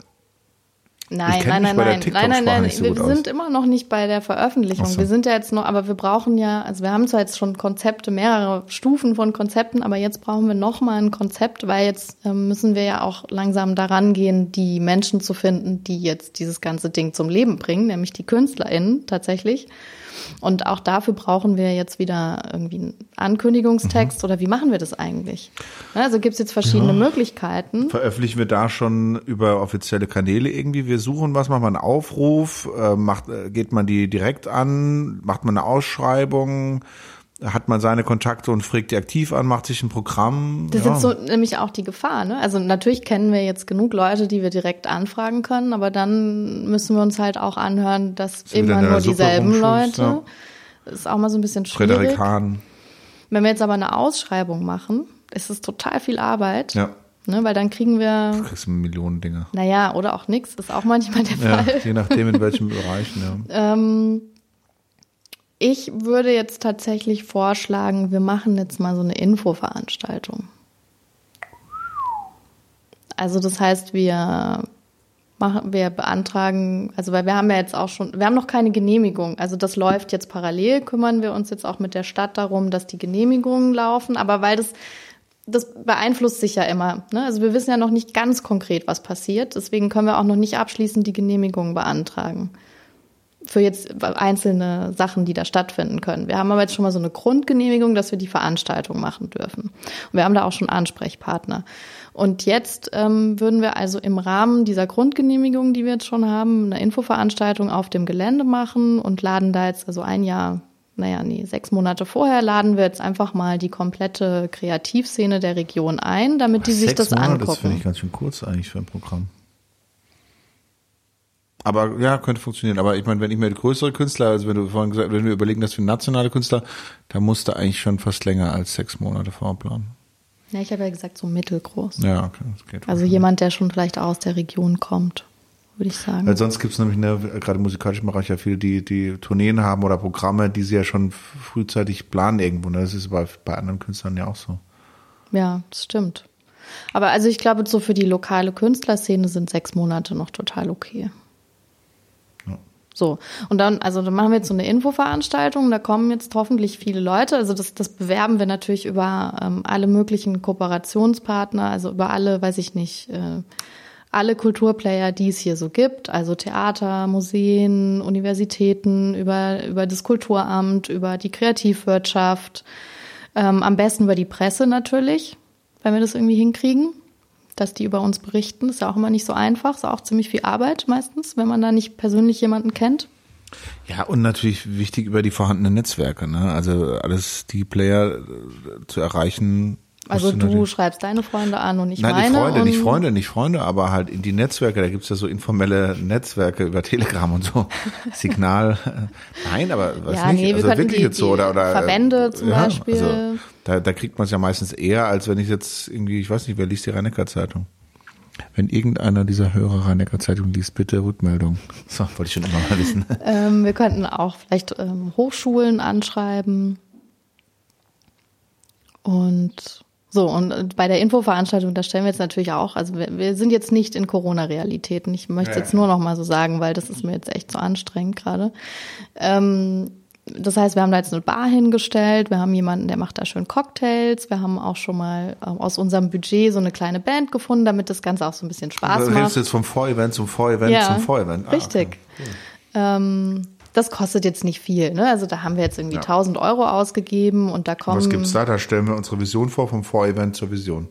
Speaker 1: Nein, nein, nein, nein, nein, nein, nein, so wir sind immer noch nicht bei der Veröffentlichung. So. Wir sind ja jetzt noch, aber wir brauchen ja, also wir haben zwar jetzt schon Konzepte, mehrere Stufen von Konzepten, aber jetzt brauchen wir noch mal ein Konzept, weil jetzt ähm, müssen wir ja auch langsam daran gehen, die Menschen zu finden, die jetzt dieses ganze Ding zum Leben bringen, nämlich die KünstlerInnen tatsächlich. Und auch dafür brauchen wir jetzt wieder irgendwie einen Ankündigungstext mhm. oder wie machen wir das eigentlich? Also gibt es jetzt verschiedene ja. Möglichkeiten.
Speaker 2: Veröffentlichen wir da schon über offizielle Kanäle irgendwie? Wir suchen was, machen wir einen Aufruf, äh, macht, äh, geht man die direkt an, macht man eine Ausschreibung? Hat man seine Kontakte und fragt die aktiv an, macht sich ein Programm.
Speaker 1: Das ja. ist so nämlich auch die Gefahr. Ne? Also natürlich kennen wir jetzt genug Leute, die wir direkt anfragen können, aber dann müssen wir uns halt auch anhören, dass das immer nur dieselben Leute. Ja. Das ist auch mal so ein bisschen schwierig. Frederik Hahn. Wenn wir jetzt aber eine Ausschreibung machen, ist es total viel Arbeit. Ja. Ne, weil dann kriegen wir.
Speaker 2: Du kriegst Millionen Dinge.
Speaker 1: Naja, oder auch nichts, ist auch manchmal der Fall. Ja,
Speaker 2: je nachdem, in welchen Bereichen, ja. <laughs> ähm,
Speaker 1: ich würde jetzt tatsächlich vorschlagen, wir machen jetzt mal so eine Infoveranstaltung. Also das heißt, wir machen, wir beantragen, also weil wir haben ja jetzt auch schon, wir haben noch keine Genehmigung. Also das läuft jetzt parallel, kümmern wir uns jetzt auch mit der Stadt darum, dass die Genehmigungen laufen. Aber weil das, das beeinflusst sich ja immer. Ne? Also wir wissen ja noch nicht ganz konkret, was passiert. Deswegen können wir auch noch nicht abschließend die Genehmigung beantragen für jetzt einzelne Sachen, die da stattfinden können. Wir haben aber jetzt schon mal so eine Grundgenehmigung, dass wir die Veranstaltung machen dürfen. Und wir haben da auch schon Ansprechpartner. Und jetzt ähm, würden wir also im Rahmen dieser Grundgenehmigung, die wir jetzt schon haben, eine Infoveranstaltung auf dem Gelände machen und laden da jetzt also ein Jahr naja, nee, sechs Monate vorher laden wir jetzt einfach mal die komplette Kreativszene der Region ein, damit die sich
Speaker 2: Sechs
Speaker 1: das
Speaker 2: Monate,
Speaker 1: angucken.
Speaker 2: Das finde ich ganz schön kurz eigentlich für ein Programm. Aber ja, könnte funktionieren. Aber ich meine, wenn ich mir größere Künstler, also wenn du vorhin gesagt, wenn wir überlegen, dass wir nationale Künstler, da musst du eigentlich schon fast länger als sechs Monate vorplanen.
Speaker 1: ja, ich habe ja gesagt, so mittelgroß.
Speaker 2: Ja, okay, das geht.
Speaker 1: Also jemand, der schon vielleicht aus der Region kommt, würde ich sagen.
Speaker 2: Weil sonst gibt es nämlich ne, gerade im musikalischen Bereich ja viele, die, die Tourneen haben oder Programme, die sie ja schon frühzeitig planen irgendwo. Ne? Das ist bei, bei anderen Künstlern ja auch so.
Speaker 1: Ja, das stimmt. Aber also ich glaube, so für die lokale Künstlerszene sind sechs Monate noch total okay. So, und dann, also dann machen wir jetzt so eine Infoveranstaltung, da kommen jetzt hoffentlich viele Leute. Also das, das bewerben wir natürlich über ähm, alle möglichen Kooperationspartner, also über alle, weiß ich nicht, äh, alle Kulturplayer, die es hier so gibt, also Theater, Museen, Universitäten, über, über das Kulturamt, über die Kreativwirtschaft, ähm, am besten über die Presse natürlich, wenn wir das irgendwie hinkriegen, dass die über uns berichten. Ist ja auch immer nicht so einfach, ist auch ziemlich viel Arbeit meistens, wenn man da nicht persönlich jemanden kennt.
Speaker 2: Ja, und natürlich wichtig über die vorhandenen Netzwerke. Ne? Also alles die Player äh, zu erreichen.
Speaker 1: Also du
Speaker 2: natürlich-
Speaker 1: schreibst deine Freunde an und ich
Speaker 2: Nein,
Speaker 1: meine.
Speaker 2: nicht Freunde,
Speaker 1: und
Speaker 2: nicht Freunde, nicht Freunde, aber halt in die Netzwerke, da gibt's ja so informelle Netzwerke über Telegram und so. <laughs> Signal. äh, Nein, aber weiß
Speaker 1: Ja,
Speaker 2: nicht.
Speaker 1: nee, wir
Speaker 2: also
Speaker 1: könnten
Speaker 2: wirklich
Speaker 1: die-
Speaker 2: jetzt so oder, oder
Speaker 1: Verbände zum Beispiel.
Speaker 2: Also, da, da kriegt man es ja meistens eher, als wenn ich jetzt irgendwie, ich weiß nicht, wer liest die Rhein-Neckar-Zeitung? Wenn irgendeiner dieser Hörer Rhein-Neckar-Zeitung liest, bitte Rückmeldung. <laughs> So, wollte ich schon immer mal wissen. <laughs>
Speaker 1: Ähm, wir könnten auch vielleicht ähm, Hochschulen anschreiben. Und so, und äh, bei der Infoveranstaltung, da stellen wir jetzt natürlich auch, also wir, wir sind jetzt nicht in Corona-Realitäten. Ich möchte
Speaker 2: Ja,
Speaker 1: jetzt nur noch mal so sagen, weil das ist mir jetzt echt so anstrengend gerade. Ähm, das heißt, wir haben da jetzt eine Bar hingestellt, wir haben jemanden, der macht da schön Cocktails, wir haben auch schon mal ähm, aus unserem Budget so eine kleine Band gefunden, damit das Ganze auch so ein bisschen Spaß
Speaker 2: Du
Speaker 1: macht.
Speaker 2: redest jetzt vom Vorevent zum Vorevent zum Vorevent. Ah,
Speaker 1: Richtig.
Speaker 2: okay.
Speaker 1: Ähm, das kostet jetzt nicht viel. Ne? Also da haben wir jetzt irgendwie
Speaker 2: Ja.
Speaker 1: 1000 Euro ausgegeben und da kommen.
Speaker 2: Was gibt's da? Da stellen wir unsere Vision vor, vom Vorevent zur Vision.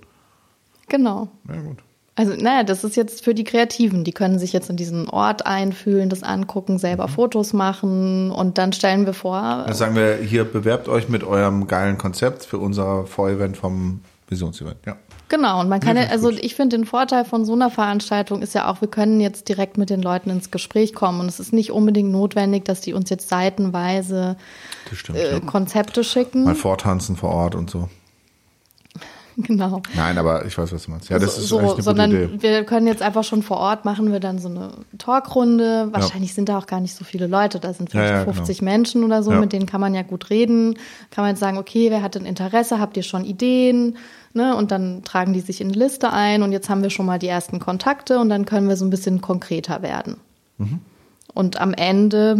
Speaker 1: Genau.
Speaker 2: Ja, gut.
Speaker 1: Also, naja, das ist jetzt für die Kreativen. Die können sich jetzt in diesen Ort einfühlen, das angucken,
Speaker 2: Mhm.
Speaker 1: selber Fotos machen und dann stellen wir vor.
Speaker 2: Dann sagen wir, hier bewerbt euch mit eurem geilen Konzept für unser Vorevent vom Visionsevent. Ja.
Speaker 1: Genau, und man kann
Speaker 2: Ja,
Speaker 1: ja, also ich finde den Vorteil von so einer Veranstaltung ist ja auch, wir können jetzt direkt mit den Leuten ins Gespräch kommen und es ist nicht unbedingt notwendig, dass die uns jetzt seitenweise
Speaker 2: stimmt.
Speaker 1: äh. Konzepte schicken.
Speaker 2: Mal vortanzen vor Ort und so. <laughs>
Speaker 1: Genau.
Speaker 2: Nein, aber ich weiß, was du meinst. Ja, das ist
Speaker 1: so,
Speaker 2: eine
Speaker 1: sondern
Speaker 2: gute Idee.
Speaker 1: wir können jetzt einfach schon vor Ort machen wir dann so eine Talkrunde. Wahrscheinlich sind da auch gar nicht so viele Leute. Da sind vielleicht
Speaker 2: Ja, ja,
Speaker 1: 50 Menschen oder so,
Speaker 2: Ja.
Speaker 1: mit denen kann man ja gut reden. Kann man jetzt sagen, okay, wer hat denn Interesse? Habt ihr schon Ideen? Ne? Und dann tragen die sich in die Liste ein und jetzt haben wir schon mal die ersten Kontakte und dann können wir so ein bisschen konkreter werden.
Speaker 2: Mhm.
Speaker 1: Und am Ende,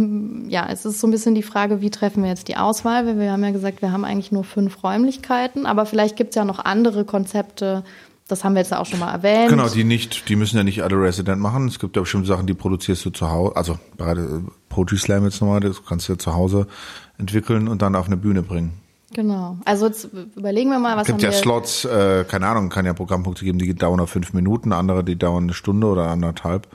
Speaker 1: ja, es ist so ein bisschen die Frage, wie treffen wir jetzt die Auswahl? Weil wir haben ja gesagt, wir haben eigentlich nur fünf Räumlichkeiten, aber vielleicht gibt es ja noch andere Konzepte. Das haben wir jetzt auch schon mal erwähnt.
Speaker 2: Genau, die nicht, die müssen ja nicht alle Resident machen. Es gibt ja bestimmte Sachen, die produzierst du zu Hause. Also gerade äh, Poetry Slam jetzt nochmal, das kannst du ja zu Hause entwickeln und dann auf eine Bühne bringen.
Speaker 1: Genau. Also jetzt überlegen wir mal, was
Speaker 2: Es gibt ja. Slots, äh, keine Ahnung, kann ja Programmpunkte geben, die dauern nur fünf Minuten, andere, die dauern eine Stunde oder anderthalb.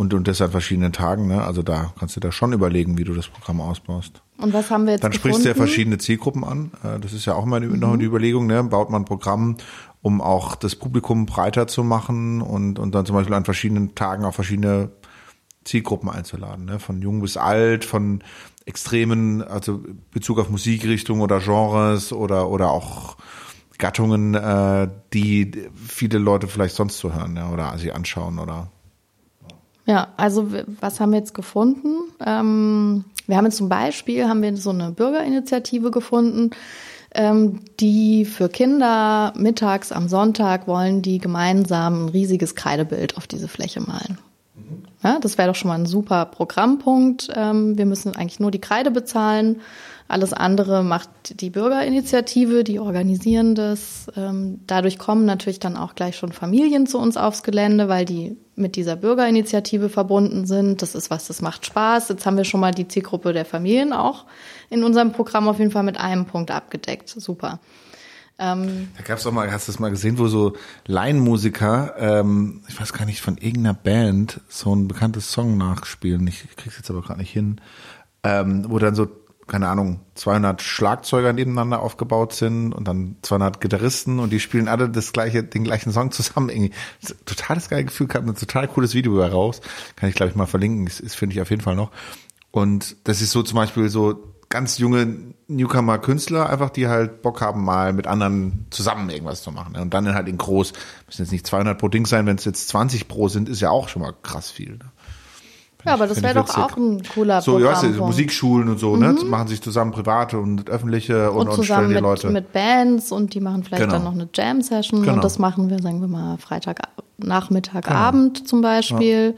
Speaker 2: Und, und das an verschiedenen Tagen, ne? Also da kannst du da schon überlegen, wie du das Programm ausbaust.
Speaker 1: Und was haben wir jetzt
Speaker 2: Dann sprichst du ja
Speaker 1: gefunden?
Speaker 2: verschiedene Zielgruppen an. Äh, Das ist ja auch mal
Speaker 1: Mhm.
Speaker 2: noch die Überlegung, ne? Baut man ein Programm, um auch das Publikum breiter zu machen und, und dann zum Beispiel an verschiedenen Tagen auch verschiedene Zielgruppen einzuladen, ne? Von jung bis alt, von extremen, also Bezug auf Musikrichtung oder Genres oder, oder auch Gattungen, äh, die viele Leute vielleicht sonst so hören, ja, oder sich anschauen oder
Speaker 1: Ja, also was haben wir jetzt gefunden? Ähm, wir haben jetzt zum Beispiel haben wir so eine Bürgerinitiative gefunden, ähm, die für Kinder mittags am Sonntag wollen die gemeinsam ein riesiges Kreidebild auf diese Fläche malen. Ja, das wäre doch schon mal ein super Programmpunkt. Ähm, wir müssen eigentlich nur die Kreide bezahlen. Alles andere macht die Bürgerinitiative, die organisieren das. Ähm, dadurch kommen natürlich dann auch gleich schon Familien zu uns aufs Gelände, weil die mit dieser Bürgerinitiative verbunden sind. Das ist was, das macht Spaß. Jetzt haben wir schon mal die Zielgruppe der Familien auch in unserem Programm auf jeden Fall mit einem Punkt abgedeckt. Super. Ähm,
Speaker 2: Da gab's auch mal, hast du das mal gesehen, wo so Laienmusiker, ähm, ich weiß gar nicht, von irgendeiner Band so ein bekanntes Song nachspielen. Ich krieg's jetzt aber gerade nicht hin. Ähm, wo dann so keine Ahnung, 200 Schlagzeuger nebeneinander aufgebaut sind und dann 200 Gitarristen und die spielen alle das gleiche, den gleichen Song zusammen. Irgendwie total das geile Gefühl, kam ein total cooles Video raus. Kann ich, glaube ich, mal verlinken. Das, das finde ich auf jeden Fall noch. Und das ist so zum Beispiel so ganz junge Newcomer-Künstler, einfach die halt Bock haben, mal mit anderen zusammen irgendwas zu machen. Und dann halt in groß, müssen jetzt nicht 200 pro Ding sein, wenn es jetzt 20 pro sind, ist ja auch schon mal krass viel. Ne?
Speaker 1: Ja, aber das wäre doch auch ein cooler
Speaker 2: So, ja, so Musikschulen und so, ne? mhm. ne? Machen sich zusammen private und öffentliche und,
Speaker 1: und, und stellen die mit, Leute. mit Bands und die machen vielleicht genau. dann noch eine Jam-Session genau. und das machen wir, sagen wir mal, Freitag, Nachmittag, genau. Abend zum Beispiel.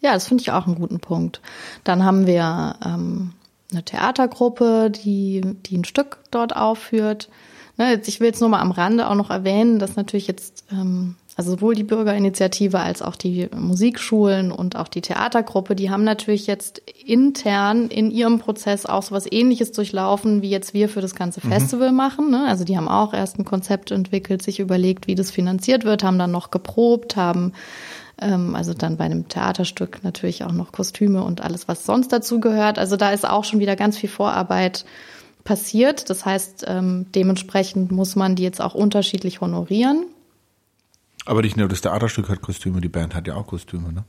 Speaker 1: Ja, ja das finde ich auch einen guten Punkt. Dann haben wir ähm, eine Theatergruppe, die, die ein Stück dort aufführt. Ne, ich will jetzt nur mal am Rande auch noch erwähnen, dass natürlich jetzt ähm, also sowohl die Bürgerinitiative als auch die Musikschulen und auch die Theatergruppe, die haben natürlich jetzt intern in ihrem Prozess auch so was ähnliches durchlaufen, wie jetzt wir für das ganze mhm. Festival machen. Ne? Also die haben auch erst ein Konzept entwickelt, sich überlegt, wie das finanziert wird, haben dann noch geprobt, haben ähm, also dann bei einem Theaterstück natürlich auch noch Kostüme und alles, was sonst dazu gehört. Also da ist auch schon wieder ganz viel Vorarbeit passiert. Das heißt, ähm, dementsprechend muss man die jetzt auch unterschiedlich honorieren.
Speaker 2: Aber nicht nur das Theaterstück hat Kostüme, die Band hat ja auch Kostüme, ne?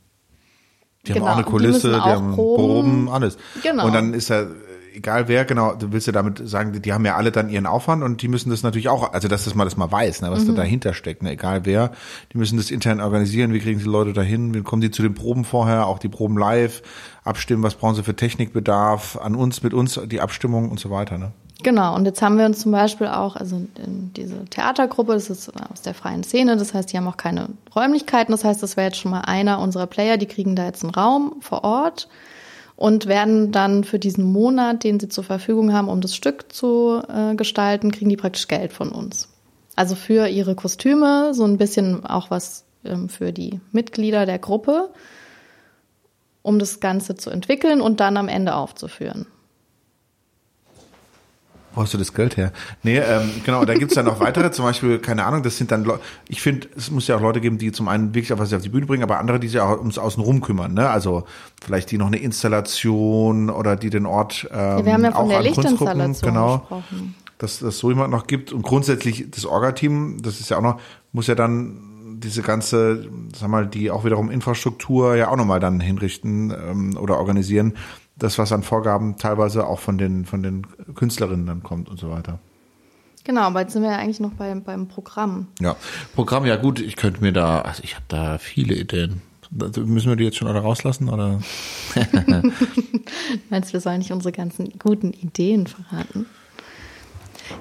Speaker 2: Die genau, haben auch eine Kulisse, die, die haben proben. proben, alles. Genau. Und dann ist ja egal wer, genau, du willst ja damit sagen, die haben ja alle dann ihren Aufwand und die müssen das natürlich auch, also dass das mal das mal weiß, ne, was mhm. da dahinter steckt, ne, egal wer, die müssen das intern organisieren, wie kriegen sie Leute dahin, wie kommen die zu den Proben vorher, auch die Proben live, abstimmen, was brauchen sie für Technikbedarf, an uns, mit uns die Abstimmung und so weiter, ne?
Speaker 1: Genau, und jetzt haben wir uns zum Beispiel auch, also diese Theatergruppe, das ist aus der freien Szene, das heißt, die haben auch keine Räumlichkeiten, das heißt, das wäre jetzt schon mal einer unserer Player, die kriegen da jetzt einen Raum vor Ort und werden dann für diesen Monat, den sie zur Verfügung haben, um das Stück zu äh, gestalten, kriegen die praktisch Geld von uns. Also für ihre Kostüme, so ein bisschen auch was ähm, für die Mitglieder der Gruppe, um das Ganze zu entwickeln und dann am Ende aufzuführen.
Speaker 2: Wo hast du das Geld her? Nee, ähm, genau, da gibt's dann noch weitere, zum Beispiel, keine Ahnung, das sind dann Leute, ich finde, es muss ja auch Leute geben, die zum einen wirklich auch was auf die Bühne bringen, aber andere, die sich auch ums Außenrum kümmern, ne? Also vielleicht die noch eine Installation oder die den Ort ähm, ja,
Speaker 1: wir haben ja von auch der Lichtinstallation
Speaker 2: genau, gesprochen. Dass das so jemand noch gibt. Und grundsätzlich das Orga-Team, das ist ja auch noch, muss ja dann diese ganze, sag mal, die auch wiederum Infrastruktur ja auch nochmal dann hinrichten ähm, oder organisieren, das, was an Vorgaben teilweise auch von den, von den Künstlerinnen dann kommt und so weiter.
Speaker 1: Genau, aber jetzt sind wir ja eigentlich noch beim, beim Programm.
Speaker 2: Ja, Programm, ja gut, ich könnte mir da, also ich habe da viele Ideen. Müssen wir die jetzt schon alle rauslassen oder? <laughs>
Speaker 1: Meinst du, wir sollen nicht unsere ganzen guten Ideen verraten?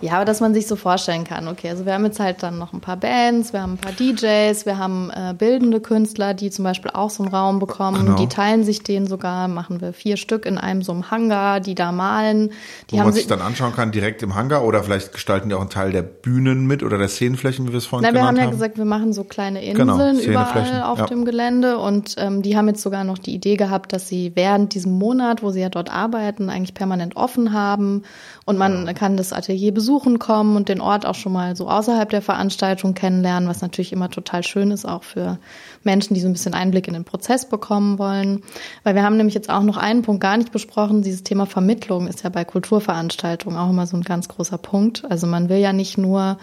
Speaker 1: Ja, aber dass man sich so vorstellen kann, okay, also wir haben jetzt halt dann noch ein paar Bands, wir haben ein paar DJs, wir haben äh, bildende Künstler, die zum Beispiel auch so einen Raum bekommen, genau. die teilen sich den sogar, machen wir vier Stück in einem so einem Hangar, die da malen. Die
Speaker 2: Wo man sich dann anschauen kann, direkt im Hangar oder vielleicht gestalten die auch einen Teil der Bühnen mit oder der Szenenflächen, wie wir es vorhin Na,
Speaker 1: wir haben
Speaker 2: ja
Speaker 1: haben. gesagt, wir machen so kleine genau, Inseln genau, überall auf ja. dem Gelände und ähm, die haben jetzt sogar noch die Idee gehabt, dass sie während diesem Monat, wo sie ja dort arbeiten, eigentlich permanent offen haben und man ja. kann das Atelier besuchen kommen und den Ort auch schon mal so außerhalb der Veranstaltung kennenlernen, was natürlich immer total schön ist, auch für Menschen, die so ein bisschen Einblick in den Prozess bekommen wollen. Weil wir haben nämlich jetzt auch noch einen Punkt gar nicht besprochen. Dieses Thema Vermittlung ist ja bei Kulturveranstaltungen auch immer so ein ganz großer Punkt. Also man will ja nicht nur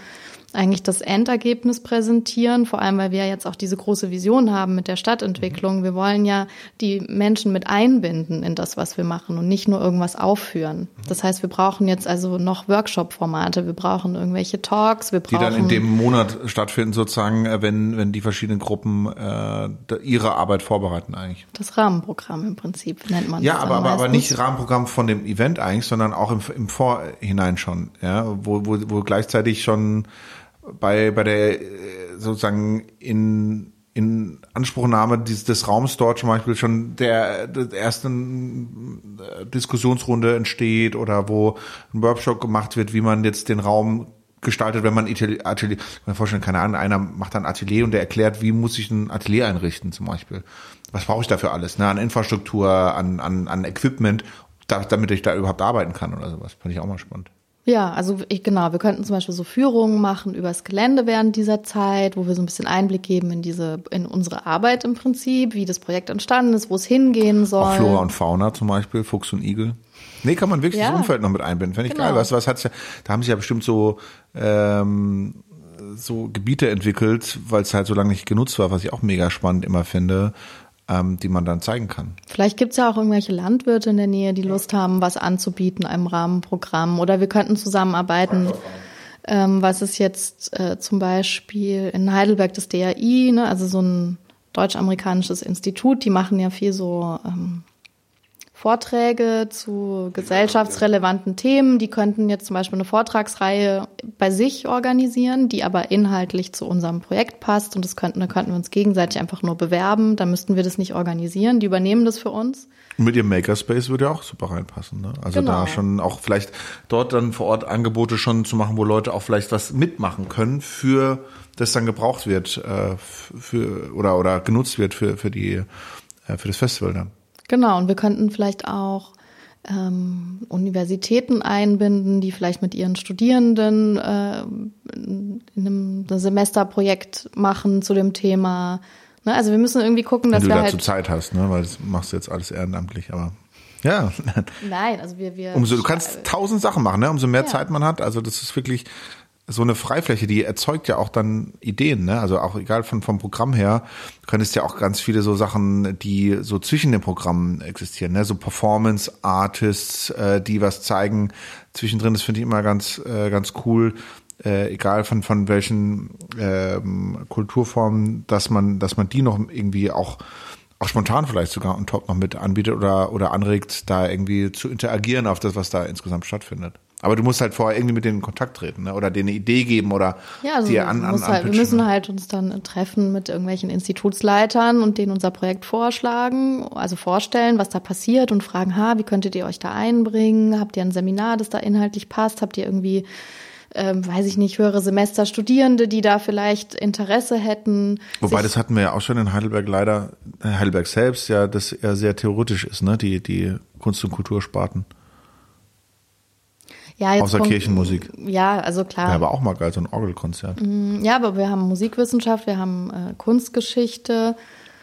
Speaker 1: eigentlich das Endergebnis präsentieren, vor allem weil wir jetzt auch diese große Vision haben mit der Stadtentwicklung. Wir wollen ja die Menschen mit einbinden in das, was wir machen und nicht nur irgendwas aufführen. Das heißt, wir brauchen jetzt also noch Workshop-Formate, wir brauchen irgendwelche Talks, wir brauchen
Speaker 2: die dann in dem Monat stattfinden sozusagen, äh, wenn wenn die verschiedenen Gruppen äh, ihre Arbeit vorbereiten eigentlich.
Speaker 1: Das Rahmenprogramm im Prinzip nennt man
Speaker 2: ja, das. Ja, aber aber, aber nicht Rahmenprogramm von dem Event eigentlich, sondern auch im, im Vorhinein schon, ja, wo wo, wo gleichzeitig schon bei, bei der äh, sozusagen in, in Anspruchnahme des, des Raums dort zum Beispiel schon der, der ersten äh, Diskussionsrunde entsteht oder wo ein Workshop gemacht wird, wie man jetzt den Raum gestaltet, wenn man Atelier, Atelier kann mir vorstellen, keine Ahnung, einer macht dann Atelier und der erklärt, wie muss ich ein Atelier einrichten zum Beispiel. Was brauche ich dafür alles? Ne? An Infrastruktur, an, an, an Equipment, da, damit ich da überhaupt arbeiten kann oder sowas. Finde ich auch mal spannend.
Speaker 1: Ja, also ich, genau, wir könnten zum Beispiel so Führungen machen übers Gelände während dieser Zeit, wo wir so ein bisschen Einblick geben in diese, in unsere Arbeit im Prinzip, wie das Projekt entstanden ist, wo es hingehen soll. Auch
Speaker 2: Flora und Fauna zum Beispiel, Fuchs und Igel. Nee, kann man wirklich
Speaker 1: Ja.
Speaker 2: das Umfeld noch mit einbinden. Fände ich
Speaker 1: Genau.
Speaker 2: geil. Was, was hat's ja, da haben sich ja bestimmt so, ähm, so Gebiete entwickelt, weil es halt so lange nicht genutzt war, was ich auch mega spannend immer finde, ähm, die man dann zeigen kann.
Speaker 1: Vielleicht gibt's ja auch irgendwelche Landwirte in der Nähe, die Lust haben, was anzubieten, einem Rahmenprogramm. Oder wir könnten zusammenarbeiten. Ähm, was ist jetzt äh, zum Beispiel in Heidelberg das DAI, ne? also so ein deutsch-amerikanisches Institut, die machen ja viel so ähm, Vorträge zu gesellschaftsrelevanten Themen. Die könnten jetzt zum Beispiel eine Vortragsreihe bei sich organisieren, die aber inhaltlich zu unserem Projekt passt. Und das könnten, da könnten wir uns gegenseitig einfach nur bewerben. Da müssten wir das nicht organisieren. Die übernehmen das für uns.
Speaker 2: Und mit ihrem Makerspace würde ja auch super reinpassen. Ne? Also
Speaker 1: Genau.
Speaker 2: da schon auch vielleicht dort dann vor Ort Angebote schon zu machen, wo Leute auch vielleicht was mitmachen können für das dann gebraucht wird äh, für oder oder genutzt wird für für die äh, für das Festival dann.
Speaker 1: Genau, und wir könnten vielleicht auch ähm, Universitäten einbinden, die vielleicht mit ihren Studierenden äh, in einem Semesterprojekt machen zu dem Thema. Ne? Also wir müssen irgendwie gucken, dass
Speaker 2: Wenn du
Speaker 1: wir
Speaker 2: dazu
Speaker 1: halt.
Speaker 2: Zeit hast, ne? Weil das machst du jetzt alles ehrenamtlich, aber ja.
Speaker 1: Nein, also wir, wir
Speaker 2: Umso du kannst tausend Sachen machen, ne? Umso mehr
Speaker 1: Ja.
Speaker 2: Zeit man hat. Also das ist wirklich so eine Freifläche, die erzeugt ja auch dann Ideen, ne? Also auch egal von vom Programm her, könntest ja auch ganz viele so Sachen, die so zwischen den Programmen existieren, ne? So Performance Artists, äh, die was zeigen zwischendrin. Das finde ich immer ganz äh, ganz cool. Äh, egal von von welchen ähm, Kulturformen, dass man dass man die noch irgendwie auch auch spontan vielleicht sogar on top noch mit anbietet oder, oder anregt, da irgendwie zu interagieren auf das, was da insgesamt stattfindet. Aber du musst halt vorher irgendwie mit denen in Kontakt treten ne? oder denen eine Idee geben oder
Speaker 1: Ja, also
Speaker 2: dir an, an,
Speaker 1: halt, wir
Speaker 2: anpitchen.
Speaker 1: müssen halt uns dann treffen mit irgendwelchen Institutsleitern und denen unser Projekt vorschlagen, also vorstellen, was da passiert und fragen, ha, wie könntet ihr euch da einbringen? Habt ihr ein Seminar, das da inhaltlich passt? Habt ihr irgendwie, ähm, weiß ich nicht, höhere Semester Studierende, die da vielleicht Interesse hätten?
Speaker 2: Wobei, das hatten wir ja auch schon in Heidelberg leider, äh, Heidelberg selbst, ja, das ja sehr theoretisch ist, ne, die, die Kunst- und Kultursparten.
Speaker 1: Ja,
Speaker 2: außer
Speaker 1: kommt-
Speaker 2: Kirchenmusik.
Speaker 1: Ja, also klar.
Speaker 2: Ja, aber auch mal geil, so ein Orgelkonzert.
Speaker 1: Ja, aber wir haben Musikwissenschaft, wir haben äh, Kunstgeschichte.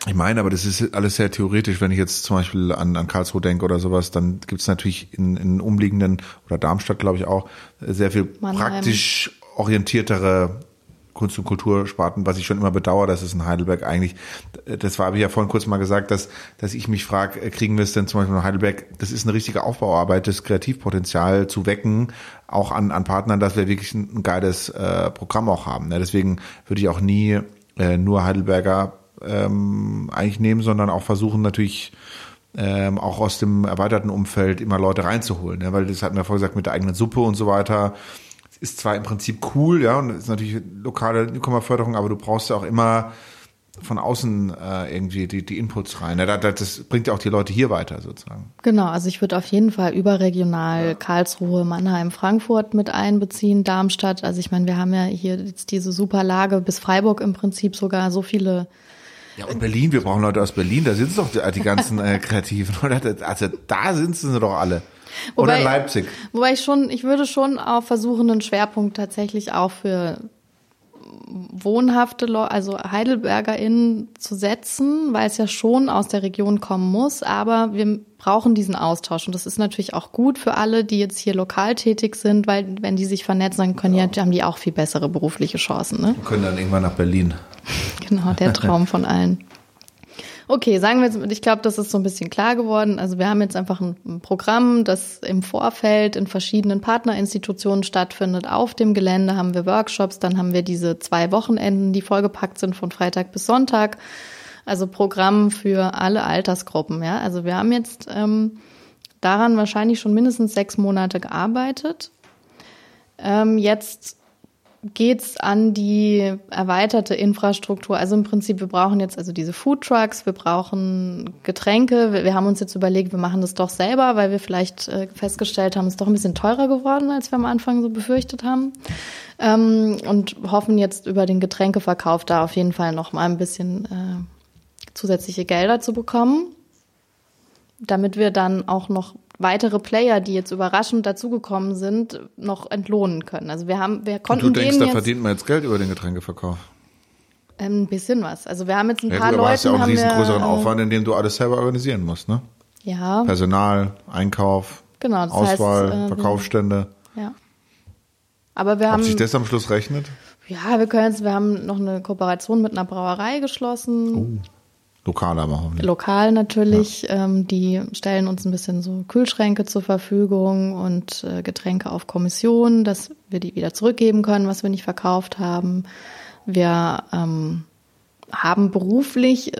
Speaker 2: Ich meine, aber das ist alles sehr theoretisch. Wenn ich jetzt zum Beispiel an, an Karlsruhe denke oder sowas, dann gibt's natürlich in, in umliegenden, oder Darmstadt glaube ich auch, sehr viel
Speaker 1: Mannheim.
Speaker 2: praktisch orientiertere Kunst- und Kultursparten, was ich schon immer bedauere, dass es in Heidelberg eigentlich, das war, habe ich ja vorhin kurz mal gesagt, dass, dass ich mich frage, kriegen wir es denn zum Beispiel in Heidelberg, das ist eine richtige Aufbauarbeit, das Kreativpotenzial zu wecken, auch an, an Partnern, dass wir wirklich ein, ein geiles äh, Programm auch haben. Ne? Deswegen würde ich auch nie äh, nur Heidelberger ähm, eigentlich nehmen, sondern auch versuchen natürlich ähm, auch aus dem erweiterten Umfeld immer Leute reinzuholen, ne? weil das hatten wir vorher gesagt mit der eigenen Suppe und so weiter. Ist zwar im Prinzip cool, ja, und ist natürlich lokale Newcomer-Förderung, aber du brauchst ja auch immer von außen äh, irgendwie die, die Inputs rein. Ne? Das, das bringt ja auch die Leute hier weiter sozusagen.
Speaker 1: Genau, also ich würde auf jeden Fall überregional Karlsruhe, Mannheim, Frankfurt mit einbeziehen, Darmstadt. Also ich meine, wir haben ja hier jetzt diese super Lage bis Freiburg im Prinzip sogar so viele.
Speaker 2: Ja, und Berlin, wir brauchen Leute aus Berlin, da sind doch die, die ganzen äh, Kreativen, <laughs> oder? Also da sind sie doch alle. Oder
Speaker 1: Wobei-
Speaker 2: Leipzig.
Speaker 1: Wobei ich schon, ich würde schon auch versuchen, einen Schwerpunkt tatsächlich auch für wohnhafte Leute, also HeidelbergerInnen zu setzen, weil es ja schon aus der Region kommen muss. Aber wir brauchen diesen Austausch. Und das ist natürlich auch gut für alle, die jetzt hier lokal tätig sind, weil wenn die sich vernetzen, dann können ja, haben die auch viel bessere berufliche Chancen. Ne?
Speaker 2: Können dann irgendwann nach Berlin.
Speaker 1: Genau, der Traum von allen. Okay, sagen wir jetzt, ich glaube, das ist so ein bisschen klar geworden. Also wir haben jetzt einfach ein, Programm, das im Vorfeld in verschiedenen Partnerinstitutionen stattfindet. Auf dem Gelände haben wir Workshops, dann haben wir diese zwei Wochenenden, die vollgepackt sind von Freitag bis Sonntag. Also Programm für alle Altersgruppen. Ja, also wir haben jetzt ähm, daran wahrscheinlich schon mindestens sechs Monate gearbeitet. Ähm, jetzt geht's an die erweiterte Infrastruktur. Also im Prinzip, wir brauchen jetzt also diese Food Trucks, wir brauchen Getränke. Wir, wir haben uns jetzt überlegt, wir machen das doch selber, weil wir vielleicht äh, festgestellt haben, es ist doch ein bisschen teurer geworden, als wir am Anfang so befürchtet haben. Ähm, und hoffen jetzt über den Getränkeverkauf da auf jeden Fall noch mal ein bisschen äh, zusätzliche Gelder zu bekommen, damit wir dann auch noch weitere Player, die jetzt überraschend dazugekommen sind, noch entlohnen können. Also wir haben, wir
Speaker 2: Und
Speaker 1: konnten
Speaker 2: du denkst,
Speaker 1: denen
Speaker 2: da
Speaker 1: jetzt
Speaker 2: verdient man jetzt Geld über den Getränkeverkauf.
Speaker 1: ähm, ein bisschen was. Also wir haben jetzt ein
Speaker 2: Ja,
Speaker 1: paar
Speaker 2: gut, aber hast
Speaker 1: Leute
Speaker 2: ja auch einen riesengroßeren Aufwand, indem du alles selber organisieren musst, ne?
Speaker 1: Ja,
Speaker 2: Personal, Einkauf,
Speaker 1: Genau,
Speaker 2: Auswahl,
Speaker 1: heißt, äh,
Speaker 2: Verkaufsstände.
Speaker 1: Ja. Aber wir
Speaker 2: Ob
Speaker 1: haben.
Speaker 2: sich das am Schluss rechnet?
Speaker 1: Ja, wir können jetzt, wir haben noch eine Kooperation mit einer Brauerei geschlossen.
Speaker 2: Oh. Lokal aber hoffentlich.
Speaker 1: Lokal natürlich. Ähm, die stellen uns ein bisschen so Kühlschränke zur Verfügung und äh, Getränke auf Kommission, dass wir die wieder zurückgeben können, was wir nicht verkauft haben. Wir ähm, haben beruflich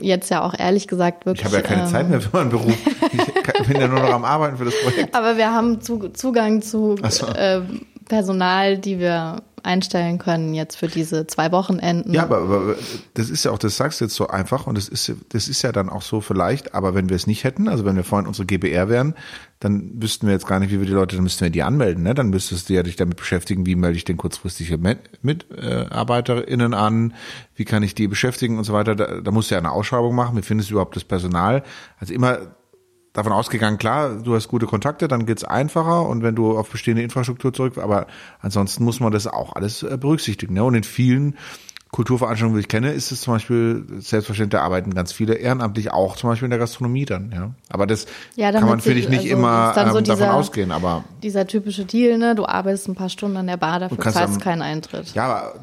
Speaker 1: jetzt ja auch ehrlich gesagt wirklich.
Speaker 2: Ich habe ja keine
Speaker 1: ähm,
Speaker 2: Zeit mehr für meinen Beruf. Ich <laughs> bin ja nur noch am Arbeiten für das Projekt.
Speaker 1: Aber wir haben zu, Zugang zu
Speaker 2: so.
Speaker 1: äh, Personal, die wir einstellen können jetzt für diese zwei Wochenenden.
Speaker 2: Ja, aber, aber das ist ja auch, das sagst du jetzt so einfach und das ist, das ist ja dann auch so vielleicht, aber wenn wir es nicht hätten, also wenn wir vorhin unsere GBR wären, dann wüssten wir jetzt gar nicht, wie wir die Leute, dann müssten wir die anmelden, ne? Dann müsstest du ja dich damit beschäftigen, wie melde ich denn kurzfristige MitarbeiterInnen an, wie kann ich die beschäftigen und so weiter. Da, da musst du ja eine Ausschreibung machen, wie findest du überhaupt das Personal? Also immer davon ausgegangen, klar, du hast gute Kontakte, dann geht's einfacher und wenn du auf bestehende Infrastruktur zurück, aber ansonsten muss man das auch alles äh, berücksichtigen. Ne? Und in vielen Kulturveranstaltungen, die ich kenne, ist es zum Beispiel selbstverständlich, da arbeiten ganz viele ehrenamtlich auch zum Beispiel in der Gastronomie dann, ja. Aber das
Speaker 1: Ja,
Speaker 2: kann man, finde ich, nicht
Speaker 1: also
Speaker 2: immer
Speaker 1: dann so
Speaker 2: ähm, davon
Speaker 1: dieser-
Speaker 2: ausgehen, aber
Speaker 1: Dieser typische Deal, ne? Du arbeitest ein paar Stunden an der Bar, dafür zahlst keinen Eintritt.
Speaker 2: ja, aber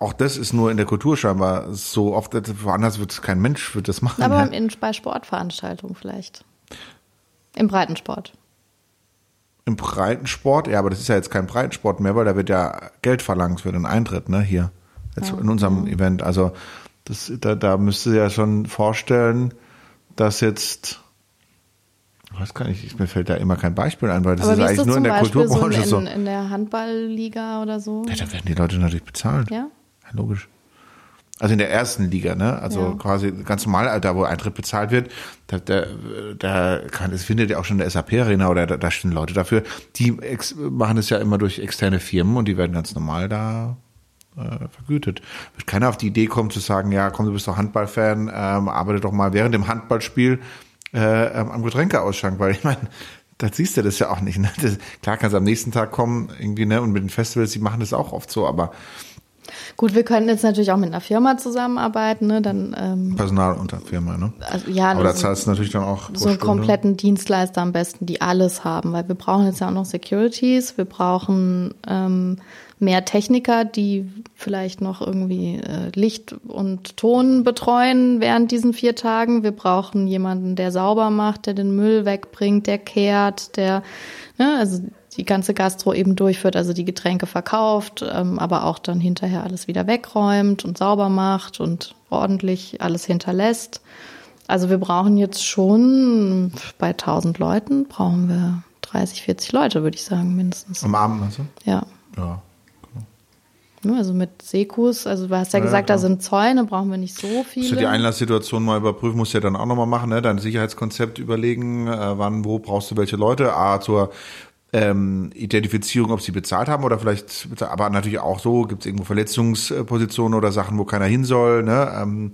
Speaker 2: auch das ist nur in der Kultur scheinbar so oft, woanders wird kein Mensch wird das machen.
Speaker 1: Aber
Speaker 2: ja.
Speaker 1: in, bei Sportveranstaltungen vielleicht. Im Breitensport.
Speaker 2: Im Breitensport, ja, aber das ist ja jetzt kein Breitensport mehr, weil da wird ja Geld verlangt für den Eintritt, ne, hier. Jetzt in unserem Event. Also das, da, da müsste ja schon vorstellen, dass jetzt, ich weiß gar nicht, mir fällt da immer kein Beispiel ein, weil das
Speaker 1: Aber
Speaker 2: ist eigentlich
Speaker 1: das
Speaker 2: nur in der
Speaker 1: Beispiel so
Speaker 2: Kulturbranche
Speaker 1: in, in, in der Handballliga oder so?
Speaker 2: Ja, da werden die Leute natürlich bezahlt.
Speaker 1: Ja?
Speaker 2: Ja, logisch. Also in der ersten Liga, ne? Also
Speaker 1: Ja.
Speaker 2: quasi ganz normal, da wo Eintritt bezahlt wird, da, da, da kann, es findet ja auch schon der SAP-Arena oder da, da stehen Leute dafür. Die ex, machen es ja immer durch externe Firmen und die werden ganz normal da äh, vergütet. Wird keiner auf die Idee kommen zu sagen, ja, komm, du bist doch Handballfan, ähm, arbeite doch mal während dem Handballspiel äh, ähm, am Getränkeausschank, weil ich meine, da siehst du das ja auch nicht. Ne? Das, klar kannst du am nächsten Tag kommen, irgendwie, ne? Und mit den Festivals, die machen das auch oft so, aber
Speaker 1: Gut, wir könnten jetzt natürlich auch mit einer Firma zusammenarbeiten, ne? Dann ähm,
Speaker 2: Personal unter Firma, ne?
Speaker 1: also, ja,
Speaker 2: Aber da zahlst du natürlich dann auch
Speaker 1: so einen kompletten Dienstleister am besten, die alles haben, weil wir brauchen jetzt ja auch noch Securities, wir brauchen ähm, mehr Techniker, die vielleicht noch irgendwie äh, Licht und Ton betreuen während diesen vier Tagen. Wir brauchen jemanden, der sauber macht, der den Müll wegbringt, der kehrt, der ne, also die ganze Gastro eben durchführt, also die Getränke verkauft, ähm, aber auch dann hinterher alles wieder wegräumt und sauber macht und ordentlich alles hinterlässt. Also wir brauchen jetzt schon bei 1000 Leuten brauchen wir 30, 40 Leute, würde ich sagen, mindestens.
Speaker 2: Am Abend, also?
Speaker 1: Ja.
Speaker 2: Ja.
Speaker 1: Ne, Also mit Sekus, also du hast ja
Speaker 2: Ja,
Speaker 1: gesagt, da
Speaker 2: klar.
Speaker 1: sind Zäune, brauchen wir nicht so
Speaker 2: Musst du die
Speaker 1: viele.
Speaker 2: Einlasssituation mal überprüfen, musst du ja dann auch nochmal machen, ne? Dein Sicherheitskonzept überlegen, äh, wann, wo brauchst du welche Leute, A, zur ähm, Identifizierung, ob sie bezahlt haben oder vielleicht, aber natürlich auch so, gibt es irgendwo Verletzungspositionen oder Sachen, wo keiner hin soll, ne? Ähm,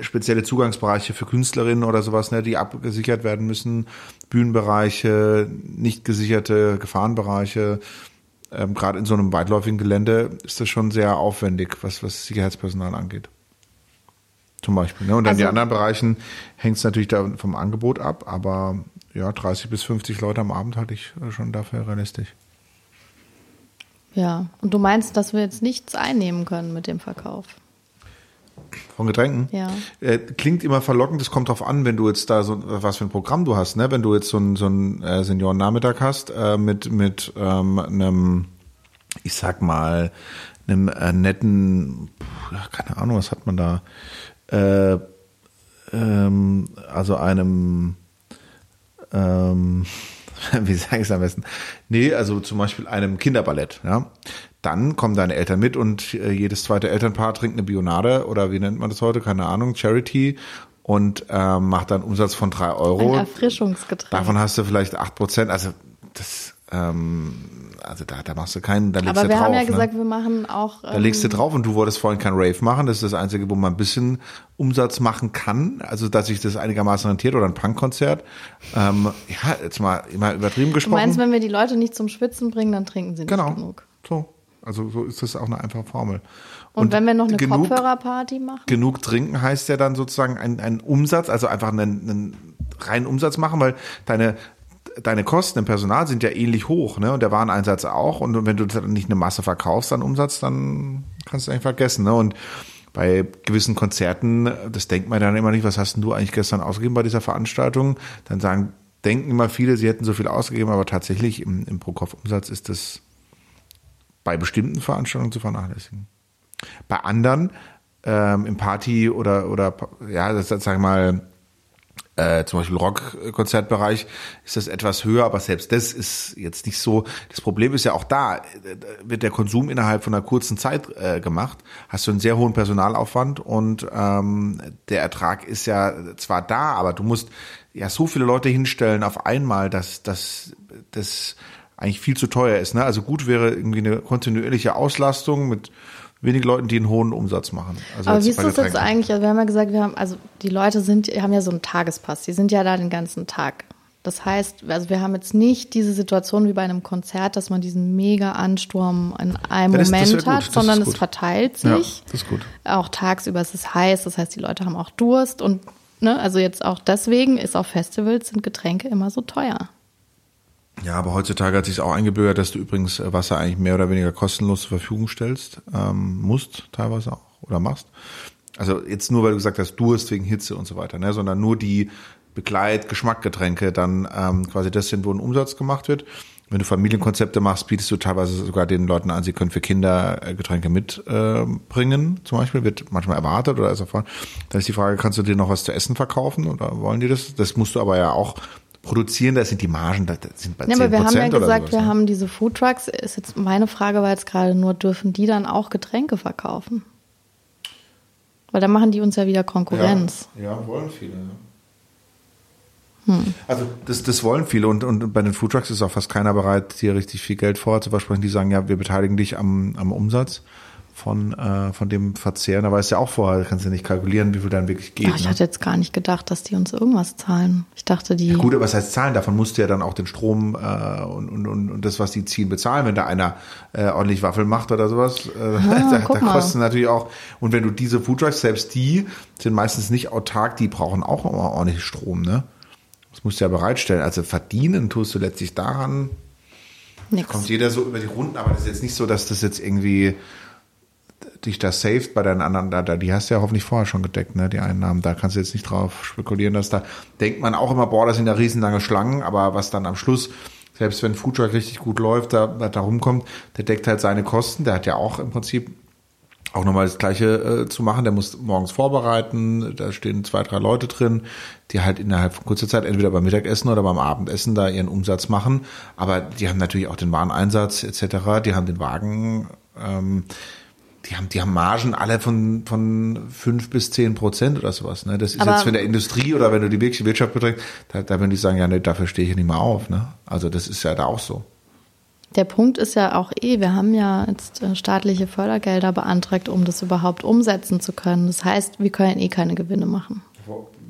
Speaker 2: spezielle Zugangsbereiche für Künstlerinnen oder sowas, ne, die abgesichert werden müssen, Bühnenbereiche, nicht gesicherte Gefahrenbereiche. Ähm, Gerade in so einem weitläufigen Gelände ist das schon sehr aufwendig, was, was Sicherheitspersonal angeht. Zum Beispiel. Ne? Und dann
Speaker 1: Also-
Speaker 2: die anderen Bereichen hängt es natürlich da vom Angebot ab, aber ja, 30 bis 50 Leute am Abend halte ich äh, schon dafür realistisch.
Speaker 1: Ja. Und du meinst, dass wir jetzt nichts einnehmen können mit dem Verkauf?
Speaker 2: Von Getränken?
Speaker 1: Ja.
Speaker 2: Äh, klingt immer verlockend, es kommt drauf an, wenn du jetzt da so, was für ein Programm du hast, ne? Wenn du jetzt so einen so äh, Seniorennachmittag hast, äh, mit, mit ähm, einem, ich sag mal, einem äh, netten, ja, keine Ahnung, was hat man da? Äh, ähm, also einem ähm, <laughs> wie sage ich es am besten? Nee, also zum Beispiel einem Kinderballett, ja. Dann kommen deine Eltern mit und äh, jedes zweite Elternpaar trinkt eine Bionade oder wie nennt man das heute? Keine Ahnung, Charity und ähm, macht dann Umsatz von drei
Speaker 1: Ein
Speaker 2: Euro.
Speaker 1: Erfrischungsgetränk.
Speaker 2: Davon hast du vielleicht acht Prozent. Also das, ähm, also da, da machst du keinen, da legst
Speaker 1: Aber
Speaker 2: du
Speaker 1: wir
Speaker 2: drauf.
Speaker 1: haben ja
Speaker 2: ne?
Speaker 1: gesagt, wir machen auch.
Speaker 2: Da legst du
Speaker 1: ähm,
Speaker 2: drauf und du wolltest vorhin kein Rave machen. Das ist das Einzige, wo man ein bisschen Umsatz machen kann. Also, dass sich das einigermaßen rentiert oder ein Punkkonzert. Ähm, ja, jetzt mal immer übertrieben
Speaker 1: Du
Speaker 2: gesprochen.
Speaker 1: meinst, wenn wir die Leute nicht zum Schwitzen bringen, dann trinken sie nicht
Speaker 2: genau.
Speaker 1: genug.
Speaker 2: So. Also, so ist das auch eine einfache Formel.
Speaker 1: Und, wenn wir noch eine
Speaker 2: genug,
Speaker 1: Kopfhörerparty machen?
Speaker 2: Genug trinken heißt ja dann sozusagen ein, ein Umsatz, also einfach einen, einen reinen Umsatz machen, weil deine, deine Kosten im Personal sind ja ähnlich hoch, ne? Und der Wareneinsatz auch. Und wenn du nicht eine Masse verkaufst an Umsatz, dann kannst du eigentlich vergessen, ne? Und bei gewissen Konzerten, das denkt man dann immer nicht, was hast denn du eigentlich gestern ausgegeben bei dieser Veranstaltung? Dann sagen, denken immer viele, sie hätten so viel ausgegeben, aber tatsächlich im, im Pro-Kopf-Umsatz ist das bei bestimmten Veranstaltungen zu vernachlässigen. Bei anderen, ähm, im Party oder, oder ja, das sag ich mal, äh, zum Beispiel Rock-Konzertbereich ist das etwas höher, aber selbst das ist jetzt nicht so. Das Problem ist ja auch da, wird der Konsum innerhalb von einer kurzen Zeit äh, gemacht, hast du einen sehr hohen Personalaufwand und ähm, der Ertrag ist ja zwar da, aber du musst ja so viele Leute hinstellen auf einmal, dass dass das eigentlich viel zu teuer ist. Ne? Also gut wäre irgendwie eine kontinuierliche Auslastung mit wenig Leuten, die einen hohen Umsatz machen.
Speaker 1: Also Aber wie ist das jetzt eigentlich? Also wir haben ja gesagt, wir haben, also die Leute sind, haben ja so einen Tagespass, die sind ja da den ganzen Tag. Das heißt, also wir haben jetzt nicht diese Situation wie bei einem Konzert, dass man diesen mega Ansturm in einem ja, das, Moment das hat, sondern es verteilt sich. Ja,
Speaker 2: das ist gut.
Speaker 1: Auch tagsüber ist es heiß, das heißt, die Leute haben auch Durst und ne, also jetzt auch deswegen ist auf Festivals sind Getränke immer so teuer.
Speaker 2: Ja, aber heutzutage hat sich auch eingebürgert, dass du übrigens äh, Wasser eigentlich mehr oder weniger kostenlos zur Verfügung stellst, ähm, musst teilweise auch oder machst. Also jetzt nur, weil du gesagt hast, Durst wegen Hitze und so weiter, ne, sondern nur die Begleit, Geschmackgetränke dann ähm, quasi das sind, wo ein Umsatz gemacht wird. Wenn du Familienkonzepte machst, bietest du teilweise sogar den Leuten an, sie können für Kinder äh, Getränke mitbringen, äh, zum Beispiel, wird manchmal erwartet oder ist erfahren. Dann ist die Frage, kannst du dir noch was zu essen verkaufen oder wollen die das? Das musst du aber ja auch produzieren, da sind die Margen, da sind bei ja, 10 aber
Speaker 1: wir haben ja gesagt,
Speaker 2: sowas,
Speaker 1: wir ne? haben diese Food Trucks. Ist jetzt meine Frage war jetzt gerade nur, dürfen die dann auch Getränke verkaufen? Weil dann machen die uns ja wieder Konkurrenz.
Speaker 2: Ja, ja wollen viele. Hm. Also das, das wollen viele und, und bei den Food Trucks ist auch fast keiner bereit, dir richtig viel Geld vorher zu versprechen. Die sagen, ja, wir beteiligen dich am, am Umsatz von, äh, von dem Verzehren. Da weißt du ja auch vorher, kannst du nicht kalkulieren, wie viel dann wirklich geht. Ach,
Speaker 1: ich
Speaker 2: ne?
Speaker 1: hatte jetzt gar nicht gedacht, dass die uns irgendwas zahlen. Ich dachte, die. Ja,
Speaker 2: gut, aber was heißt zahlen? Davon musst du ja dann auch den Strom äh, und, und, und, das, was die ziehen, bezahlen. Wenn da einer äh, ordentlich Waffeln macht oder sowas, ah, <laughs> da, da kosten natürlich auch. Und wenn du diese Foodtrucks, selbst die sind meistens nicht autark, die brauchen auch immer ordentlich Strom, ne? Das musst du ja bereitstellen. Also verdienen tust du letztlich daran. Nix. Kommt jeder so über die Runden, aber das ist jetzt nicht so, dass das jetzt irgendwie dich da saved bei deinen anderen, da, die hast du ja hoffentlich vorher schon gedeckt, ne, die Einnahmen. Da kannst du jetzt nicht drauf spekulieren, dass da, denkt man auch immer, boah, das sind ja riesenlange Schlangen, aber was dann am Schluss, selbst wenn Foodtruck richtig gut läuft, da, da rumkommt, der deckt halt seine Kosten, der hat ja auch im Prinzip auch nochmal das Gleiche äh, zu machen. Der muss morgens vorbereiten, da stehen zwei, drei Leute drin, die halt innerhalb von kurzer Zeit entweder beim Mittagessen oder beim Abendessen da ihren Umsatz machen. Aber die haben natürlich auch den Wareneinsatz etc., die haben den Wagen. Ähm, die haben, die haben Margen alle von, von fünf bis zehn Prozent oder sowas. Ne? Das ist Aber jetzt für der Industrie oder wenn du die wirkliche Wirtschaft beträgst, da, da würden die sagen, ja, nee, dafür stehe ich nicht mehr auf. Ne? Also das ist ja da auch so.
Speaker 1: Der Punkt ist ja auch eh, wir haben ja jetzt äh, staatliche Fördergelder beantragt, um das überhaupt umsetzen zu können. Das heißt, wir können eh keine Gewinne machen.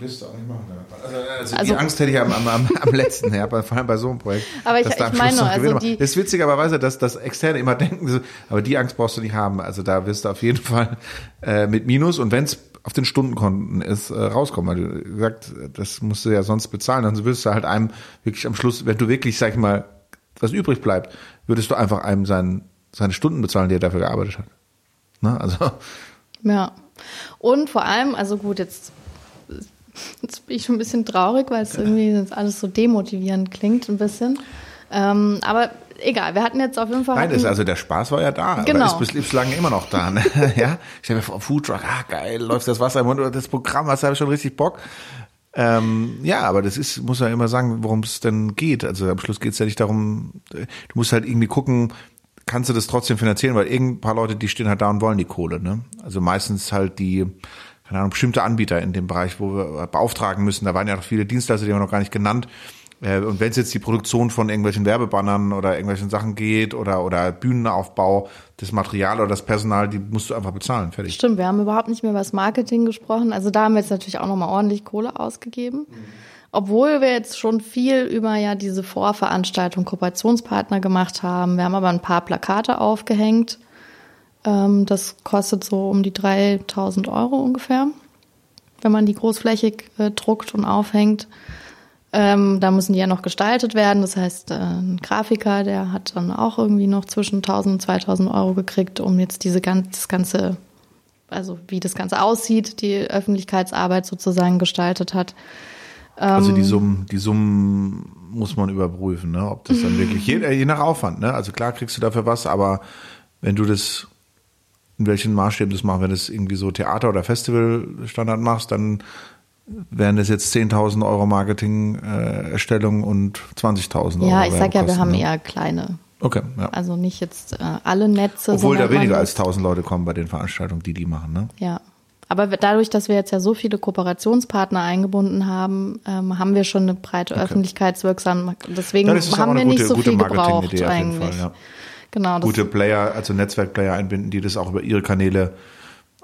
Speaker 2: Willst du auch nicht machen. Also, also, also, die Angst hätte ich am, am, am, am letzten, ja, vor allem bei so einem Projekt.
Speaker 1: Aber ich, ich meine, also die
Speaker 2: das ist witzigerweise, dass, dass Externe immer <laughs> denken, aber die Angst brauchst du nicht haben. Also da wirst du auf jeden Fall äh, mit Minus und wenn es auf den Stundenkonten ist, äh, rauskommen. Weil du gesagt, das musst du ja sonst bezahlen. Dann wirst du halt einem wirklich am Schluss, wenn du wirklich, sag ich mal, was übrig bleibt, würdest du einfach einem sein, seine Stunden bezahlen, die er dafür gearbeitet hat. Ne? Also.
Speaker 1: Ja. Und vor allem, also gut, jetzt Jetzt bin ich schon ein bisschen traurig, weil es irgendwie alles so demotivierend klingt, ein bisschen. Ähm, aber egal, wir hatten jetzt auf jeden Fall.
Speaker 2: Nein, das, also der Spaß war ja da. Genau. Aber ist bislang immer noch da. Ne? <laughs> ja, ich stelle mir vor, Foodtruck, ah geil, läuft das Wasser im Mund oder das Programm, hast du schon richtig Bock. Ähm, ja, aber das ist, muss man ja immer sagen, worum es denn geht. Also am Schluss geht es ja nicht darum, du musst halt irgendwie gucken, kannst du das trotzdem finanzieren, weil irgendein paar Leute, die stehen halt da und wollen die Kohle. Ne? Also meistens halt die keine Ahnung, bestimmte Anbieter in dem Bereich, wo wir beauftragen müssen. Da waren ja noch viele Dienstleister, die haben wir noch gar nicht genannt. Äh, und wenn es jetzt die Produktion von irgendwelchen Werbebannern oder irgendwelchen Sachen geht oder, oder Bühnenaufbau, das Material oder das Personal, die musst du einfach bezahlen. Fertig.
Speaker 1: Stimmt, wir haben überhaupt nicht mehr über das Marketing gesprochen. Also da haben wir jetzt natürlich auch nochmal ordentlich Kohle ausgegeben. Mhm. Obwohl wir jetzt schon viel über ja diese Vorveranstaltung Kooperationspartner gemacht haben. Wir haben aber ein paar Plakate aufgehängt das kostet so um die 3000 Euro ungefähr, wenn man die großflächig äh, druckt und aufhängt. Ähm, da müssen die ja noch gestaltet werden. Das heißt, äh, ein Grafiker, der hat dann auch irgendwie noch zwischen 1000 und 2000 Euro gekriegt, um jetzt diese ganz, das ganze, also wie das Ganze aussieht, die Öffentlichkeitsarbeit sozusagen gestaltet hat.
Speaker 2: Also die Summen, die Summen muss man überprüfen, ne? ob das dann wirklich, je, <laughs> je nach Aufwand, ne? also klar kriegst du dafür was, aber wenn du das, in welchen Maßstäben das machst, wenn du das irgendwie so Theater- oder Festivalstandard machst, dann wären das jetzt 10.000 Euro Marketing-Erstellung und 20.000 Euro.
Speaker 1: Ja, ich sag ja, wir haben
Speaker 2: ne?
Speaker 1: eher kleine.
Speaker 2: Okay, ja.
Speaker 1: Also nicht jetzt äh, alle Netze.
Speaker 2: Obwohl da weniger als 1000 Leute kommen bei den Veranstaltungen, die die machen, ne?
Speaker 1: Ja. Aber dadurch, dass wir jetzt ja so viele Kooperationspartner eingebunden haben, ähm, haben wir schon eine breite. Deswegen
Speaker 2: das ist auch
Speaker 1: haben wir
Speaker 2: gute-
Speaker 1: nicht so viel gebraucht eigentlich.
Speaker 2: Fall, ja.
Speaker 1: Genau,
Speaker 2: Gute Player, also Netzwerkplayer einbinden, die das auch über ihre Kanäle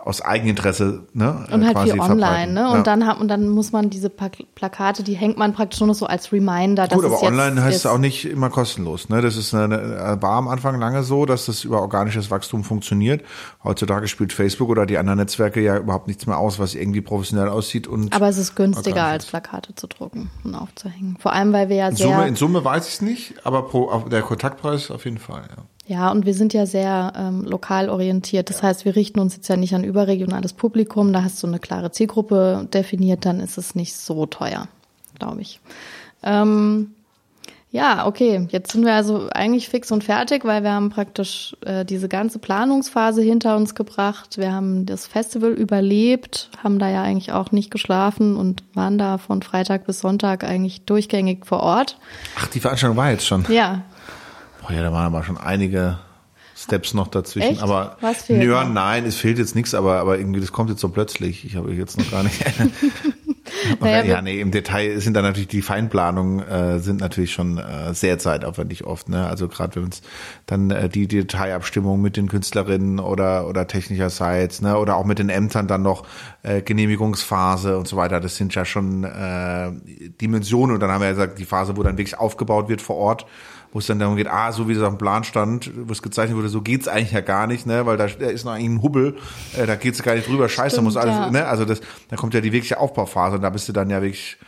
Speaker 2: aus Eigeninteresse, ne?
Speaker 1: und halt viel online,
Speaker 2: verbreiten.
Speaker 1: ne?
Speaker 2: Ja.
Speaker 1: Und dann hat und dann muss man diese Pla- Plakate, die hängt man praktisch nur noch so als Reminder. dass
Speaker 2: Gut, aber online heißt es auch nicht immer kostenlos. Ne? Das ist eine, war am Anfang lange so, dass das über organisches Wachstum funktioniert. Heutzutage spielt Facebook oder die anderen Netzwerke ja überhaupt nichts mehr aus, was irgendwie professionell aussieht. Und
Speaker 1: Aber es ist günstiger als. Plakate zu drucken und aufzuhängen. Vor allem, weil wir ja
Speaker 2: in
Speaker 1: sehr
Speaker 2: Summe, in Summe weiß ich es nicht, aber pro, der Kontaktpreis auf jeden Fall. Ja.
Speaker 1: Ja, und wir sind ja sehr ähm, lokal orientiert. Das heißt, wir richten uns jetzt ja nicht an überregionales Publikum. Da hast du eine klare Zielgruppe definiert, dann ist es nicht so teuer, glaube ich. Ähm, ja, okay. Jetzt sind wir also eigentlich fix und fertig, weil wir haben praktisch äh, diese ganze Planungsphase hinter uns gebracht. Wir haben das Festival überlebt, haben da ja eigentlich auch nicht geschlafen und waren da von Freitag bis Sonntag eigentlich durchgängig vor Ort.
Speaker 2: Ach, die Veranstaltung war jetzt schon.
Speaker 1: Ja,
Speaker 2: Boah, ja, da waren aber schon einige Steps noch dazwischen.
Speaker 1: Echt?
Speaker 2: Aber
Speaker 1: Was fehlt
Speaker 2: ja,
Speaker 1: noch?
Speaker 2: nein, es fehlt jetzt nichts, aber, aber irgendwie, das kommt jetzt so plötzlich. Ich habe jetzt noch gar nicht. <laughs>
Speaker 1: Naja,
Speaker 2: ja, nee, im Detail sind da natürlich die Feinplanungen äh, sind natürlich schon äh, sehr zeitaufwendig oft. Ne? Also gerade wenn es dann äh, die Detailabstimmung mit den Künstlerinnen oder oder technischerseits, ne, oder auch mit den Ämtern dann noch äh, Genehmigungsphase und so weiter. Das sind ja schon äh, Dimensionen. Und dann haben wir ja gesagt, die Phase, wo dann wirklich aufgebaut wird vor Ort wo es dann darum geht, ah, so wie es dem Plan stand, wo es gezeichnet wurde, so geht's eigentlich ja gar nicht, ne, weil da, ist noch eigentlich ein Hubbel, äh, da geht's gar nicht drüber, scheiße, da
Speaker 1: Stimmt,
Speaker 2: muss alles,
Speaker 1: ja.
Speaker 2: ne, also das, da kommt ja die wirkliche Aufbauphase und da bist du dann ja wirklich,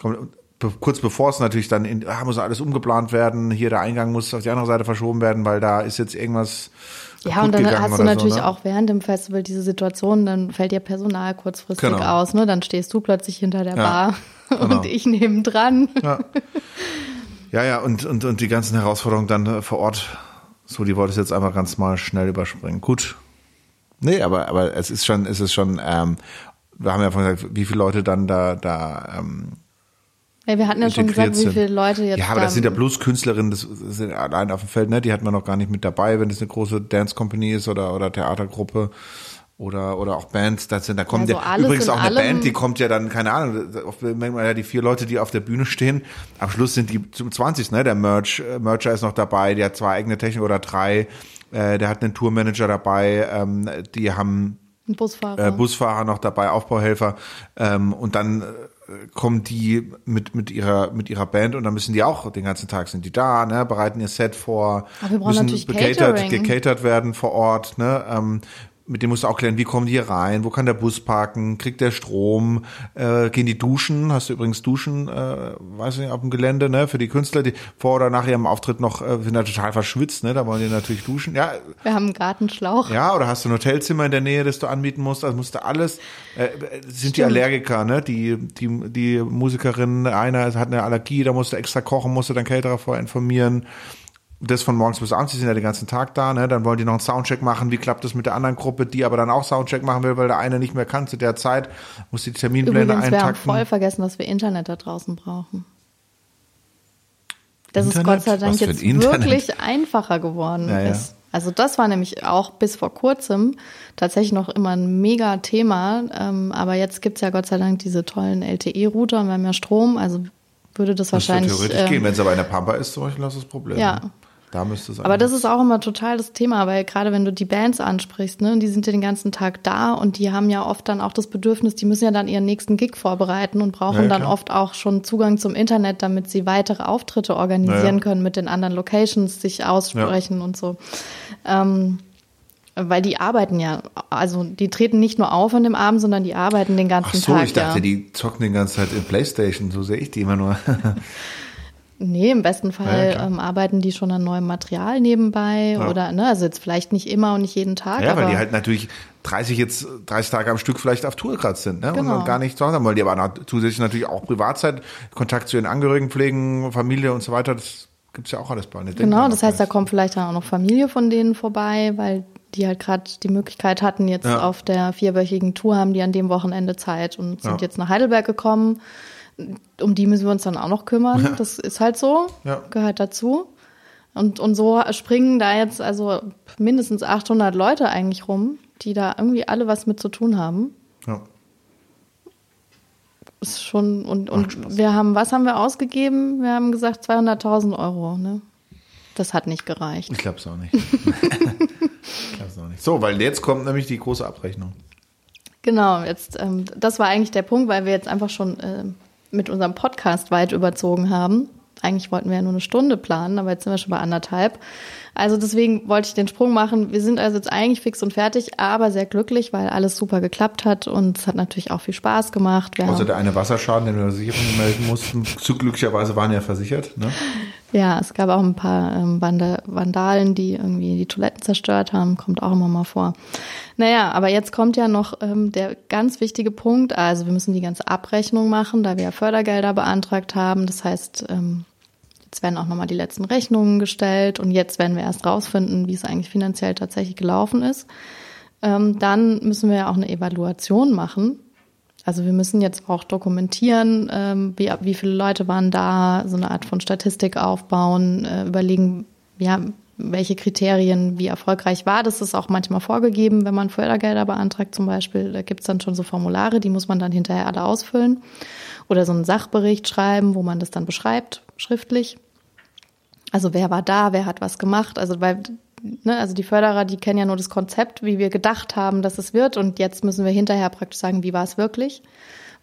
Speaker 2: komm, kurz bevor es natürlich dann in, ah, muss alles umgeplant werden, hier der Eingang muss auf die andere Seite verschoben werden, weil da ist jetzt irgendwas
Speaker 1: Ja, und dann hast du natürlich
Speaker 2: so, ne?
Speaker 1: auch während dem Festival diese Situation, dann fällt dir Personal kurzfristig
Speaker 2: Genau.
Speaker 1: aus, ne? Dann stehst du plötzlich hinter der
Speaker 2: Ja,
Speaker 1: Bar <laughs>
Speaker 2: genau.
Speaker 1: und ich nebendran.
Speaker 2: Ja, <laughs> ja, und, und, und die ganzen Herausforderungen dann äh, vor Ort, so, die wollte ich jetzt einfach ganz mal schnell überspringen. Gut. Nee, aber, aber es ist schon, es ist schon, ähm, wir haben ja vorhin gesagt, wie viele Leute dann da, da, ähm,
Speaker 1: Ja, wir hatten ja schon gesagt, wie viele
Speaker 2: sind.
Speaker 1: Leute jetzt
Speaker 2: Ja, aber das
Speaker 1: da-
Speaker 2: sind ja bloß Künstlerinnen, das sind allein auf dem Feld, ne? Die hat man noch gar nicht mit dabei, wenn das eine große Dance Company ist oder, oder Theatergruppe. Oder, oder auch Bands, das sind, da kommen
Speaker 1: Ja,
Speaker 2: ja,
Speaker 1: so
Speaker 2: übrigens auch eine. Band, die kommt ja dann, keine Ahnung, oft merkt man ja die vier Leute, die auf der Bühne stehen, am Schluss sind die zum 20. Ne? Der Merch, äh, Mercher ist noch dabei, der hat zwei eigene Technik oder drei, äh, der hat einen Tourmanager dabei, ähm, die haben
Speaker 1: ein Busfahrer.
Speaker 2: äh, Busfahrer noch dabei, Aufbauhelfer ähm, und dann äh, kommen die mit mit ihrer mit ihrer Band und dann müssen die auch den ganzen Tag sind die da, ne, bereiten ihr Set vor, müssen
Speaker 1: natürlich
Speaker 2: gecatert,
Speaker 1: Catering.
Speaker 2: gecatert werden vor Ort, ne, ähm, mit dem musst du auch klären, wie kommen die hier rein, wo kann der Bus parken, kriegt der Strom, äh, gehen die duschen, hast du übrigens Duschen, äh, weiß nicht, auf dem Gelände, ne, für die Künstler, die vor oder nach ihrem Auftritt noch äh, sind da total verschwitzt, ne, da wollen die natürlich duschen, ja,
Speaker 1: wir haben einen Gartenschlauch.
Speaker 2: ja, oder hast du ein Hotelzimmer in der Nähe, das du anbieten musst? Also musst du alles. Äh, äh, sind die
Speaker 1: Stimmt.
Speaker 2: Allergiker, ne? Die, die, die Musikerin, einer hat eine Allergie, da musst du extra kochen, musst du deinen Caterer vorher informieren. Das von morgens bis abends, die sind ja den ganzen Tag da, ne? Dann wollen die noch einen Soundcheck machen. Wie klappt das mit der anderen Gruppe, die aber dann auch Soundcheck machen will, weil der eine nicht mehr kann zu der Zeit, muss die Terminpläne
Speaker 1: Übrigens, wir haben
Speaker 2: eintakten.
Speaker 1: voll vergessen, dass wir Internet da draußen brauchen. Das ist
Speaker 2: Internet?
Speaker 1: Gott sei Dank jetzt
Speaker 2: Internet?
Speaker 1: wirklich einfacher geworden
Speaker 2: Ja, ja.
Speaker 1: ist. Also das war nämlich auch bis vor kurzem tatsächlich noch immer ein mega Thema. Ähm, aber jetzt gibt's ja Gott sei Dank diese tollen LTE-Router und wir haben ja Strom, also würde das
Speaker 2: Das würde
Speaker 1: wahrscheinlich.
Speaker 2: theoretisch
Speaker 1: ähm,
Speaker 2: gehen. Wenn es aber in der Pampa ist, zum Beispiel, hast du das Problem.
Speaker 1: Ja.
Speaker 2: Da müsste es
Speaker 1: Aber das ist auch immer total das Thema, weil gerade wenn du die Bands ansprichst, ne, die sind ja den ganzen Tag da und die haben ja oft dann auch das Bedürfnis, die müssen ja dann ihren nächsten Gig vorbereiten und brauchen
Speaker 2: Ja, ja,
Speaker 1: dann oft auch schon Zugang zum Internet, damit sie weitere Auftritte organisieren
Speaker 2: Ja, ja.
Speaker 1: können, mit den anderen Locations sich aussprechen und so. Ähm, Weil die arbeiten ja, also die treten nicht nur auf an dem Abend, sondern die arbeiten den ganzen Ach so, Tag.
Speaker 2: ich dachte, ja. die zocken den ganzen Zeit in Playstation, so sehe ich die immer nur. <laughs>
Speaker 1: Nee, im besten Fall ja, ähm, arbeiten die schon an neuem Material nebenbei ja. oder, ne, also jetzt vielleicht nicht immer und nicht jeden Tag.
Speaker 2: Ja, weil die halt natürlich 30 jetzt, 30 Tage am Stück vielleicht auf Tour gerade sind, ne, genau. und gar nicht zu Hause haben, weil die aber zusätzlich natürlich auch Privatzeit, Kontakt zu ihren Angehörigen pflegen, Familie und so weiter, das gibt's ja auch alles bei.
Speaker 1: Genau, das heißt, da kommt vielleicht dann auch noch Familie von denen vorbei, weil die halt gerade die Möglichkeit hatten, jetzt ja. auf der vierwöchigen Tour haben die an dem Wochenende Zeit und sind jetzt nach Heidelberg gekommen um die müssen wir uns dann auch noch kümmern. Ja. Das ist halt so, ja. gehört dazu. Und, und so springen da jetzt also mindestens 800 Leute eigentlich rum, die da irgendwie alle was mit zu tun haben. Ja. Ist schon, und, und wir haben, was haben wir ausgegeben? Wir haben gesagt 200.000 Euro, ne? Das hat nicht gereicht.
Speaker 2: Ich glaube es auch nicht. <laughs> ich glaub's auch nicht. So, weil jetzt kommt nämlich die große Abrechnung.
Speaker 1: Genau, jetzt, ähm, das war eigentlich der Punkt, weil wir jetzt einfach schon äh, mit unserem Podcast weit überzogen haben. Eigentlich wollten wir ja nur eine Stunde planen, aber jetzt sind wir schon bei anderthalb. Also deswegen wollte ich den Sprung machen. Wir sind also jetzt eigentlich fix und fertig, aber sehr glücklich, weil alles super geklappt hat und es hat natürlich auch viel Spaß gemacht.
Speaker 2: Wir Außer der eine Wasserschaden, den wir der Versicherung melden mussten. Glücklicherweise waren ja versichert. Ne?
Speaker 1: Ja, es gab auch ein paar ähm, Vandalen, die irgendwie die Toiletten zerstört haben. Kommt auch immer mal vor. Naja, aber jetzt kommt ja noch ähm, der ganz wichtige Punkt. Also wir müssen die ganze Abrechnung machen, da wir ja Fördergelder beantragt haben. Das heißt, ähm, Jetzt werden auch nochmal die letzten Rechnungen gestellt und jetzt werden wir erst rausfinden, wie es eigentlich finanziell tatsächlich gelaufen ist. Ähm, dann müssen wir ja auch eine Evaluation machen. Also wir müssen jetzt auch dokumentieren, ähm, wie, wie viele Leute waren da, so eine Art von Statistik aufbauen, äh, überlegen, ja, welche Kriterien, wie erfolgreich war. Das ist auch manchmal vorgegeben, wenn man Fördergelder beantragt zum Beispiel. Da gibt's dann schon so Formulare, die muss man dann hinterher alle ausfüllen. Oder so einen Sachbericht schreiben, wo man das dann beschreibt, schriftlich. Also wer war da, wer hat was gemacht? Also weil ne, also die Förderer, die kennen ja nur das Konzept, wie wir gedacht haben, dass es wird. Und jetzt müssen wir hinterher praktisch sagen, wie war es wirklich?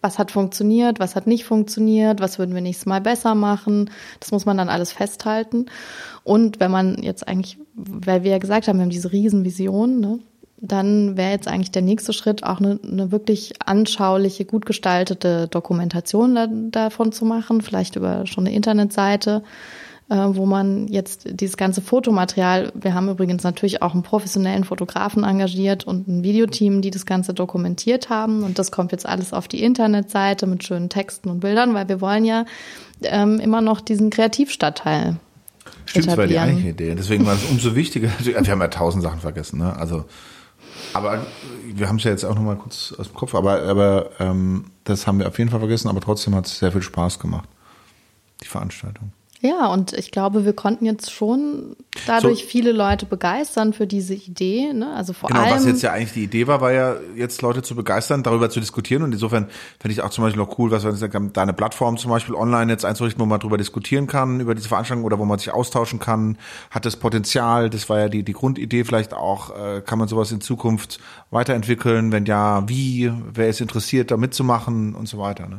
Speaker 1: Was hat funktioniert, was hat nicht funktioniert, was würden wir nächstes Mal besser machen? Das muss man dann alles festhalten. Und wenn man jetzt eigentlich, weil wir ja gesagt haben, wir haben diese Riesenvision, ne, dann wäre jetzt eigentlich der nächste Schritt auch eine, eine wirklich anschauliche, gut gestaltete Dokumentation da, davon zu machen, vielleicht über schon eine Internetseite, äh, wo man jetzt dieses ganze Fotomaterial, wir haben übrigens natürlich auch einen professionellen Fotografen engagiert und ein Videoteam, die das Ganze dokumentiert haben und das kommt jetzt alles auf die Internetseite mit schönen Texten und Bildern, weil wir wollen ja ähm, immer noch diesen Kreativstadtteil
Speaker 2: Stimmt, das war die eigentliche Idee. Deswegen war es umso wichtiger. <laughs> Wir haben ja tausend Sachen vergessen, ne? Also, aber wir haben es ja jetzt auch noch mal kurz aus dem Kopf, aber, aber ähm, das haben wir auf jeden Fall vergessen, aber trotzdem hat es sehr viel Spaß gemacht, die Veranstaltung.
Speaker 1: Ja, und ich glaube, wir konnten jetzt schon dadurch so, viele Leute begeistern für diese Idee. Ne? Also vor
Speaker 2: genau,
Speaker 1: allem.
Speaker 2: was jetzt ja eigentlich die Idee war, war ja jetzt Leute zu begeistern, darüber zu diskutieren. Und insofern finde ich auch zum Beispiel auch cool, was wir sagen, da eine Plattform zum Beispiel online jetzt einzurichten, wo man darüber diskutieren kann, über diese Veranstaltung oder wo man sich austauschen kann. Hat das Potenzial, das war ja die, die Grundidee vielleicht auch, äh, kann man sowas in Zukunft weiterentwickeln? Wenn ja, wie? Wer ist interessiert, da mitzumachen und so weiter. Ne?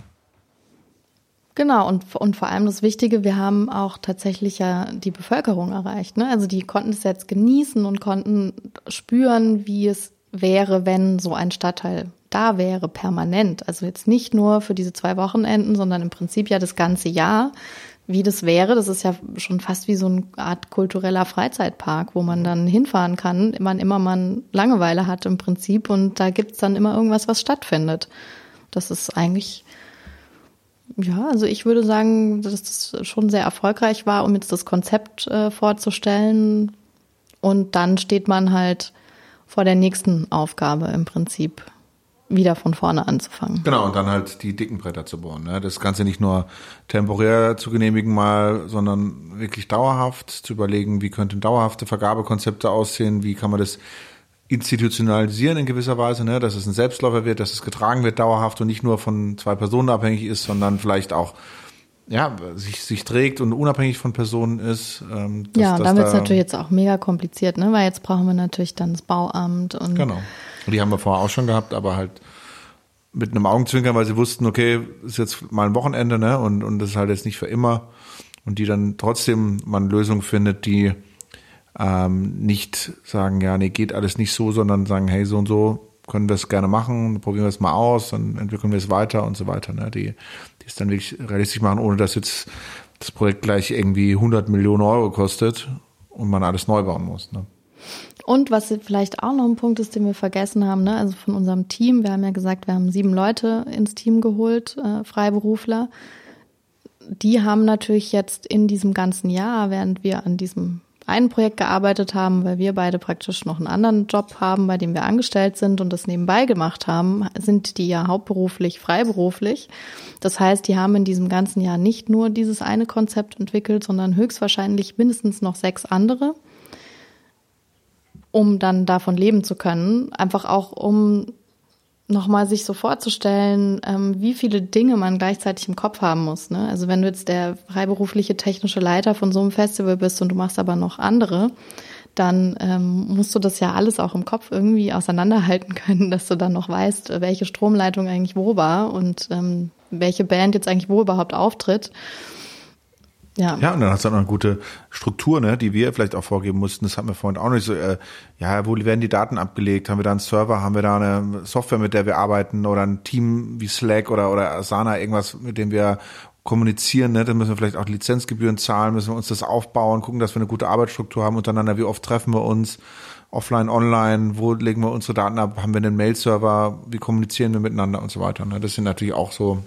Speaker 1: Genau, und, und vor allem das Wichtige, wir haben auch tatsächlich ja die Bevölkerung erreicht. Ne? Also die konnten es jetzt genießen und konnten spüren, wie es wäre, wenn so ein Stadtteil da wäre, permanent. Also jetzt nicht nur für diese zwei Wochenenden, sondern im Prinzip ja das ganze Jahr, wie das wäre. Das ist ja schon fast wie so eine Art kultureller Freizeitpark, wo man dann hinfahren kann, wann immer man Langeweile hat im Prinzip. Und da gibt's dann immer irgendwas, was stattfindet. Das ist eigentlich ja, also ich würde sagen, dass das schon sehr erfolgreich war, um jetzt das Konzept äh, vorzustellen. Und dann steht man halt vor der nächsten Aufgabe im Prinzip wieder von vorne anzufangen.
Speaker 2: Genau, und dann halt die dicken Bretter zu bauen. Ne? Das Ganze nicht nur temporär zu genehmigen mal, sondern wirklich dauerhaft zu überlegen, wie könnten dauerhafte Vergabekonzepte aussehen, wie kann man das institutionalisieren in gewisser Weise, ne, dass es ein Selbstläufer wird, dass es getragen wird dauerhaft und nicht nur von zwei Personen abhängig ist, sondern vielleicht auch ja, sich, sich trägt und unabhängig von Personen ist.
Speaker 1: Ähm, dass, ja, dann wird es da natürlich jetzt auch mega kompliziert, ne? weil jetzt brauchen wir natürlich dann das Bauamt und.
Speaker 2: Genau. Und die haben wir vorher auch schon gehabt, aber halt mit einem Augenzwinkern, weil sie wussten, okay, ist jetzt mal ein Wochenende, ne? Und, und das ist halt jetzt nicht für immer. Und die dann trotzdem man Lösung findet, die ähm, nicht sagen, ja, nee, geht alles nicht so, sondern sagen, hey, so und so können wir es gerne machen, probieren wir es mal aus, dann entwickeln wir es weiter und so weiter. Ne? Die, die es dann wirklich realistisch machen, ohne dass jetzt das Projekt gleich irgendwie 100 Millionen Euro kostet und man alles neu bauen muss. Ne?
Speaker 1: Und was vielleicht auch noch ein Punkt ist, den wir vergessen haben, ne? also von unserem Team, wir haben ja gesagt, wir haben sieben Leute ins Team geholt, äh, Freiberufler. Die haben natürlich jetzt in diesem ganzen Jahr, während wir an diesem einen Projekt gearbeitet haben, weil wir beide praktisch noch einen anderen Job haben, bei dem wir angestellt sind und das nebenbei gemacht haben, sind die ja hauptberuflich, freiberuflich. Das heißt, die haben in diesem ganzen Jahr nicht nur dieses eine Konzept entwickelt, sondern höchstwahrscheinlich mindestens noch sechs andere um dann davon leben zu können. Einfach auch, um nochmal sich so vorzustellen, ähm, wie viele Dinge man gleichzeitig im Kopf haben muss. Ne? Also wenn du jetzt der freiberufliche technische Leiter von so einem Festival bist und du machst aber noch andere, dann ähm, musst du das ja alles auch im Kopf irgendwie auseinanderhalten <laughs> können, dass du dann noch weißt, welche Stromleitung eigentlich wo war und ähm, welche Band jetzt eigentlich wo überhaupt auftritt.
Speaker 2: Ja. ja, und dann hast du auch noch eine gute Struktur, ne, die wir vielleicht auch vorgeben mussten. Das hatten wir vorhin auch nicht so. Äh, ja, wo werden die Daten abgelegt? Haben wir da einen Server? Haben wir da eine Software, mit der wir arbeiten? Oder ein Team wie Slack oder, oder Asana, irgendwas, mit dem wir kommunizieren? Ne? Dann müssen wir vielleicht auch Lizenzgebühren zahlen, müssen wir uns das aufbauen, gucken, dass wir eine gute Arbeitsstruktur haben untereinander. Wie oft treffen wir uns? Offline, online? Wo legen wir unsere Daten ab? Haben wir einen Mail-Server? Wie kommunizieren wir miteinander und so weiter? Ne? Das sind natürlich auch so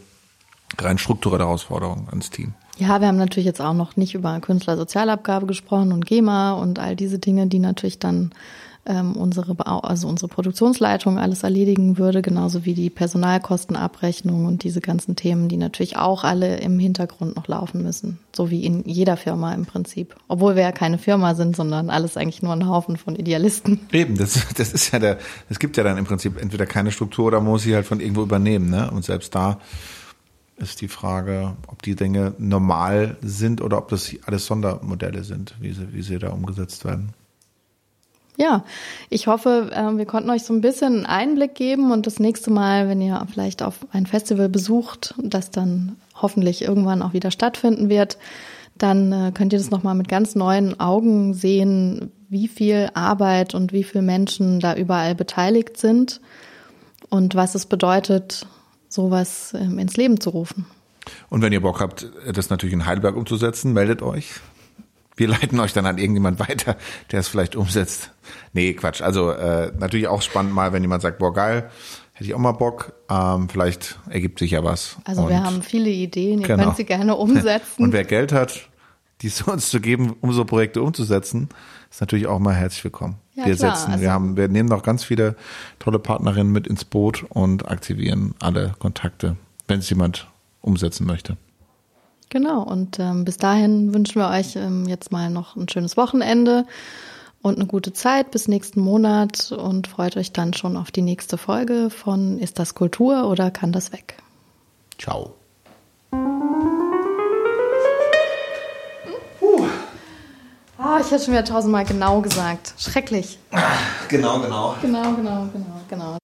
Speaker 2: rein strukturelle Herausforderungen ans Team.
Speaker 1: Ja, wir haben natürlich jetzt auch noch nicht über Künstlersozialabgabe gesprochen und GEMA und all diese Dinge, die natürlich dann ähm, unsere, also unsere Produktionsleitung alles erledigen würde, genauso wie die Personalkostenabrechnung und diese ganzen Themen, die natürlich auch alle im Hintergrund noch laufen müssen. So wie in jeder Firma im Prinzip. Obwohl wir ja keine Firma sind, sondern alles eigentlich nur ein Haufen von Idealisten.
Speaker 2: Eben, das, das ist ja der, es gibt ja dann im Prinzip entweder keine Struktur oder muss sie halt von irgendwo übernehmen, ne? Und selbst da ist die Frage, ob die Dinge normal sind oder ob das alles Sondermodelle sind, wie sie, wie sie da umgesetzt werden.
Speaker 1: Ja, ich hoffe, ähm, wir konnten euch so ein bisschen einen Einblick geben und das nächste Mal, wenn ihr vielleicht auf ein Festival besucht, das dann hoffentlich irgendwann auch wieder stattfinden wird, dann äh, könnt ihr das nochmal mit ganz neuen Augen sehen, wie viel Arbeit und wie viele Menschen da überall beteiligt sind und was es bedeutet, sowas ähm, ins Leben zu rufen.
Speaker 2: Und wenn ihr Bock habt, das natürlich in Heidelberg umzusetzen, meldet euch. Wir <laughs> leiten euch dann an irgendjemand weiter, der es vielleicht umsetzt. Nee, Quatsch. Also äh, natürlich auch spannend mal, wenn jemand sagt, boah, geil, hätte ich auch mal Bock. Ähm, vielleicht ergibt sich ja was.
Speaker 1: Also Und wir haben viele Ideen, ihr genau. könnt sie gerne umsetzen. <laughs>
Speaker 2: Und wer Geld hat, die <laughs> uns zu geben, um so Projekte umzusetzen, ist natürlich auch mal herzlich willkommen. Ja, wir klar, setzen, also wir haben, wir nehmen noch ganz viele tolle Partnerinnen mit ins Boot und aktivieren alle Kontakte, wenn es jemand umsetzen möchte.
Speaker 1: Genau, und ähm, bis dahin wünschen wir euch ähm, jetzt mal noch ein schönes Wochenende und eine gute Zeit bis nächsten Monat und freut euch dann schon auf die nächste Folge von Ist das Kultur oder kann das weg?
Speaker 2: Ciao.
Speaker 1: Oh, ich hätte schon wieder tausendmal genau gesagt. Schrecklich.
Speaker 2: Genau, genau.
Speaker 1: Genau, genau, genau, genau.